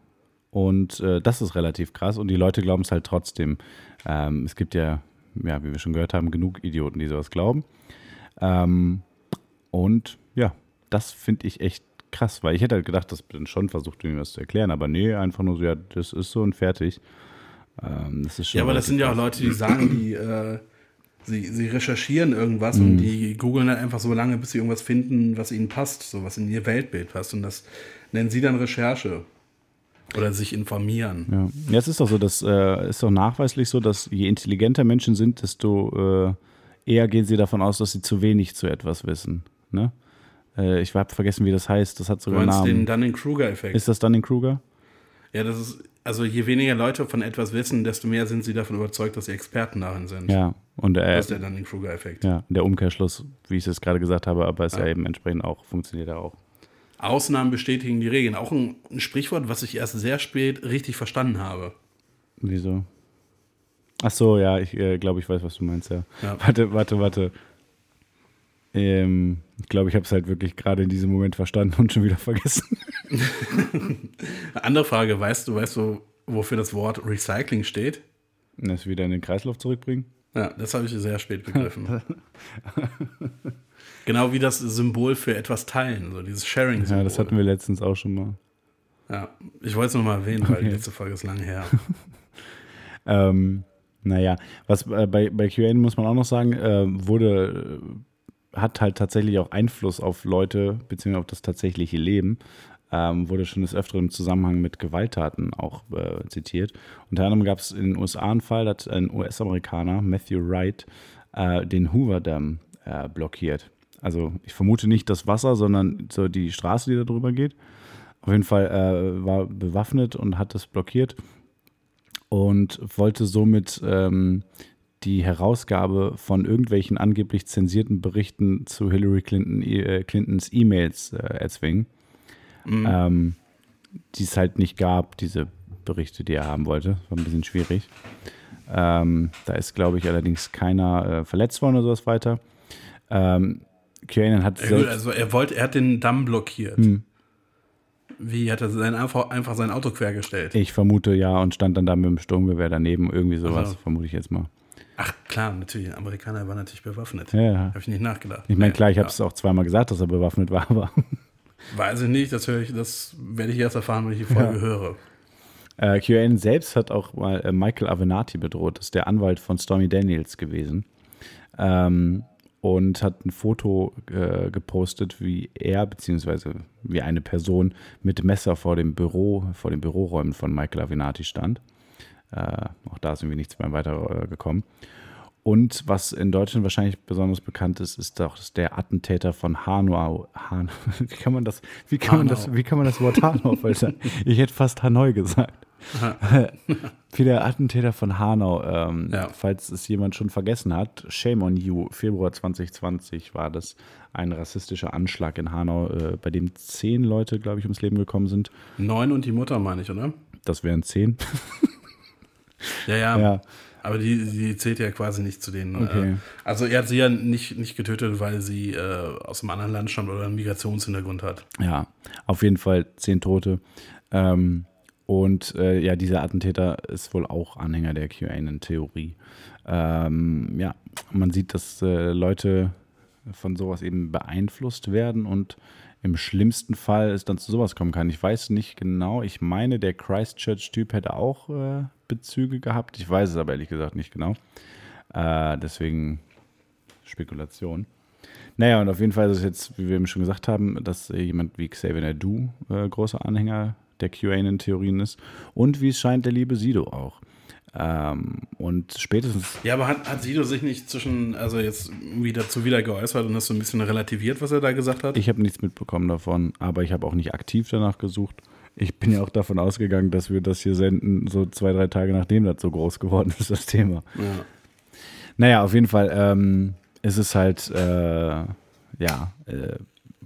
Und äh, das ist relativ krass. Und die Leute glauben es halt trotzdem. Ähm, es gibt ja, ja, wie wir schon gehört haben, genug Idioten, die sowas glauben. Ähm, und ja, das finde ich echt krass, weil ich hätte halt gedacht, das dann schon versucht, mir was zu erklären. Aber nee, einfach nur so, ja, das ist so und fertig. Ähm, das ist schon Ja, aber das sind ja auch. Leute, die sagen, die, äh, sie, sie recherchieren irgendwas Mhm. und die googeln halt einfach so lange, bis sie irgendwas finden, was ihnen passt, so was in ihr Weltbild passt. Und das nennen sie dann Recherche. Oder sich informieren. Ja. ja, es ist doch so, das äh, ist doch nachweislich so, dass je intelligenter Menschen sind, desto äh, eher gehen sie davon aus, dass sie zu wenig zu etwas wissen. Ne? Äh, ich habe vergessen, wie das heißt. Das hat sogar einen meinst den Namen. Dunning-Kruger-Effekt. Ist das Dunning-Kruger? Ja, das ist, also je weniger Leute von etwas wissen, desto mehr sind sie davon überzeugt, dass sie Experten darin sind. Ja. Und äh, Das ist der Dunning-Kruger-Effekt. ja, der Umkehrschluss, wie ich es gerade gesagt habe, aber es ja. Ja. eben entsprechend auch, funktioniert ja auch. Ausnahmen bestätigen die Regeln. Auch ein, ein Sprichwort, was ich erst sehr spät richtig verstanden habe. Wieso? Ach so, ja, ich äh, glaube, ich weiß, was du meinst, ja. Ja. Warte, warte, warte. Ähm, Ich glaube, ich habe es halt wirklich gerade in diesem Moment verstanden und schon wieder vergessen. Andere Frage, weißt du, weißt du, wofür das Wort Recycling steht? Das wieder in den Kreislauf zurückbringen? Ja, das habe ich sehr spät begriffen. genau wie das Symbol für etwas teilen, so dieses Sharing-Symbol. Ja, das hatten wir letztens auch schon mal. Ja, ich wollte es nochmal erwähnen, weil die letzte Folge ist lange her. ähm, naja, was äh, bei, bei QA muss man auch noch sagen, äh, wurde, äh, hat halt tatsächlich auch Einfluss auf Leute, beziehungsweise auf das tatsächliche Leben. Ähm, wurde schon des Öfteren im Zusammenhang mit Gewalttaten auch äh, zitiert. Unter anderem gab es in den USA einen Fall, dass ein US-Amerikaner, Matthew Wright, äh, den Hoover Dam äh, blockiert. Also ich vermute nicht das Wasser, sondern so die Straße, die da drüber geht. Auf jeden Fall äh, war bewaffnet und hat das blockiert und wollte somit ähm, die Herausgabe von irgendwelchen angeblich zensierten Berichten zu Hillary Clinton, äh, Clintons E-Mails äh, erzwingen. Mhm. Ähm, die es halt nicht gab, diese Berichte, die er haben wollte. War ein bisschen schwierig. Ähm, da ist, glaube ich, allerdings keiner äh, verletzt worden oder sowas weiter. Ähm, QAnon hat ja, also er wollte, er hat den Damm blockiert. Hm. Wie hat er sein, einfach, sein Auto quergestellt? Ich vermute ja und stand dann da mit dem Sturmgewehr daneben, irgendwie sowas, also. vermute ich jetzt mal. Ach klar, natürlich, ein Amerikaner war natürlich bewaffnet. Ja, Habe ich nicht nachgedacht. Ich meine, klar, ich habe es auch zweimal gesagt, dass er bewaffnet war, aber. Weiß ich nicht, das, ich, das werde ich erst erfahren, wenn ich die Folge ja. höre. Äh, QAnon selbst hat auch mal äh, Michael Avenatti bedroht, das ist der Anwalt von Stormy Daniels gewesen. Ähm, und hat ein Foto äh, gepostet, wie er beziehungsweise wie eine Person mit Messer vor dem Büro, vor den Büroräumen von Michael Avenatti stand. Äh, auch da ist irgendwie nichts mehr weitergekommen. Und was in Deutschland wahrscheinlich besonders bekannt ist, ist doch der Attentäter von Hanau. Han wie kann man das, wie kann man das, wie kann man das Wort Hanau äußern? Ich hätte fast Hanoi gesagt. Wie der Attentäter von Hanau, ähm, ja. falls es jemand schon vergessen hat, Shame on You, Februar 2020 war das ein rassistischer Anschlag in Hanau, äh, bei dem zehn Leute, glaube ich, ums Leben gekommen sind. Neun und die Mutter, meine ich, oder? Das wären zehn. ja, ja. ja. Aber die, die zählt ja quasi nicht zu denen. Äh, okay. also er hat sie ja nicht, nicht getötet, weil sie äh, aus einem anderen Land stammt oder einen Migrationshintergrund hat. Ja, auf jeden Fall zehn Tote. Ähm, und äh, ja, dieser Attentäter ist wohl auch Anhänger der QAnon-Theorie. Ähm, ja, man sieht, dass äh, Leute von sowas eben beeinflusst werden und im schlimmsten Fall es dann zu sowas kommen kann. Ich weiß nicht genau. Ich meine, der Christchurch-Typ hätte auch äh, Bezüge gehabt. Ich weiß es aber ehrlich gesagt nicht genau. Äh, deswegen Spekulation. Naja, und auf jeden Fall ist es jetzt, wie wir eben schon gesagt haben, dass jemand wie Xavier Nadu äh, großer Anhänger der QAnon-Theorien ist. Und wie es scheint, der liebe Sido auch. Ähm, und spätestens. Ja, aber hat, hat Sido sich nicht zwischen, also jetzt wieder zu wieder geäußert und das so ein bisschen relativiert, was er da gesagt hat? Ich habe nichts mitbekommen davon, aber ich habe auch nicht aktiv danach gesucht. Ich bin ja auch davon ausgegangen, dass wir das hier senden, so zwei, drei Tage nachdem das so groß geworden ist, das Thema. Ja. Naja, auf jeden Fall ähm, ist es halt, äh, ja, äh,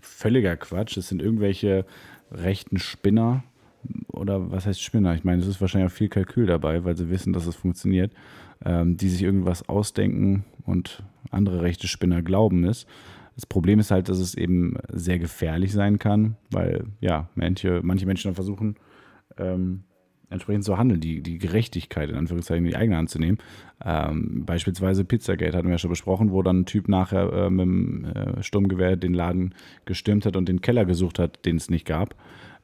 völliger Quatsch. Es sind irgendwelche rechten Spinner, oder was heißt Spinner? Ich meine, es ist wahrscheinlich auch viel Kalkül dabei, weil sie wissen, dass es funktioniert, ähm, die sich irgendwas ausdenken und andere rechte Spinner glauben es. Das Problem ist halt, dass es eben sehr gefährlich sein kann, weil ja, manche, manche Menschen dann versuchen, ähm, entsprechend zu handeln, die, die Gerechtigkeit in Anführungszeichen in die eigene Hand zu nehmen. Ähm, beispielsweise Pizzagate hatten wir ja schon besprochen, wo dann ein Typ nachher äh, mit dem äh, Sturmgewehr den Laden gestürmt hat und den Keller gesucht hat, den es nicht gab.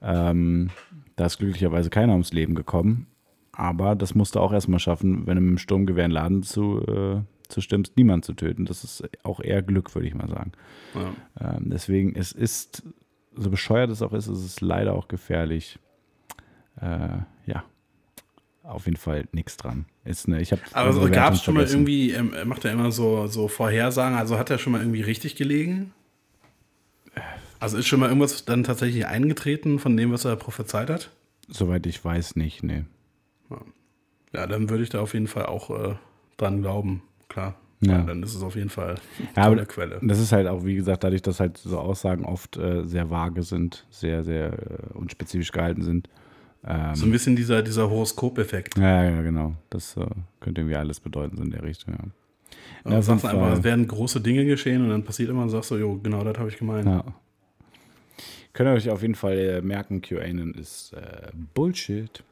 Ähm, da ist glücklicherweise keiner ums Leben gekommen. Aber das musste auch erstmal schaffen, wenn du mit dem Sturmgewehr einen Laden zu, äh, zu stimmst, niemanden zu töten. Das ist auch eher Glück, würde ich mal sagen. Ja. Ähm, deswegen, es ist, so bescheuert es auch ist, es ist leider auch gefährlich. Äh, ja, auf jeden Fall nichts dran. Ist eine, ich Aber so, gab es schon mal irgendwie, ähm, macht er immer so, so Vorhersagen, also hat er schon mal irgendwie richtig gelegen? Also ist schon mal irgendwas dann tatsächlich eingetreten von dem, was er prophezeit hat? Soweit ich weiß, nicht, nee. Ja, dann würde ich da auf jeden Fall auch äh, dran glauben, klar. Ja. ja. dann ist es auf jeden Fall eine ja, Quelle. Das ist halt auch, wie gesagt, dadurch, dass halt so Aussagen oft äh, sehr vage sind, sehr, sehr äh, unspezifisch gehalten sind. Ähm, so ein bisschen dieser, dieser Horoskop-Effekt. Ja, ja, genau. Das äh, könnte irgendwie alles bedeuten, so in der Richtung, ja. Ja, du sagst einfach, es werden große Dinge geschehen und dann passiert immer und sagst so, jo, genau das habe ich gemeint. Ja. Könnt ihr euch auf jeden Fall äh, merken, QAnon ist äh, Bullshit.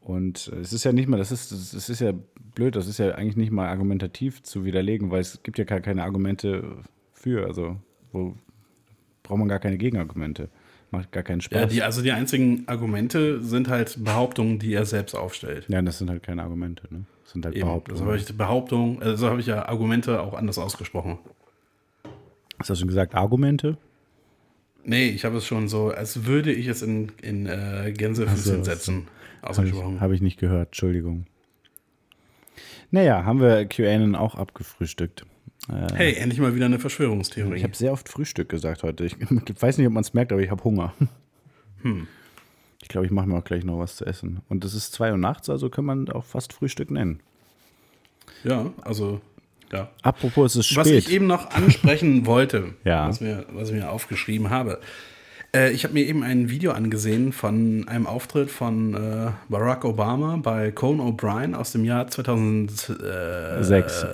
Und äh, es ist ja nicht mal, das ist, das ist ja blöd, das ist ja eigentlich nicht mal argumentativ zu widerlegen, weil es gibt ja gar keine Argumente für. Also, wo braucht man gar keine Gegenargumente. Macht gar keinen Spaß. Ja, die, also die einzigen Argumente sind halt Behauptungen, die er selbst aufstellt. Ja, das sind halt keine Argumente, ne? Das sind halt Eben. Behauptungen. Also habe ich Behauptungen, also habe ich ja Argumente auch anders ausgesprochen. Hast du schon gesagt, Argumente? Nee, ich habe es schon so, als würde ich es in, in äh, Gänsefüßchen so. setzen. Habe ich, hab ich nicht gehört, Entschuldigung. Naja, haben wir QAnon auch abgefrühstückt. Hey, endlich mal wieder eine Verschwörungstheorie. Ich habe sehr oft Frühstück gesagt heute. Ich weiß nicht, ob man es merkt, aber ich habe Hunger. Hm. Ich glaube, ich mache mir auch gleich noch was zu essen. Und es ist 2 Uhr nachts, also kann man auch fast Frühstück nennen. ja, also, ja. Apropos, es ist Was spät. ich eben noch ansprechen wollte, Ja. was, mir, was ich mir aufgeschrieben habe. Äh, ich habe mir eben ein Video angesehen von einem Auftritt von äh, Barack Obama bei Conan O'Brien aus dem Jahr 2006. Sechs.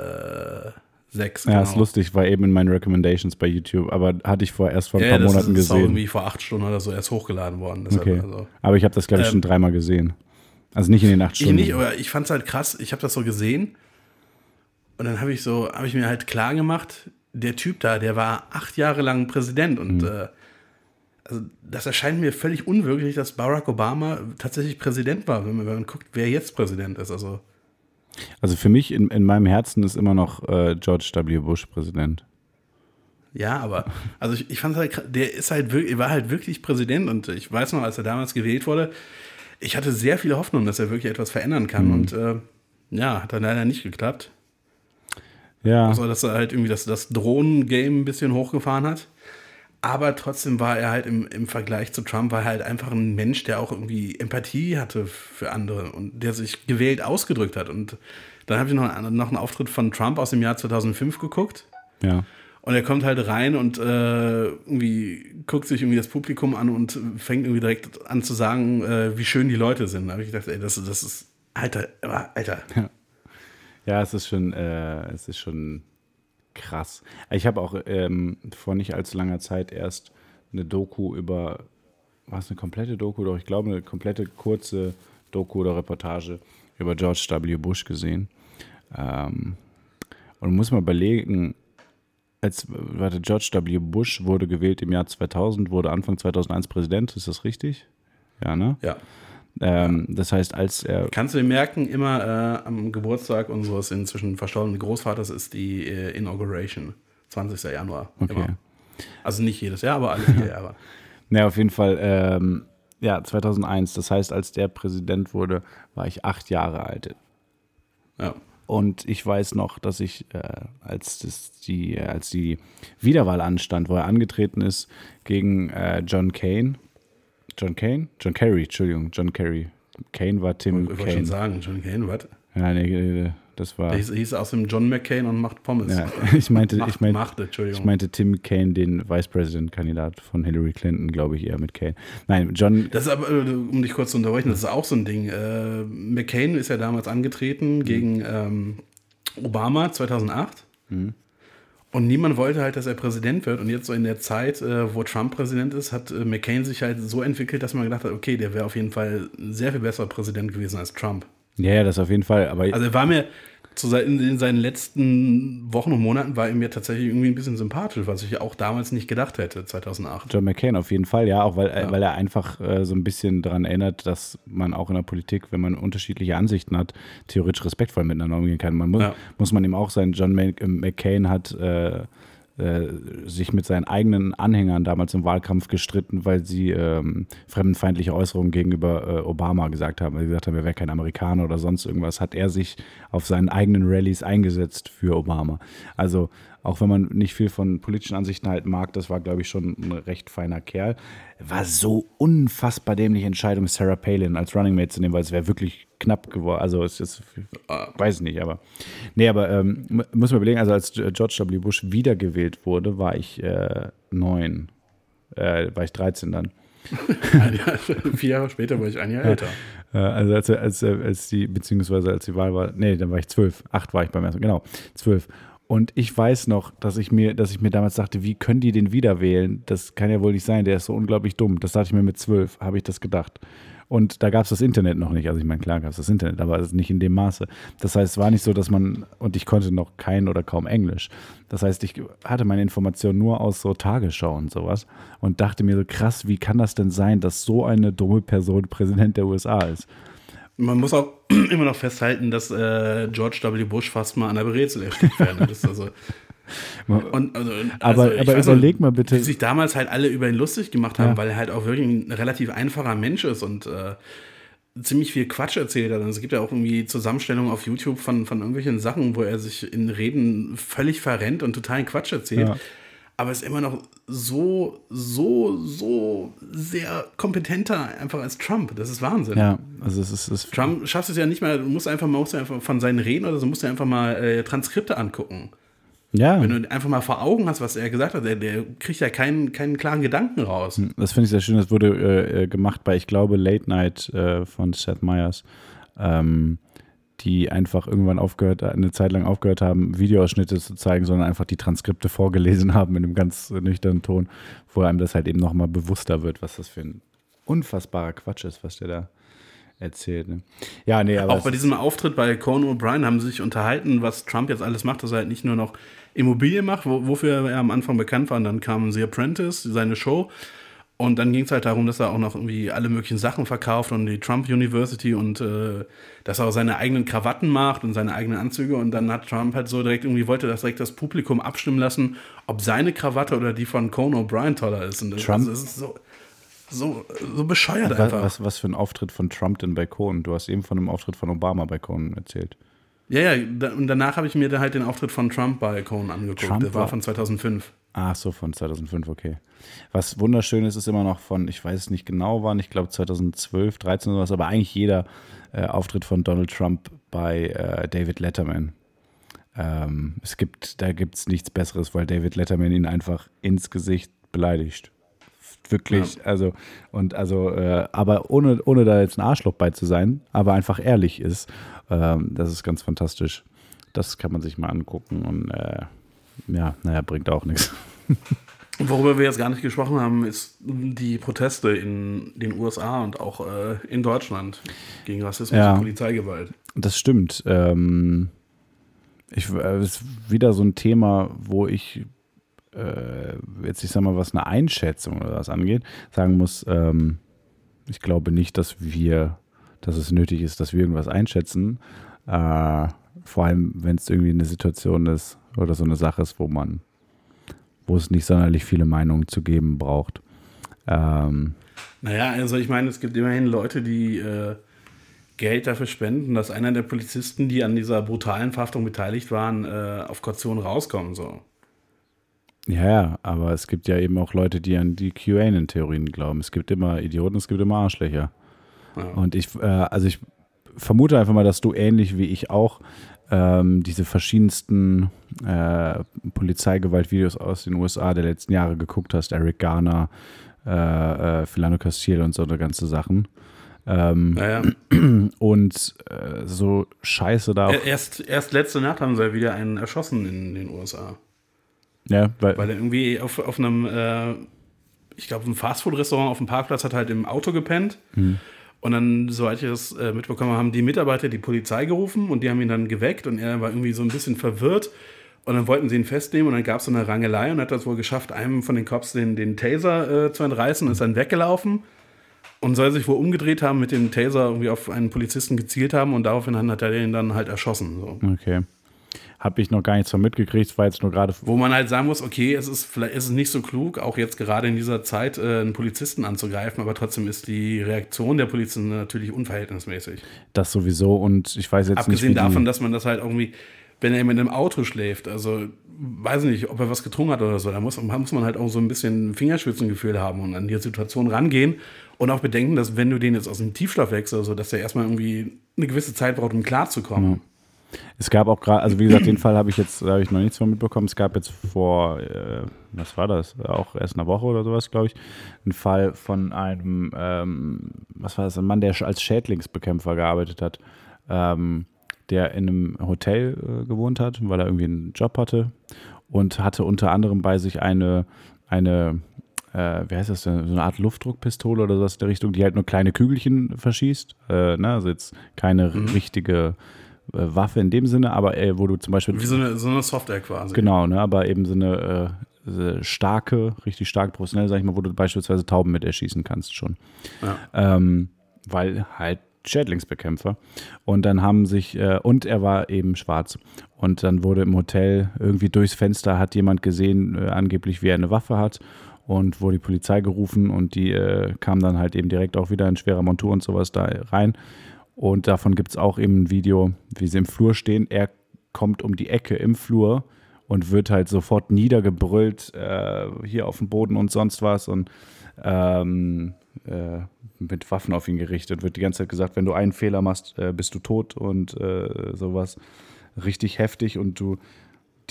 Sechs, ja, genau. ist lustig, war eben in meinen Recommendations bei YouTube, aber hatte ich vor erst vor ein Ja, paar das Monaten ist auch gesehen. irgendwie vor acht Stunden oder so erst hochgeladen worden. Okay. also, Aber ich habe das, glaube ich, Ähm, schon dreimal gesehen. Also nicht in den acht Ich Stunden. nicht, aber ich fand es halt krass. Ich habe das so gesehen und dann habe ich so, habe ich mir halt klar gemacht, der Typ da, der war acht Jahre lang Präsident und Mhm. äh, also das erscheint mir völlig unwirklich, dass Barack Obama tatsächlich Präsident war, wenn man, wenn man guckt, wer jetzt Präsident ist. Also Also für mich in, in meinem Herzen ist immer noch äh, George W. Bush Präsident. ja, aber also ich, ich fand halt, der ist halt wirklich, war halt wirklich Präsident und ich weiß noch, als er damals gewählt wurde, ich hatte sehr viele Hoffnung, dass er wirklich etwas verändern kann Mhm. und äh, ja, hat dann leider nicht geklappt. Ja, Also, dass er halt irgendwie das, das Drohnen-Game ein bisschen hochgefahren hat. Aber trotzdem war er halt im, im Vergleich zu Trump, war er halt einfach ein Mensch, der auch irgendwie Empathie hatte für andere und der sich gewählt ausgedrückt hat. Und dann habe ich noch, einen- noch einen Auftritt von Trump aus dem Jahr 2005 geguckt. ja. Und er kommt halt rein und äh, irgendwie guckt sich irgendwie das Publikum an und fängt irgendwie direkt an zu sagen, äh, wie schön die Leute sind. Da habe ich gedacht, ey, das, das ist, Alter, Alter. Ja, es ist schon, äh, es ist schon krass. Ich habe auch ähm, vor nicht allzu langer Zeit erst eine Doku über, war es eine komplette Doku, doch ich glaube eine komplette kurze Doku oder Reportage über George W. Bush gesehen. Ähm, und muss mal überlegen, als, warte, George W. Bush wurde gewählt im Jahr 2000, wurde Anfang 2001 Präsident, ist das richtig? Ja, ne? Ja. Ähm, das heißt, als er Kannst du dir merken, immer äh, am Geburtstag unseres inzwischen verstorbenen Großvaters ist die äh, Inauguration. 20. Januar. Okay. Immer. Also nicht jedes Jahr, aber alle vier Jahre. Ja, auf jeden Fall, ähm, ja, 2001. Das heißt, als der Präsident wurde, war ich acht Jahre alt. Ja. Und ich weiß noch, dass ich, äh, als, das die, äh, als die Wiederwahl anstand, wo er angetreten ist gegen äh, John Kane. John Kane? John Kerry, Entschuldigung, John Kerry. Kane war Tim Ich wollte schon Kane. sagen, John Kane, was? Ja, nee, äh, das war. Der hieß, hieß aus dem John McCain und macht Pommes. Ja, ich meinte, macht, ich meinte, macht, Entschuldigung. ich meinte Tim Kane, den Vice President-Kandidat von Hillary Clinton, glaube ich, eher mit Kane. Nein, John, das ist aber, äh, um dich kurz zu unterbrechen, das ist auch so ein Ding. Äh, McCain ist ja damals angetreten Mhm. gegen ähm, Obama 2008. Mhm. Und niemand wollte halt, dass er Präsident wird. Und jetzt so in der Zeit, äh, wo Trump Präsident ist, hat äh, McCain sich halt so entwickelt, dass man gedacht hat, okay, der wäre auf jeden Fall sehr viel besserer Präsident gewesen als Trump. ja, ja, das auf jeden Fall, aber Also er war mir zu in, in seinen letzten Wochen und Monaten war er mir tatsächlich irgendwie ein bisschen sympathisch, was ich auch damals nicht gedacht hätte, 2008. John McCain auf jeden Fall, ja, auch weil, äh, weil er einfach äh, so ein bisschen daran erinnert, dass man auch in der Politik, wenn man unterschiedliche Ansichten hat, theoretisch respektvoll miteinander umgehen kann. Man muss, Ja. muss man ihm auch sein, John äh, McCain hat äh, äh, sich mit seinen eigenen Anhängern damals im Wahlkampf gestritten, weil sie ähm, fremdenfeindliche Äußerungen gegenüber äh, Obama gesagt haben, weil sie gesagt haben, er wäre kein Amerikaner oder sonst irgendwas, hat er sich auf seinen eigenen Rallyes eingesetzt für Obama. Also auch wenn man nicht viel von politischen Ansichten halt mag, das war, glaube ich, schon ein recht feiner Kerl. War so unfassbar dämliche Entscheidung, Sarah Palin als Running Mate zu nehmen, weil es wäre wirklich knapp geworden. Also es ist, weiß nicht, aber nee, aber ähm, mu- muss man überlegen, also als George W. Bush wiedergewählt wurde, war ich äh, neun, äh, war ich 13 dann. Jahr, vier Jahre später war ich ein Jahr älter. Äh, also als, als, als die, beziehungsweise als die Wahl war, nee, dann war ich zwölf. Acht war ich beim ersten, genau, zwölf. Und ich weiß noch, dass ich mir, dass ich mir damals dachte, wie können die den wieder wählen? Das kann ja wohl nicht sein, der ist so unglaublich dumm. Das dachte ich mir mit zwölf, habe ich das gedacht. Und da gab es das Internet noch nicht. Also ich meine, klar gab es das Internet, aber nicht in dem Maße. Das heißt, es war nicht so, dass man, und ich konnte noch kein oder kaum Englisch. Das heißt, ich hatte meine Informationen nur aus so Tagesschau und sowas und dachte mir so, krass, wie kann das denn sein, dass so eine dumme Person Präsident der USA ist? Man muss auch immer noch festhalten, dass äh, George W. Bush fast mal an der Brezel erstickt werden. Das ist also und, also, aber also, aber überleg mal bitte. Wie sich damals halt alle über ihn lustig gemacht haben, ja. weil er halt auch wirklich ein relativ einfacher Mensch ist und äh, ziemlich viel Quatsch erzählt hat. Und es gibt ja auch irgendwie Zusammenstellungen auf YouTube von, von irgendwelchen Sachen, wo er sich in Reden völlig verrennt und totalen Quatsch erzählt. Ja. Aber ist immer noch so, so, so sehr kompetenter einfach als Trump. Das ist Wahnsinn. Ja, also es ist. Es Trump schafft es ja nicht mehr, du musst einfach, man muss einfach von seinen Reden oder so, musst du einfach mal äh, Transkripte angucken. Ja. Wenn du einfach mal vor Augen hast, was er gesagt hat, der, der kriegt ja keinen, keinen klaren Gedanken raus. Hm, das finde ich sehr schön. Das wurde äh, äh, gemacht bei, ich glaube, Late Night äh, von Seth Meyers, ähm, die einfach irgendwann aufgehört, eine Zeit lang aufgehört haben, Videoausschnitte zu zeigen, sondern einfach die Transkripte vorgelesen haben in einem ganz nüchternen Ton, wo einem das halt eben nochmal bewusster wird, was das für ein unfassbarer Quatsch ist, was der da erzählt. Ne? Ja, nee, aber. Auch bei diesem Auftritt bei Conan O'Brien haben sie sich unterhalten, was Trump jetzt alles macht, dass er halt nicht nur noch Immobilien macht, wo, wofür er am Anfang bekannt war. Und dann kam The Apprentice, seine Show. Und dann ging es halt darum, dass er auch noch irgendwie alle möglichen Sachen verkauft und die Trump University und äh, dass er auch seine eigenen Krawatten macht und seine eigenen Anzüge. Und dann hat Trump halt so direkt irgendwie wollte das direkt das Publikum abstimmen lassen, ob seine Krawatte oder die von Conan O'Brien toller ist. Und das, Trump, also, das ist so, so, so bescheuert was, einfach. Was, was für ein Auftritt von Trump denn bei Conan? Du hast eben von einem Auftritt von Obama bei Conan erzählt. Ja, ja, und danach habe ich mir da halt den Auftritt von Trump bei Cohen angeguckt. Trump der war, war von 2005. Ach so, von 2005, okay. Was wunderschön ist, ist immer noch von, ich weiß es nicht genau wann, ich glaube 2012, 13 oder was, aber eigentlich jeder äh, Auftritt von Donald Trump bei äh, David Letterman. Ähm, es gibt, da gibt es nichts Besseres, weil David Letterman ihn einfach ins Gesicht beleidigt. Wirklich, ja. also, und also, äh, aber ohne, ohne da jetzt ein Arschloch bei zu sein, aber einfach ehrlich ist ähm, das ist ganz fantastisch. Das kann man sich mal angucken und äh, ja, naja, bringt auch nichts. Worüber wir jetzt gar nicht gesprochen haben, ist die Proteste in den USA und auch äh, in Deutschland gegen Rassismus ja, und Polizeigewalt. Das stimmt. Ähm, ich, äh, ist wieder so ein Thema, wo ich äh, jetzt, ich sag mal, was eine Einschätzung oder was angeht, sagen muss, ähm, ich glaube nicht, dass wir dass es nötig ist, dass wir irgendwas einschätzen. Äh, vor allem, wenn es irgendwie eine Situation ist oder so eine Sache ist, wo man, wo es nicht sonderlich viele Meinungen zu geben braucht. Ähm, naja, also ich meine, es gibt immerhin Leute, die äh, Geld dafür spenden, dass einer der Polizisten, die an dieser brutalen Verhaftung beteiligt waren, äh, auf Kaution rauskommen. So. Ja, ja, aber es gibt ja eben auch Leute, die an die QAnon-Theorien glauben. Es gibt immer Idioten, es gibt immer Arschlöcher. Und ich, äh, also ich vermute einfach mal, dass du ähnlich wie ich auch ähm, diese verschiedensten äh, Polizeigewaltvideos aus den USA der letzten Jahre geguckt hast. Eric Garner, äh, äh, Philando Castile und so eine ganze Sachen. Ähm, naja. Und äh, so scheiße da. Erst, erst letzte Nacht haben sie ja wieder einen erschossen in den USA. Ja, weil, weil er irgendwie auf, auf einem, äh, ich glaube, ein Fastfood-Restaurant auf dem Parkplatz hat halt im Auto gepennt. Mhm. Und dann, soweit ich das äh, mitbekommen habe, haben die Mitarbeiter die Polizei gerufen und die haben ihn dann geweckt und er war irgendwie so ein bisschen verwirrt. Und dann wollten sie ihn festnehmen und dann gab es so eine Rangelei und hat das wohl geschafft, einem von den Cops den, den Taser äh, zu entreißen und ist dann weggelaufen und soll sich wohl umgedreht haben, mit dem Taser irgendwie auf einen Polizisten gezielt haben und daraufhin hat er den dann halt erschossen. So. Okay habe ich noch gar nichts von mitgekriegt, war jetzt nur gerade. Wo man halt sagen muss, okay, es ist vielleicht ist es nicht so klug, auch jetzt gerade in dieser Zeit äh, einen Polizisten anzugreifen, aber trotzdem ist die Reaktion der Polizisten natürlich unverhältnismäßig. Das sowieso und ich weiß jetzt Abgesehen nicht. Abgesehen davon, dass man das halt irgendwie, wenn er mit einem Auto schläft, also weiß nicht, ob er was getrunken hat oder so, da muss, muss man halt auch so ein bisschen Fingerspitzengefühl haben und an die Situation rangehen und auch bedenken, dass wenn du den jetzt aus dem Tiefschlaf wächst, also dass er erstmal irgendwie eine gewisse Zeit braucht, um klarzukommen. Mhm. Es gab auch gerade, also wie gesagt, den Fall habe ich jetzt, habe ich noch nichts von mitbekommen. Es gab jetzt vor, äh, was war das? Auch erst eine Woche oder sowas, glaube ich, einen Fall von einem, ähm, was war das, ein Mann, der als Schädlingsbekämpfer gearbeitet hat, ähm, der in einem Hotel äh, gewohnt hat, weil er irgendwie einen Job hatte und hatte unter anderem bei sich eine, eine äh, wie heißt das denn, so eine Art Luftdruckpistole oder sowas in der Richtung, die halt nur kleine Kügelchen verschießt. Äh, ne? Also jetzt keine mhm. richtige Waffe in dem Sinne, aber äh, wo du zum Beispiel. Wie so eine, so eine Software quasi. Genau, ne? aber eben so eine äh, starke, richtig stark professionell, sag ich mal, wo du beispielsweise Tauben mit erschießen kannst schon. Ja. Ähm, weil halt Schädlingsbekämpfer. Und dann haben sich, äh, und er war eben schwarz. Und dann wurde im Hotel irgendwie durchs Fenster hat jemand gesehen, äh, angeblich, wie er eine Waffe hat und wurde die Polizei gerufen und die äh, kam dann halt eben direkt auch wieder in schwerer Montur und sowas da rein. Und davon gibt es auch eben ein Video, wie sie im Flur stehen. Er kommt um die Ecke im Flur und wird halt sofort niedergebrüllt, äh, hier auf dem Boden und sonst was und ähm, äh, mit Waffen auf ihn gerichtet. Wird die ganze Zeit gesagt, wenn du einen Fehler machst, äh, bist du tot und äh, sowas. Richtig heftig und du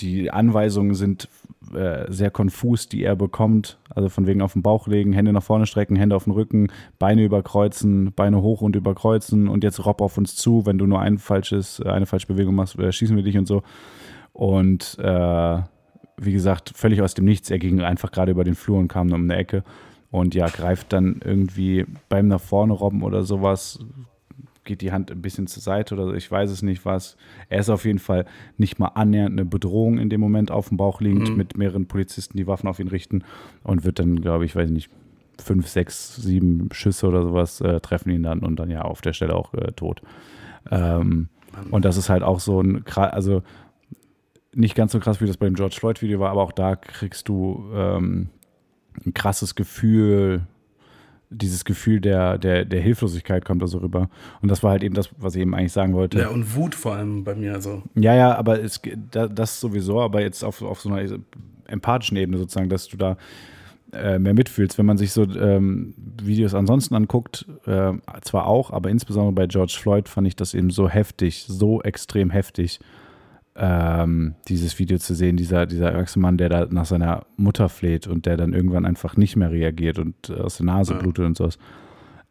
die Anweisungen sind äh, sehr konfus, die er bekommt. Also von wegen auf den Bauch legen, Hände nach vorne strecken, Hände auf den Rücken, Beine überkreuzen, Beine hoch und überkreuzen und jetzt robb auf uns zu. Wenn du nur ein falsches, eine falsche Bewegung machst, äh, schießen wir dich und so. Und äh, wie gesagt, völlig aus dem Nichts. Er ging einfach gerade über den Flur und kam um eine Ecke. Und ja, greift dann irgendwie beim nach vorne robben oder sowas, geht die Hand ein bisschen zur Seite oder so, ich weiß es nicht was. Er ist auf jeden Fall nicht mal annähernd eine Bedrohung in dem Moment auf dem Bauch liegend mhm. mit mehreren Polizisten, die Waffen auf ihn richten und wird dann, glaube ich, weiß nicht, fünf, sechs, sieben Schüsse oder sowas äh, treffen ihn dann und dann ja auf der Stelle auch äh, tot. Ähm, und das ist halt auch so ein, also nicht ganz so krass, wie das beim George Floyd-Video war, aber auch da kriegst du ähm, ein krasses Gefühl dieses Gefühl der, der, der Hilflosigkeit kommt da so rüber. Und das war halt eben das, was ich eben eigentlich sagen wollte. Ja, und Wut vor allem bei mir. Also. Ja, ja, aber es, das sowieso, aber jetzt auf, auf so einer empathischen Ebene sozusagen, dass du da äh, mehr mitfühlst. Wenn man sich so ähm, Videos ansonsten anguckt, äh, zwar auch, aber insbesondere bei George Floyd fand ich das eben so heftig, so extrem heftig ähm, dieses Video zu sehen, dieser, dieser erwachsene Mann, der da nach seiner Mutter fleht und der dann irgendwann einfach nicht mehr reagiert und aus der Nase ja. blutet und sowas.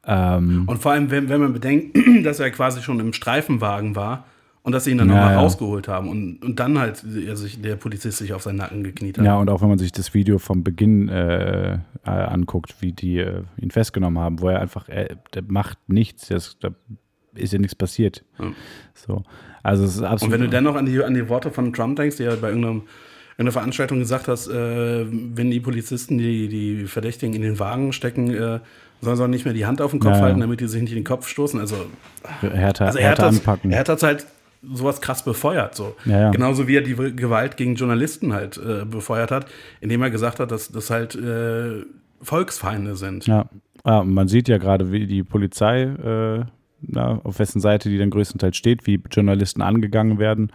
Ähm, und vor allem, wenn, wenn man bedenkt, dass er quasi schon im Streifenwagen war und dass sie ihn dann ja, nochmal ja. rausgeholt haben und, und dann halt also der Polizist sich auf seinen Nacken gekniet hat. Ja, und auch wenn man sich das Video vom Beginn äh, äh, anguckt, wie die äh, ihn festgenommen haben, wo er einfach, er, der macht nichts, das, da ist ja nichts passiert. Ja. So. Also es ist absolut. Und wenn du dennoch an die, an die Worte von Trump denkst, die er bei irgendeinem, irgendeiner Veranstaltung gesagt hat, äh, wenn die Polizisten die, die Verdächtigen in den Wagen stecken, äh, sollen sie auch nicht mehr die Hand auf den Kopf ja, halten, damit die sich nicht in den Kopf stoßen. Also, härter, also er, härter hat anpacken. er hat das halt sowas krass befeuert. So. Ja, ja. Genauso wie er die Gewalt gegen Journalisten halt äh, befeuert hat, indem er gesagt hat, dass das halt äh, Volksfeinde sind. Ja. ja. man sieht ja gerade, wie die Polizei äh, na, auf wessen Seite die dann größtenteils steht, wie Journalisten angegangen werden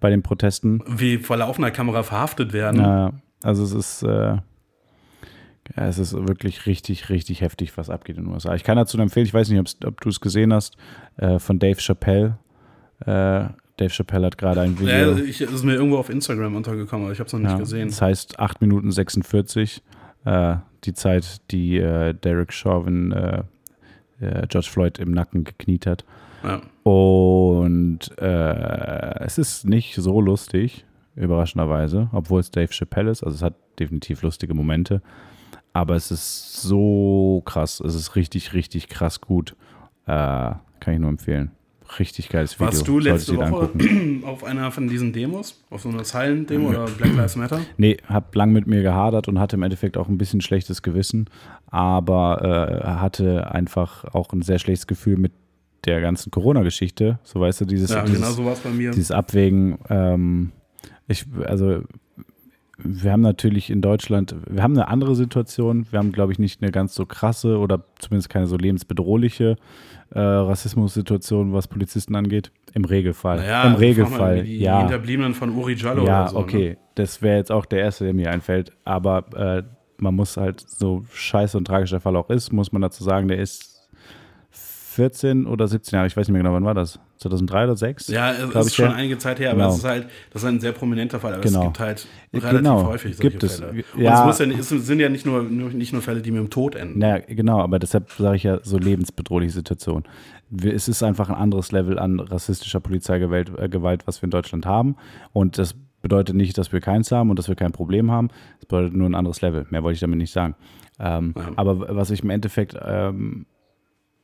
bei den Protesten. Wie vor laufender Kamera verhaftet werden. Ja, also es ist, äh, es ist wirklich richtig, richtig heftig, was abgeht in den USA. Ich kann dazu empfehlen, ich weiß nicht, ob du es gesehen hast, äh, von Dave Chappelle. Äh, Dave Chappelle hat gerade ein Video. Ja, ich, ist mir irgendwo auf Instagram untergekommen, aber ich habe es noch nicht ja, gesehen. Das heißt 8 Minuten 46, äh, die Zeit, die äh, Derek Chauvin äh, George Floyd im Nacken gekniet hat. Ja. Und äh, es ist nicht so lustig, überraschenderweise, obwohl es Dave Chappelle ist. Also es hat definitiv lustige Momente. Aber es ist so krass. Es ist richtig, richtig krass gut. Äh, kann ich nur empfehlen. Richtig geiles Video. Warst du letzte Woche auf einer von diesen Demos? Auf so einer Silent-Demo oder Black Lives Matter? Nee, hab lang mit mir gehadert und hatte im Endeffekt auch ein bisschen schlechtes Gewissen, aber äh, hatte einfach auch ein sehr schlechtes Gefühl mit der ganzen Corona-Geschichte. So weißt du, dieses, ja, dieses, genau so bei mir. dieses Abwägen. Ähm, ich, also wir haben natürlich in Deutschland, wir haben eine andere Situation. Wir haben, glaube ich, nicht eine ganz so krasse oder zumindest keine so lebensbedrohliche äh, Rassismus-Situation, was Polizisten angeht. Im Regelfall. Naja, Im Regelfall. Die, ja. Hinterbliebenen von Uri Jallo ja, oder so. okay. Ne? Das wäre jetzt auch der erste, der mir einfällt. Aber äh, man muss halt, so scheiße und tragisch der Fall auch ist, muss man dazu sagen, der ist 14 oder 17 Jahre, ich weiß nicht mehr genau, wann war das? 2003 oder 2006? Ja, es glaub ist schon ja. einige Zeit her, aber Genau. das ist halt, das ist ein sehr prominenter Fall, aber Genau. es gibt halt Ja, relativ genau. häufig solche Gibt es. Fälle. Ja. Und es, muss ja, es sind ja nicht nur, nur, nicht nur Fälle, die mit dem Tod enden. Naja, genau, aber deshalb sage ich ja so lebensbedrohliche Situation. Es ist einfach ein anderes Level an rassistischer Polizeigewalt, äh, Gewalt, was wir in Deutschland haben. Und das bedeutet nicht, dass wir keins haben und dass wir kein Problem haben. Es bedeutet nur ein anderes Level. Mehr wollte ich damit nicht sagen. Ähm, Ja. Aber was ich im Endeffekt ähm,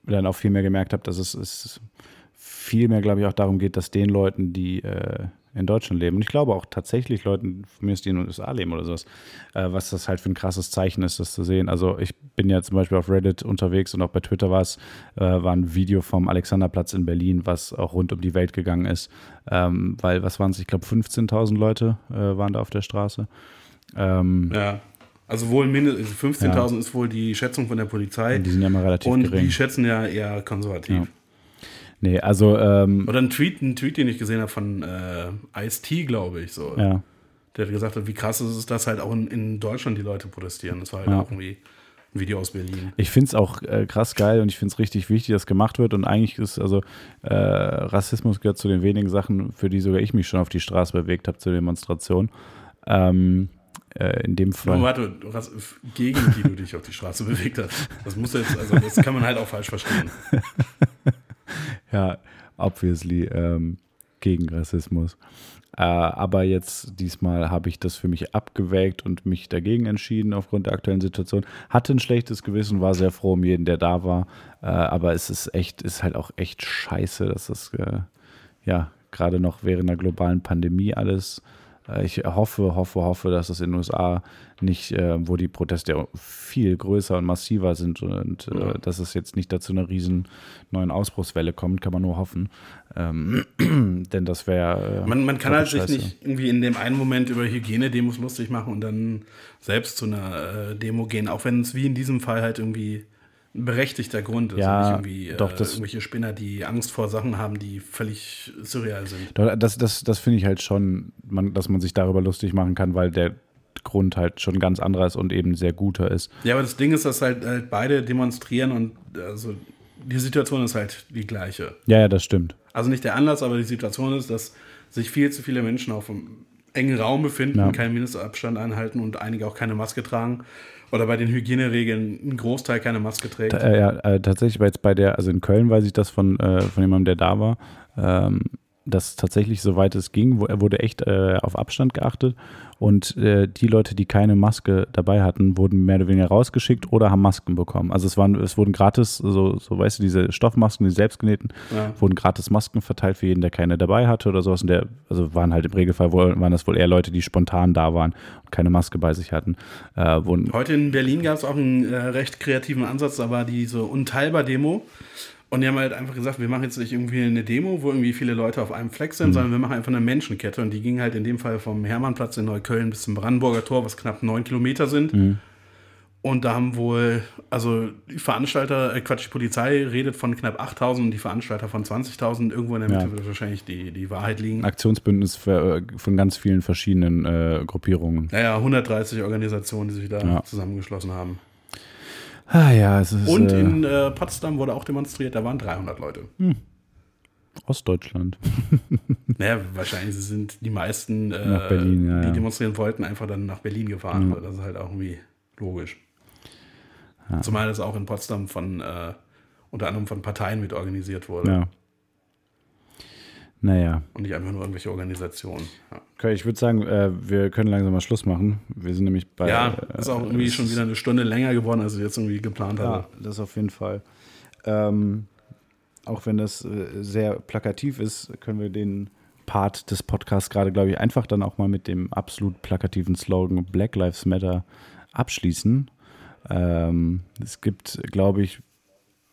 dann auch viel mehr gemerkt habe, dass es, es viel mehr, glaube ich, auch darum geht, dass den Leuten, die äh, in Deutschland leben, und ich glaube auch tatsächlich Leuten, von mir die in den USA leben oder sowas, äh, was das halt für ein krasses Zeichen ist, das zu sehen. Also ich bin ja zum Beispiel auf Reddit unterwegs und auch bei Twitter war es, äh, war ein Video vom Alexanderplatz in Berlin, was auch rund um die Welt gegangen ist, ähm, weil, was waren es, ich glaube 15.000 Leute äh, waren da auf der Straße. Ähm, Ja. Also wohl mindestens 15.000 ist wohl die Schätzung von der Polizei. Die sind ja mal relativ und gering. die schätzen ja eher konservativ. Ja. Nee, also, ähm, Oder ein Tweet, ein Tweet, den ich gesehen habe von äh, Ice-T, glaube ich, so. ja. Der hat gesagt, wie krass ist es, dass halt auch in, in Deutschland die Leute protestieren. Das war halt Ja. auch irgendwie ein Video aus Berlin. Ich finde es auch äh, krass geil und ich finde es richtig wichtig, dass gemacht wird. Und eigentlich ist also äh, Rassismus gehört zu den wenigen Sachen, für die sogar ich mich schon auf die Straße bewegt habe zur Demonstration. Ähm, äh, in dem Aber Fall. warte, du hast, gegen die du dich auf die Straße bewegt hast. Das muss jetzt, also das kann man halt auch falsch verstehen. Ja, obviously ähm, gegen Rassismus. Äh, aber jetzt diesmal habe ich das für mich abgewägt und mich dagegen entschieden aufgrund der aktuellen Situation. Hatte ein schlechtes Gewissen, war sehr froh um jeden, der da war. Äh, aber es ist echt, ist halt auch echt scheiße, dass das äh, ja gerade noch während der globalen Pandemie alles. Äh, Ich hoffe, hoffe, hoffe, dass es in den USA nicht, äh, wo die Proteste viel größer und massiver sind und äh, Ja. dass es jetzt nicht dazu einer riesen neuen Ausbruchswelle kommt, kann man nur hoffen. Ähm, denn das wäre. Man, man kann halt sich nicht irgendwie in dem einen Moment über Hygienedemos lustig machen und dann selbst zu einer Demo gehen, auch wenn es wie in diesem Fall halt irgendwie ein berechtigter Grund ist. Ja, und nicht irgendwie doch, äh, das- irgendwelche Spinner, die Angst vor Sachen haben, die völlig surreal sind. Das, das, das finde ich halt schon, man, dass man sich darüber lustig machen kann, weil der Grund halt schon ganz anderer ist und eben sehr guter ist. Ja, aber das Ding ist, dass halt, halt beide demonstrieren und also die Situation ist halt die gleiche. Ja, ja, das stimmt. Also nicht der Anlass, aber die Situation ist, dass sich viel zu viele Menschen auf einem engen Raum befinden, Ja. keinen Mindestabstand einhalten und einige auch keine Maske tragen. Oder bei den Hygieneregeln ein Großteil keine Maske trägt. Äh, ja, äh, tatsächlich bei jetzt bei der, also in Köln weiß ich das von, äh, von jemandem, der da war, ähm, dass tatsächlich, soweit es ging, wo, wurde echt äh, auf Abstand geachtet und äh, die Leute, die keine Maske dabei hatten, wurden mehr oder weniger rausgeschickt oder haben Masken bekommen. Also es waren, es wurden gratis, so, so weißt du, diese Stoffmasken, die selbstgenähten, Ja. wurden gratis Masken verteilt für jeden, der keine dabei hatte oder sowas. Und der, also waren halt im Regelfall wohl, waren das wohl eher Leute, die spontan da waren und keine Maske bei sich hatten. Äh, wurden, Heute in Berlin gab es auch einen äh, recht kreativen Ansatz, da war diese Unteilbar-Demo. Und die haben halt einfach gesagt, wir machen jetzt nicht irgendwie eine Demo, wo irgendwie viele Leute auf einem Fleck Mhm. sind, sondern wir machen einfach eine Menschenkette. Und die ging halt in dem Fall vom Hermannplatz in Neukölln bis zum Brandenburger Tor, was knapp neun Kilometer sind. Mhm. Und da haben wohl, also die Veranstalter, äh Quatsch, die Polizei redet von knapp 8000 und die Veranstalter von 20.000. Irgendwo in der Mitte Ja. wird wahrscheinlich die, die Wahrheit liegen. Aktionsbündnis für, äh, von ganz vielen verschiedenen äh, Gruppierungen. Naja, 130 Organisationen, die sich da Ja. zusammengeschlossen haben. Ah ja, es ist Und äh, in äh, Potsdam wurde auch demonstriert, da waren 300 Leute. Ostdeutschland. Naja, wahrscheinlich sind die meisten, äh, Nach Berlin, ja, die ja. demonstrieren wollten, einfach dann nach Berlin gefahren. weil Das ist halt auch irgendwie logisch. Zumal das auch in Potsdam von äh, unter anderem von Parteien mit organisiert wurde Ja. Naja. und nicht einfach nur irgendwelche Organisationen. Ja, Okay, ich würde sagen, äh, wir können langsam mal Schluss machen. Wir sind nämlich bei. ja äh, ist auch irgendwie schon wieder eine Stunde länger geworden, als ich jetzt irgendwie geplant Ja, hatte. das auf jeden Fall. Ähm, auch wenn das äh, sehr plakativ ist, können wir den Part des Podcasts gerade, glaube ich, einfach dann auch mal mit dem absolut plakativen Slogan Black Lives Matter abschließen. Ähm, es gibt, glaube ich,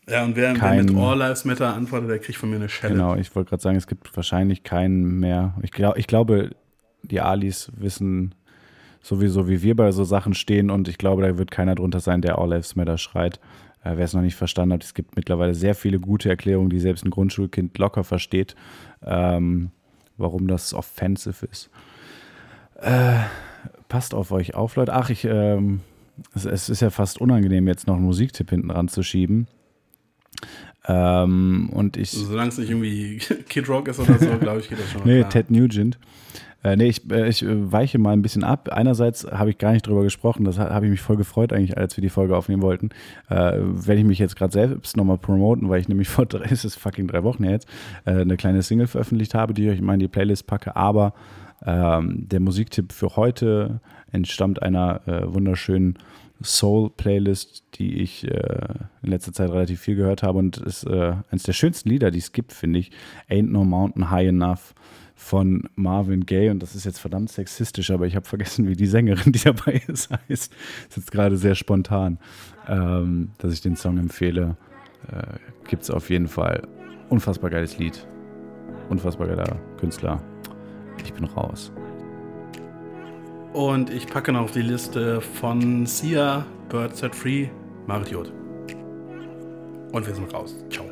Ja, und wer, wer Kein- mit All Lives Matter antwortet, der kriegt von mir eine Schelle. Genau, ich wollte gerade sagen, es gibt wahrscheinlich keinen mehr. Ich, glaub, ich glaube, die Alis wissen sowieso, wie wir bei so Sachen stehen und ich glaube, da wird keiner drunter sein, der All Lives Matter schreit. Äh, Wer es noch nicht verstanden hat, es gibt mittlerweile sehr viele gute Erklärungen, die selbst ein Grundschulkind locker versteht, ähm, warum das offensive ist. Äh, passt auf euch auf, Leute. Ach, ich, ähm, es, es ist ja fast unangenehm, jetzt noch einen Musiktipp hinten ranzuschieben. Ähm, und ich. Solange es nicht irgendwie Kid Rock ist oder so, glaube ich, geht das schon. Nee, klar. Ted Nugent. Äh, nee, ich, äh, ich äh, weiche mal ein bisschen ab. Einerseits habe ich gar nicht drüber gesprochen, das ha- habe ich mich voll gefreut eigentlich, als wir die Folge aufnehmen wollten. Äh, werde ich mich jetzt gerade selbst nochmal promoten, weil ich nämlich vor drei, es ist fucking drei Wochen jetzt, äh, eine kleine Single veröffentlicht habe, die ich euch mal in die Playlist packe. Aber ähm, der Musiktipp für heute entstammt einer äh, wunderschönen Soul-Playlist, die ich äh, in letzter Zeit relativ viel gehört habe und ist äh, eines der schönsten Lieder, die es gibt, finde ich. Ain't No Mountain High Enough von Marvin Gaye und das ist jetzt verdammt sexistisch, aber ich habe vergessen, wie die Sängerin, die dabei ist, heißt. Ist jetzt gerade sehr spontan, ähm, dass ich den Song empfehle. Äh, Gibt es auf jeden Fall. Unfassbar geiles Lied. Unfassbar geiler Künstler. Ich bin raus. Und ich packe noch auf die Liste von Sia, Bird Set Free, Marit Jod. Und wir sind raus. Ciao.